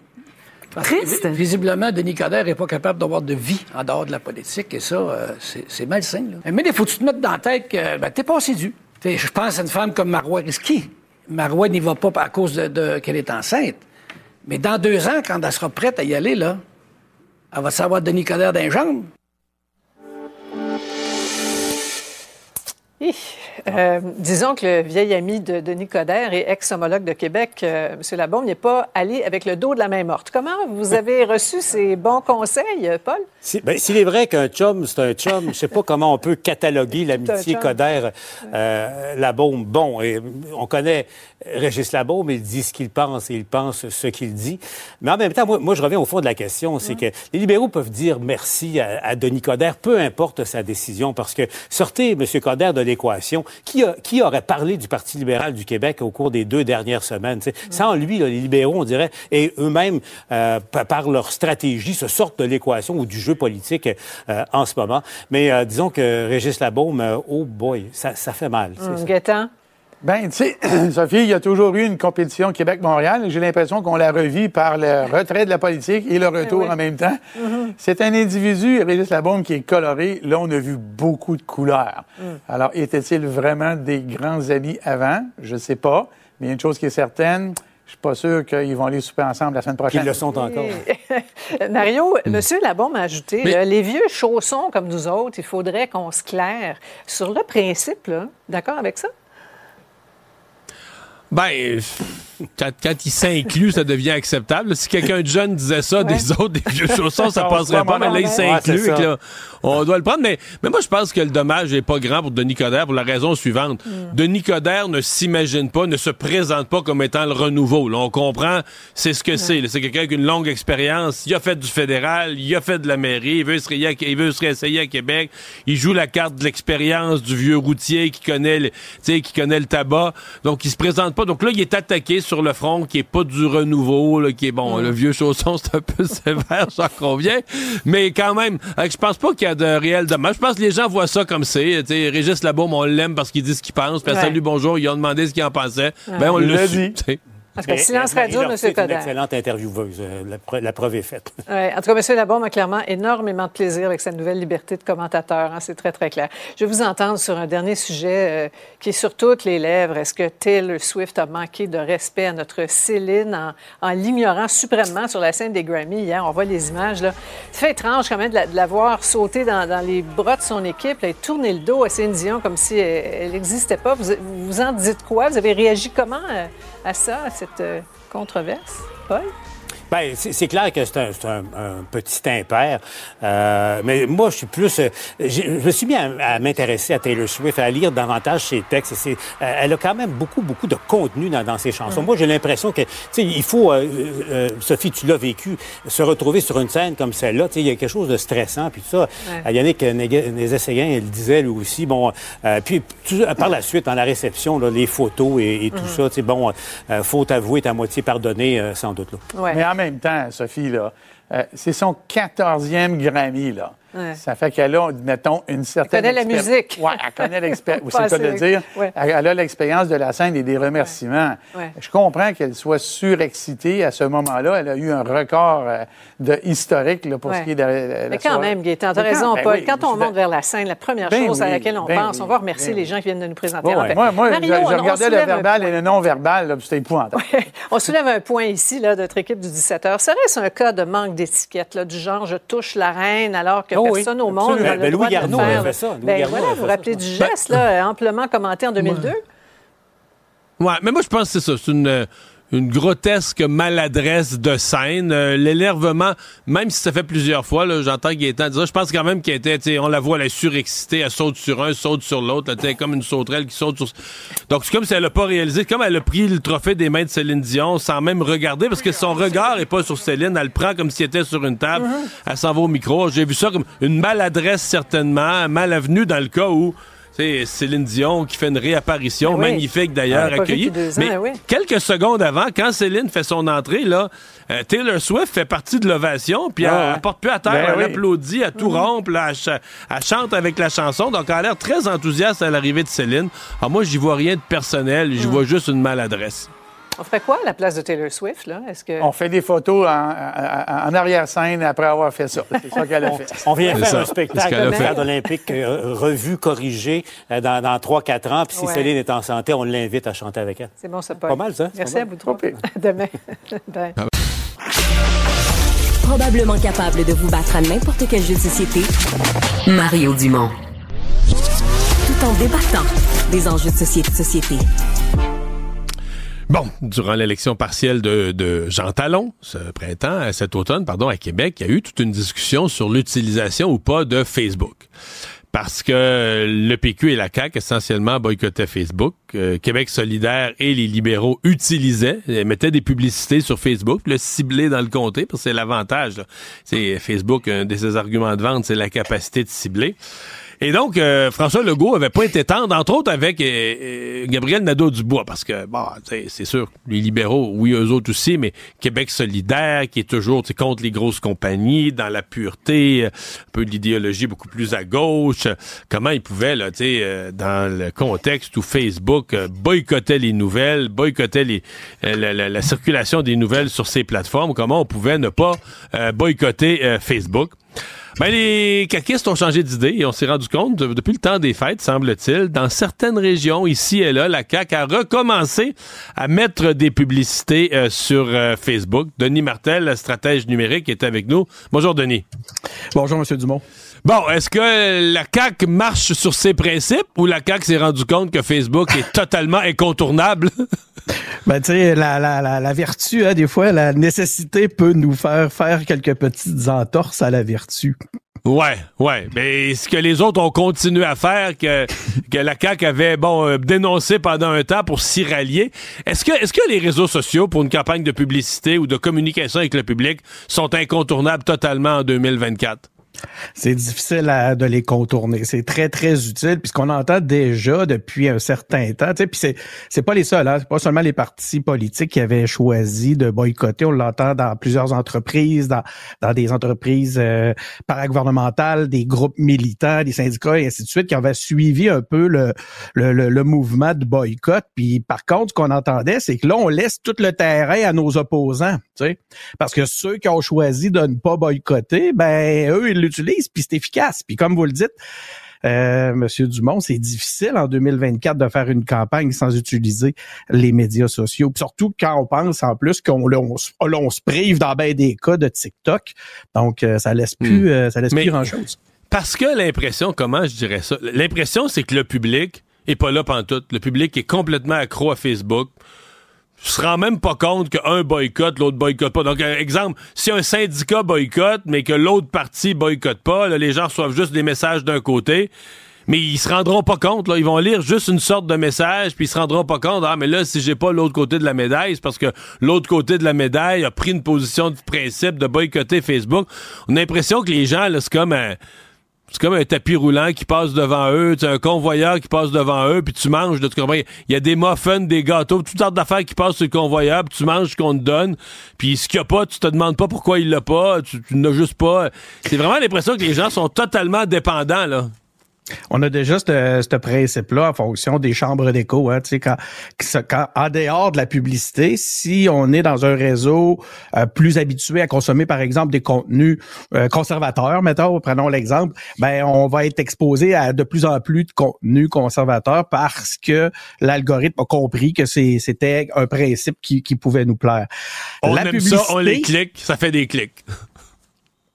Parce Triste? vi- visiblement, Denis Coderre n'est pas capable d'avoir de vie en dehors de la politique, et ça, euh, c'est malsain. Là. Mais il faut que tu te mettre dans la tête que ben, t'es pas séduit. Je pense à une femme comme Marois Risky. Marois n'y va pas à cause de, de- qu'elle est enceinte. Mais dans deux ans, quand elle sera prête à y aller, là, elle va savoir Denis Coderre d'un. Euh, disons que le vieil ami de Denis Coderre et ex-homologue de Québec, euh, M. Labaume, n'est pas allé avec le dos de la main morte. Comment vous avez reçu ces bons conseils, Paul? Ben, S'il est vrai qu'un chum, c'est un chum, je sais pas comment on peut cataloguer l'amitié C'est un chum. Coderre euh. Bon, et on connaît Régis Labaume, il dit ce qu'il pense et il pense ce qu'il dit. Mais en même temps, moi, moi, je reviens au fond de la question, c'est que les libéraux peuvent dire merci à, à Denis Coderre, peu importe sa décision, parce que sortez M. Coderre de l'équation. Qui, a- qui aurait parlé du Parti libéral du Québec au cours des deux dernières semaines? sais? Sans lui, là, les libéraux, on dirait, et eux-mêmes, euh, pa- par leur stratégie, se sortent de l'équation ou du jeu politique euh, en ce moment. Mais euh, disons que Régis Labaume, oh boy, ça, ça fait mal. Gaétan? Ben, tu sais, Sophie, il y a toujours eu une compétition Québec-Montréal. J'ai l'impression qu'on la revit par le retrait de la politique et le retour en même temps. C'est un individu, Régis Labaume, qui est coloré. Là, on a vu beaucoup de couleurs. Alors, étaient-ils vraiment des grands amis avant? Je ne sais pas. Mais il y a une chose qui est certaine, je suis pas sûr qu'ils vont aller souper ensemble la semaine prochaine. Qu'ils le sont encore. Mario, M. Labaume a ajouté, Mais- là, les vieux chaussons comme nous autres, il faudrait qu'on se claire sur le principe. D'accord avec ça? Ben, quand, quand il s'inclut, ça devient acceptable. Si quelqu'un de jeune disait ça, des autres, des vieux chaussons, ça passerait se pas, mais là, il s'inclut. on doit le prendre. Mais, mais moi, je pense que le dommage n'est pas grand pour Denis Coderre pour la raison suivante. Denis Coderre ne s'imagine pas, ne se présente pas comme étant le renouveau. Là, on comprend, c'est ce que c'est. C'est quelqu'un qui a une longue expérience. Il a fait du fédéral, il a fait de la mairie, il veut se, réa- il veut se réessayer à Québec. Il joue la carte de l'expérience du vieux routier qui connaît, le, tu sais, qui connaît le tabac. Donc, il se présente pas. Donc là, il est attaqué sur le front qui est pas du renouveau, là, qui est bon. Le vieux chausson, c'est un peu sévère, j'en conviens. Mais quand même, euh, je pense pas qu'il y a de réel dommage. Je pense que les gens voient ça comme c'est. Régis Labaume, on l'aime parce qu'il dit ce qu'il pense. Puis Ouais. salut, bonjour, ils ont demandé ce qu'il en pensait. Ouais. Ben, on l'a su, dit. sais. Parce que Mais, silence radio, M. Lortie est une excellente intervieweuse. euh, La, pre- la preuve est faite. Ouais. En tout cas, M. Labaume a clairement énormément de plaisir avec sa nouvelle liberté de commentateur. hein. C'est très, très clair. Je vais vous entendre sur un dernier sujet euh, qui est sur toutes les lèvres. Est-ce que Taylor Swift a manqué de respect à notre Céline en, en l'ignorant suprêmement sur la scène des Grammy hier? On voit les images. là. Ça fait étrange quand même de la, de la voir sauter dans, dans les bras de son équipe là, et tourner le dos à Céline Dion comme si elle n'existait pas. Vous, vous en dites quoi? Vous avez réagi comment euh, à ça, à cette euh, controverse? Paul? Ben, c'est c'est clair que c'est un, c'est un- un petit impair. Euh, mais moi, je suis plus. euh, j'ai- je me suis mis à, à m'intéresser à Taylor Swift, à lire davantage ses textes. Et c'est- euh, elle a quand même beaucoup, beaucoup de contenu dans, dans ses chansons. Moi, j'ai l'impression que, tu sais, il faut. euh, euh, Sophie, tu l'as vécu, se retrouver sur une scène comme celle-là. Tu sais, il y a quelque chose de stressant. Puis tout ça. Ouais. Yannick Nézet-Séguin, il le disait lui aussi. Bon, euh, puis tout- par la suite, dans la réception, là, les photos et, et tout Mhm. ça, tu sais, bon, euh, faut avouer, à moitié pardonné, euh, sans doute. Là. Mais en même temps, Sophie, là, euh, c'est son 14e Grammy, là. Ouais. Ça fait qu'elle a, mettons, une certaine... connaît la musique. Oui, elle connaît l'expérience. C'est le cas de assez. dire. Ouais. Elle, elle a l'expérience de la scène et des remerciements. Ouais. Je comprends qu'elle soit surexcitée à ce moment-là. Elle a eu un record euh, de historique là, pour ce qui est de la- Mais quand soirée. même, Gaëtan, tu as raison, ben Paul. oui, quand on monte vers la scène, la première Ben chose à laquelle on ben pense, oui, on va remercier les gens qui viennent de nous présenter. En fait, Moi, moi Mario, je, je on- on regardais le verbal et le non-verbal, c'était épouvantable. On soulève un point ici là, de notre équipe du 17 heures. Serait-ce un cas de manque d'étiquette, là, du genre je touche la reine alors que Oh oui, personne au monde Ben, droit Louis Garneau avait ça. Louis Ben, Garneau voilà, avait vous vous rappelez ça. du Ben, geste, là, amplement commenté en 2002? Ouais, mais moi, je pense que c'est ça. C'est une, euh, une grotesque maladresse de scène. Euh, L'énervement, même si ça fait plusieurs fois, là, j'entends Gaëtan dire ça, je pense quand même qu'elle était, on la voit, elle est surexcitée, elle saute sur un, saute sur l'autre, tu sais, comme une sauterelle qui saute sur... Donc, c'est comme si elle n'a pas réalisé, comme elle a pris le trophée des mains de Céline Dion sans même regarder, parce que son regard est pas sur Céline, elle le prend comme si elle était sur une table, elle s'en va au micro. J'ai vu ça comme une maladresse, certainement, mal avenue dans le cas où... C'est Céline Dion qui fait une réapparition, Ben oui. magnifique d'ailleurs, accueillie. Mais oui. quelques secondes avant, quand Céline fait son entrée, là, euh, Taylor Swift fait partie de l'ovation, puis Ah elle, ouais. elle porte plus à terre, Ben elle oui. applaudit, elle tout rompt, là, elle, cha- elle chante avec la chanson, donc elle a l'air très enthousiaste à l'arrivée de Céline. Alors moi, j'y vois rien de personnel, j'y vois juste une maladresse. On ferait quoi à la place de Taylor Swift? Là? Est-ce que... On fait des photos en, en- en arrière-scène après avoir fait ça. C'est ça qu'elle a fait. On vient C'est faire ça. un spectacle de stade olympique euh, revu, corrigé euh, dans, dans 3-4 ans. Puis si Ouais. Céline est en santé, on l'invite à chanter avec elle. C'est bon, ça, Paul. Pas mal, ça. Merci à vous trois. Demain. Bye. Probablement capable de vous battre à n'importe quel jeu de société, Mario Dumont. Tout en débattant des enjeux de société. société. Bon, durant l'élection partielle de, de, Jean Talon, ce printemps, cet automne, pardon, à Québec, il y a eu toute une discussion sur l'utilisation ou pas de Facebook. Parce que le PQ et la CAQ essentiellement boycottaient Facebook. Euh, Québec solidaire et les libéraux utilisaient, mettaient des publicités sur Facebook, le cibler dans le comté, parce que c'est l'avantage. C'est Facebook, un de ses arguments de vente, c'est la capacité de cibler. Et donc, euh, François Legault avait pas été tendre, entre autres avec euh, euh, Gabriel Nadeau-Dubois, parce que, bon, c'est sûr, les libéraux, oui, eux autres aussi, mais Québec solidaire, qui est toujours contre les grosses compagnies, dans la pureté, un peu l'idéologie beaucoup plus à gauche, comment ils pouvaient, là, sais, dans le contexte où Facebook boycottait les nouvelles, boycottait les, la, la, circulation des nouvelles sur ces plateformes, comment on pouvait ne pas boycotter Facebook? Ben, les caquistes ont changé d'idée et on s'est rendu compte, depuis le temps des fêtes, semble-t-il, dans certaines régions, ici et là, la CAQ a recommencé à mettre des publicités euh, sur euh, Facebook. Denis Martel, stratège numérique, est avec nous. Bonjour, Denis. Bonjour, M. Dumont. Bon, est-ce que la CAQ marche sur ses principes ou la CAQ s'est rendu compte que Facebook est totalement incontournable? Ben, tu sais, la, la, la, la, vertu, hein, des fois, la nécessité peut nous faire faire quelques petites entorses à la vertu. Ouais, ouais. Mais ce que les autres ont continué à faire, que, que la CAQ avait bon euh, dénoncé pendant un temps pour s'y rallier, est-ce que, est-ce que les réseaux sociaux, pour une campagne de publicité ou de communication avec le public, sont incontournables totalement en 2024? C'est difficile de les contourner. C'est très, très utile, puisqu'on entend déjà depuis un certain temps. Puis c'est, c'est pas les seuls, hein, c'est pas seulement les partis politiques qui avaient choisi de boycotter. On l'entend dans plusieurs entreprises, dans, dans des entreprises euh, paragouvernementales, des groupes militants, des syndicats et ainsi de suite, qui avaient suivi un peu le, le, le, mouvement de boycott. Puis par contre, ce qu'on entendait, c'est que là, on laisse tout le terrain à nos opposants. Parce que ceux qui ont choisi de ne pas boycotter, ben eux, ils l'utilisent, puis c'est efficace. Puis comme vous le dites, euh, Monsieur Dumont, c'est difficile en 2024 de faire une campagne sans utiliser les médias sociaux. surtout quand on pense en plus qu'on on, se prive dans bien des cas de TikTok. Donc, euh, ça laisse plus, hmm. euh, ça laisse plus grand chose. Parce que l'impression, comment je dirais ça? L'impression, c'est que le public est pas là tout. Le public est complètement accro à Facebook se rend même pas compte qu'un boycotte, l'autre boycotte pas. Donc, exemple, si un syndicat boycotte, mais que l'autre partie boycotte pas, les gens reçoivent juste des messages d'un côté, mais ils se rendront pas compte. Là. Ils vont lire juste une sorte de message, puis ils se rendront pas compte. Ah, mais là, si j'ai pas l'autre côté de la médaille, c'est parce que l'autre côté de la médaille a pris une position de principe de boycotter Facebook. On a l'impression que les gens, là, c'est comme un c'est comme un tapis roulant qui passe devant eux, tu un convoyeur qui passe devant eux, puis tu manges, de, il y a des muffins, des gâteaux, toutes sortes d'affaires qui passent sur le convoyeur, puis tu manges ce qu'on te donne, puis ce qu'il n'y a pas, tu te demandes pas pourquoi il l'a pas, tu, tu n'as juste pas. C'est vraiment l'impression que les gens sont totalement dépendants, là. On a déjà ce principe-là en fonction des chambres d'écho. Hein, quand, quand, en dehors de la publicité, si on est dans un réseau euh, plus habitué à consommer, par exemple, des contenus euh, conservateurs, mettons, prenons l'exemple, ben on va être exposé à de plus en plus de contenus conservateurs parce que l'algorithme a compris que c'était un principe qui, qui, pouvait nous plaire. On aime ça, on les clique, ça fait des clics.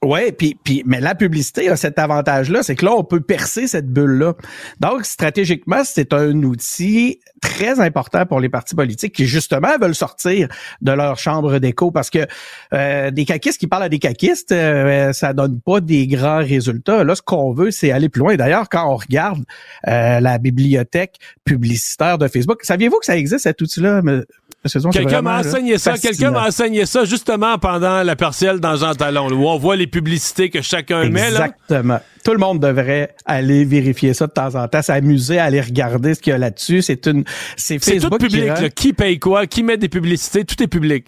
Ouais, puis, puis, mais la publicité a cet avantage-là, c'est que là, on peut percer cette bulle-là. Donc, stratégiquement, c'est un outil très important pour les partis politiques qui, justement, veulent sortir de leur chambre d'écho parce que euh, des caquistes qui parlent à des caquistes, euh, ça donne pas des grands résultats. Là, ce qu'on veut, c'est aller plus loin. D'ailleurs, quand on regarde euh, la bibliothèque publicitaire de Facebook, saviez-vous que ça existe, cet outil-là, Quelqu'un m'a enseigné ça. Quelqu'un m'a enseigné ça justement pendant la partielle dans Jean Talon, où on voit les publicités que chacun met. Exactement. Tout le monde devrait aller vérifier ça de temps en temps, s'amuser à aller regarder ce qu'il y a là-dessus. C'est une, c'est Facebook. tout public. Qui, qui, paye quoi? Qui met des publicités? Tout est public.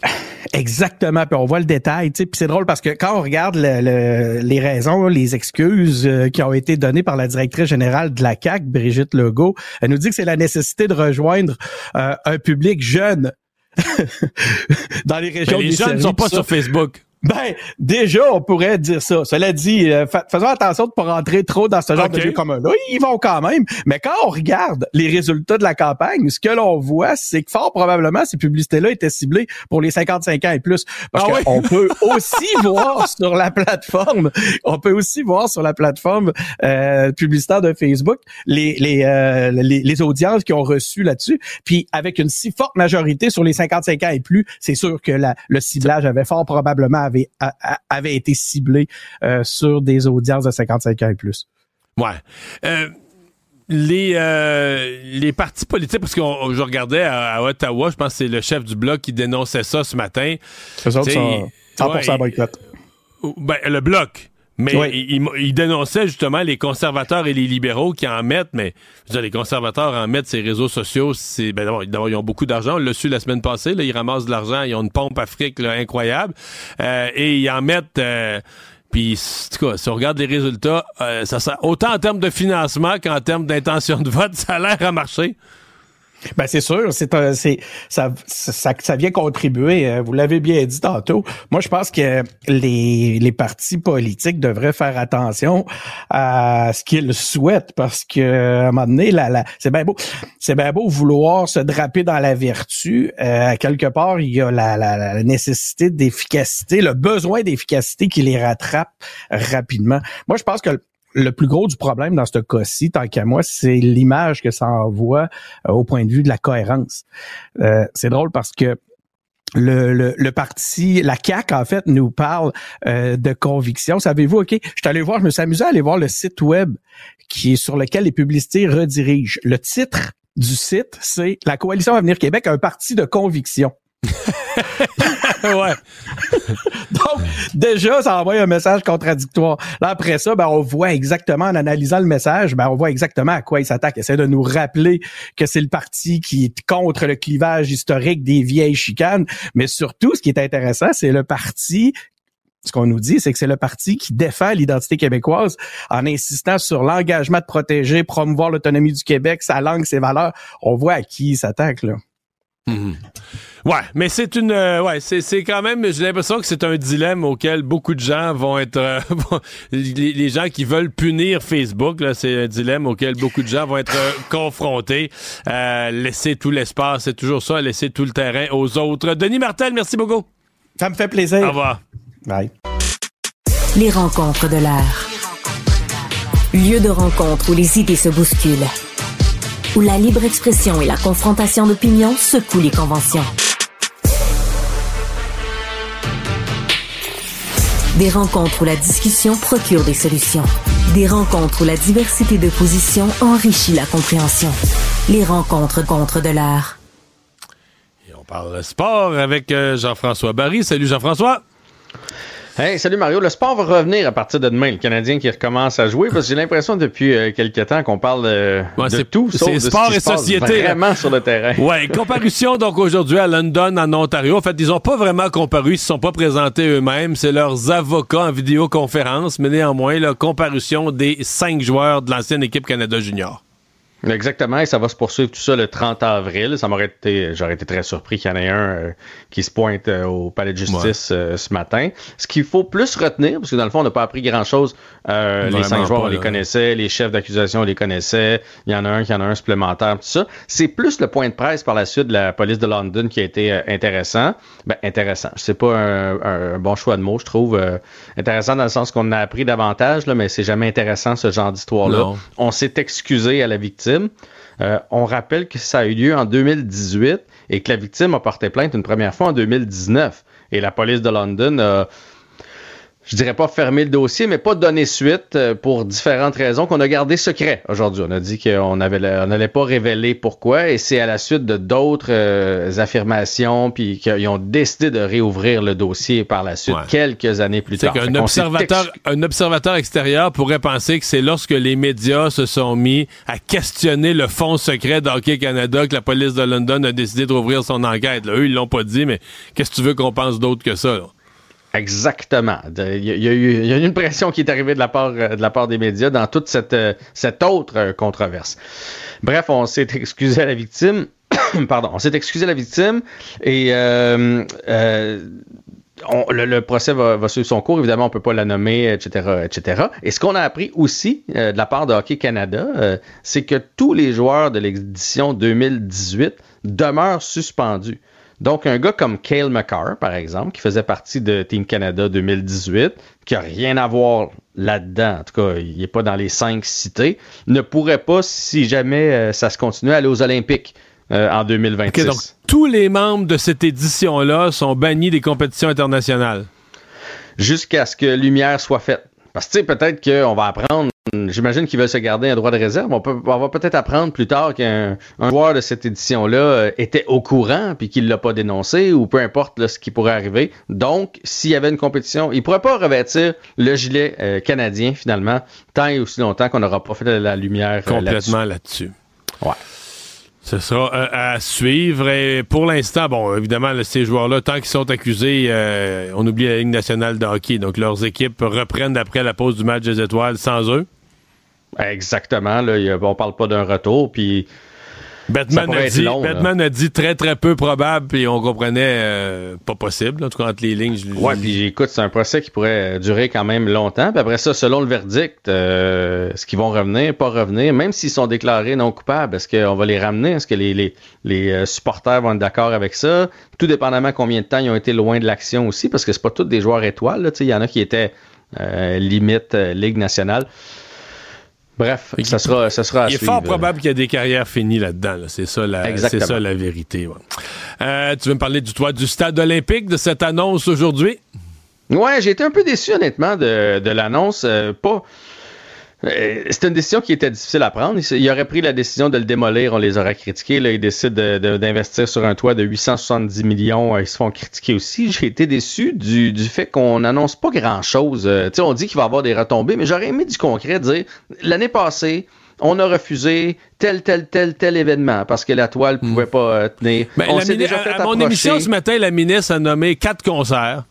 Exactement. Puis on voit le détail. Puis c'est drôle parce que quand on regarde les raisons, les excuses euh, qui ont été données par la directrice générale de la CAC, Brigitte Legault, elle nous dit que c'est la nécessité de rejoindre euh, un public jeune dans les régions. Mais les jeunes ne sont pas sur Facebook. Ben, déjà, on pourrait dire ça. Cela dit, euh, fa- faisons attention de ne pas rentrer trop dans ce genre de lieu commun-là. Ils vont quand même. Mais quand on regarde les résultats de la campagne, ce que l'on voit, c'est que fort probablement, ces publicités-là étaient ciblées pour les 55 ans et plus. Parce Ah qu'on oui? peut aussi voir sur la plateforme, on peut aussi voir sur la plateforme euh, publicitaire de Facebook les, les, euh, les, les audiences qui ont reçu là-dessus. Puis avec une si forte majorité sur les 55 ans et plus, c'est sûr que la, le ciblage avait fort probablement avait, a- a- avait été ciblé euh, sur des audiences de 55 ans et plus. Ouais. Euh, les, euh, les partis politiques, parce que je regardais à, à Ottawa, je pense que c'est le chef du bloc qui dénonçait ça ce matin. T'sais, sont 100% ouais, boycott. Ben, le bloc. Mais Oui. il, il- il dénonçait justement les conservateurs et les libéraux qui en mettent, mais je veux dire, les conservateurs en mettent ces réseaux sociaux, c'est ben d'abord, ils ont beaucoup d'argent, on l'a su la semaine passée, là, ils ramassent de l'argent, ils ont une pompe Afrique là, incroyable, euh, et ils en mettent euh, puis, en tout cas, si on regarde les résultats, euh, ça, ça- autant en termes de financement qu'en termes d'intention de vote, ça a l'air à marcher. Ben c'est sûr, c'est ça, ça ça vient contribuer. euh, Vous l'avez bien dit tantôt. Moi, je pense que les les partis politiques devraient faire attention à ce qu'ils souhaitent parce que à un moment donné, la, la- c'est bien beau, c'est bien beau vouloir se draper dans la vertu. Euh, quelque part, il y a la, la, la nécessité d'efficacité, le besoin d'efficacité qui les rattrape rapidement. Moi, je pense que le- plus gros du problème dans ce cas-ci, tant qu'à moi, c'est l'image que ça envoie euh, au point de vue de la cohérence. Euh, c'est drôle parce que le, le, le parti, la CAC en fait, nous parle euh, de conviction. Savez-vous, OK, je suis allé voir, je me suis amusé à aller voir le site web qui est sur lequel les publicités redirigent. Le titre du site, c'est La Coalition Avenir Québec, un parti de conviction. ouais. Donc, déjà, ça envoie un message contradictoire. Là, après ça, ben, on voit exactement, en analysant le message, ben, on voit exactement à quoi il s'attaque. Essaie de nous rappeler que c'est le parti qui est contre le clivage historique des vieilles chicanes. Mais surtout, ce qui est intéressant, c'est le parti ce qu'on nous dit, c'est que c'est le parti qui défend l'identité québécoise en insistant sur l'engagement de protéger, promouvoir l'autonomie du Québec, sa langue, ses valeurs. On voit à qui il s'attaque, là. Mhm. Ouais, mais c'est une, euh, ouais, c'est, c'est quand même, j'ai l'impression que c'est un dilemme auquel beaucoup de gens vont être, euh, les, les gens qui veulent punir Facebook, là, c'est un dilemme auquel beaucoup de gens vont être euh, confrontés. Euh, laisser tout l'espace, c'est toujours ça, laisser tout le terrain aux autres. Denis Martel, merci beaucoup. Ça me fait plaisir. Au revoir. Bye. Les rencontres de l'art. Lieu de rencontre où les idées se bousculent. Où la libre expression et la confrontation d'opinions secouent les conventions. Des rencontres où la discussion procure des solutions. Des rencontres où la diversité de positions enrichit la compréhension. Les rencontres contre de l'art. On parle sport avec euh, Jean-François Barry. Salut Jean-François. Hey, salut Mario. Le sport va revenir à partir de demain. Le Canadien qui recommence à jouer parce que j'ai l'impression depuis euh, quelques temps qu'on parle euh, Ouais, de tout sauf c'est ce sport qui et se société, Vraiment sur le terrain. Ouais, comparution donc aujourd'hui à London, en Ontario. En fait, ils ont pas vraiment comparu, ils se sont pas présentés eux-mêmes. C'est leurs avocats en vidéoconférence, mais néanmoins, la comparution des cinq joueurs de l'ancienne équipe Canada Junior. Exactement, et ça va se poursuivre tout ça le 30 avril. Ça m'aurait été, j'aurais été très surpris qu'il y en ait un euh, qui se pointe euh, au palais de justice euh, ce matin. Ce qu'il faut plus retenir, parce que dans le fond, on n'a pas appris grand-chose. Euh, les cinq joueurs, pas, on les connaissait, les chefs d'accusation, on les connaissait. Il y en a un qui en a un supplémentaire, tout ça. C'est plus le point de presse par la suite de la police de London qui a été intéressant. Ben, intéressant. C'est pas un, un- bon choix de mots, je trouve. intéressant dans le sens qu'on a appris davantage, là, mais c'est jamais intéressant ce genre d'histoire-là. On s'est excusé à la victime. Euh, on rappelle que ça a eu lieu en 2018 et que la victime a porté plainte une première fois en 2019. Et la police de London a, je dirais pas fermé le dossier, mais pas donné suite euh, pour différentes raisons qu'on a gardé secret aujourd'hui. On a dit qu'on n'allait pas révéler pourquoi et c'est à la suite de d'autres euh, affirmations puis qu'ils ont décidé de réouvrir le dossier par la suite quelques années plus tard. observateur, un observateur extérieur pourrait penser que c'est lorsque les médias se sont mis à questionner le fonds secret d'Hockey Canada que la police de London a décidé de rouvrir son enquête. Là, eux, ils l'ont pas dit, mais qu'est-ce que tu veux qu'on pense d'autre que ça? là? Exactement. Il y, a- eu une pression qui est arrivée de la part, euh, des médias dans toute cette, euh, autre euh, controverse. Bref, on s'est excusé à la victime. Pardon, on s'est excusé à la victime et le, procès va, suivre son cours. Évidemment, on peut pas la nommer, etc., etc. Et ce qu'on a appris aussi de la part de Hockey Canada, c'est que tous les joueurs de l'édition 2018 demeurent suspendus. Donc, un gars comme Cale McCarr, par exemple, qui faisait partie de Team Canada 2018, qui a rien à voir là-dedans, en tout cas, il n'est pas dans les cinq cités, ne pourrait pas, si jamais euh, ça se continue, aller aux Olympiques euh, en 2026. OK, donc tous les membres de cette édition-là sont bannis des compétitions internationales. jusqu'à ce que lumière soit faite. Parce que tu sais, peut-être qu'on va apprendre, j'imagine qu'ils veulent se garder un droit de réserve, on, peut, on va peut-être apprendre plus tard qu'un un joueur de cette édition-là euh, était au courant puis qu'il l'a pas dénoncé ou peu importe là, ce qui pourrait arriver. Donc, s'il y avait une compétition, il pourrait pas revêtir le gilet euh, canadien finalement tant et aussi longtemps qu'on n'aura pas fait la lumière euh, Complètement là-dessus. Ouais. Ce sera euh, à suivre. Et pour l'instant, bon, évidemment, là, ces joueurs-là, tant qu'ils sont accusés, euh, on oublie la Ligue nationale de hockey. Donc, leurs équipes reprennent après la pause du match des étoiles sans eux. Exactement. Là, il y a- on parle pas d'un retour. Puis Batman a, dit, long, là. Batman a dit très, très peu probable, puis on comprenait euh, pas possible. En tout cas, entre les lignes. je- Ouais, puis écoute, c'est un procès qui pourrait durer quand même longtemps. Puis après ça, selon le verdict, euh, est-ce qu'ils vont revenir, pas revenir, même s'ils sont déclarés non coupables, est-ce qu'on va les ramener? Est-ce que les, les, les euh, supporters vont être d'accord avec ça? Tout dépendamment combien de temps ils ont été loin de l'action aussi, parce que c'est pas tous des joueurs étoiles. Il y en a qui étaient euh, limite Ligue nationale. Bref, ça sera, ça sera à Il est suivre. fort probable qu'il y a des carrières finies là-dedans. là. C'est ça, la, c'est ça la vérité. ouais. Euh, tu veux me parler du toit du stade olympique, de cette annonce aujourd'hui? Ouais, j'ai été un peu déçu honnêtement de, de l'annonce. euh, pas. Euh, C'était une décision qui était difficile à prendre. Il, il aurait pris la décision de le démolir, on les aurait critiqués. Là, ils décident de- de- d'investir sur un toit de 870 millions. euh, Ils se font critiquer aussi. J'ai été déçu du, du fait qu'on n'annonce pas grand-chose. Euh, tu sais, on dit qu'il va y avoir des retombées, mais j'aurais aimé du concret dire l'année passée, on a refusé tel, tel, tel, tel événement parce que la toile pouvait pas euh, tenir. Ben, on la s'est mini- déjà à, fait à mon approcher. émission ce matin, la ministre a nommé quatre concerts.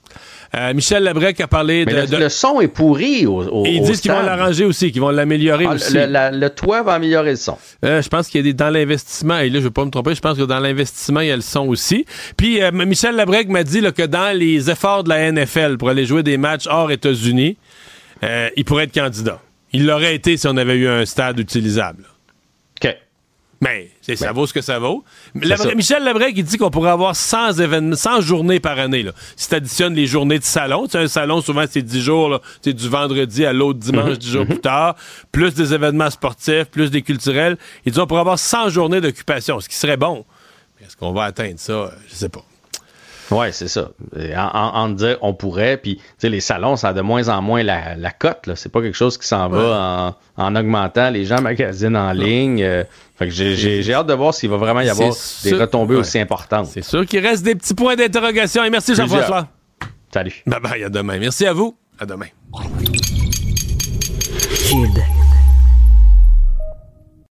Euh, Michel Labrec a parlé de, le, de- le son est pourri au, au- Et ils disent qu'ils vont l'arranger aussi, qu'ils vont l'améliorer Ah, aussi. le, la- le toit va améliorer le son. Euh, je pense qu'il y a des dans l'investissement, et là je vais pas me tromper, je pense que dans l'investissement, il y a le son aussi. Puis euh, Michel Labrec m'a dit là, que dans les efforts de la NFL pour aller jouer des matchs hors États-Unis, il pourrait être candidat. Il l'aurait été si on avait eu un stade utilisable. Mais c'est- ça vaut ce que ça vaut. Ça. Michel Labrec, il dit qu'on pourrait avoir 100 événements, 100 journées par année. Là. Si tu additionnes les journées de salon, tu sais, un salon, souvent, c'est 10 jours, c'est du vendredi à l'autre dimanche, Mhm. 10 jours plus tard, plus des événements sportifs, plus des culturels. Il dit on pourrait avoir 100 journées d'occupation, ce qui serait bon. Est-ce qu'on va atteindre ça? Je sais pas. Ouais, c'est ça. En, en- en dire on pourrait, puis tu sais, les salons, ça a de moins en moins la, la cote. là. C'est pas quelque chose qui s'en va en, en augmentant. Les gens magasinent en ligne. euh, fait que j'ai- j'ai j'ai hâte de voir s'il va vraiment y avoir des sûr- retombées ouais. aussi importantes. C'est sûr qu'il reste des petits points d'interrogation. Et merci. Jean-François. Salut. Bye bye, à demain. Merci à vous. À demain. Kid.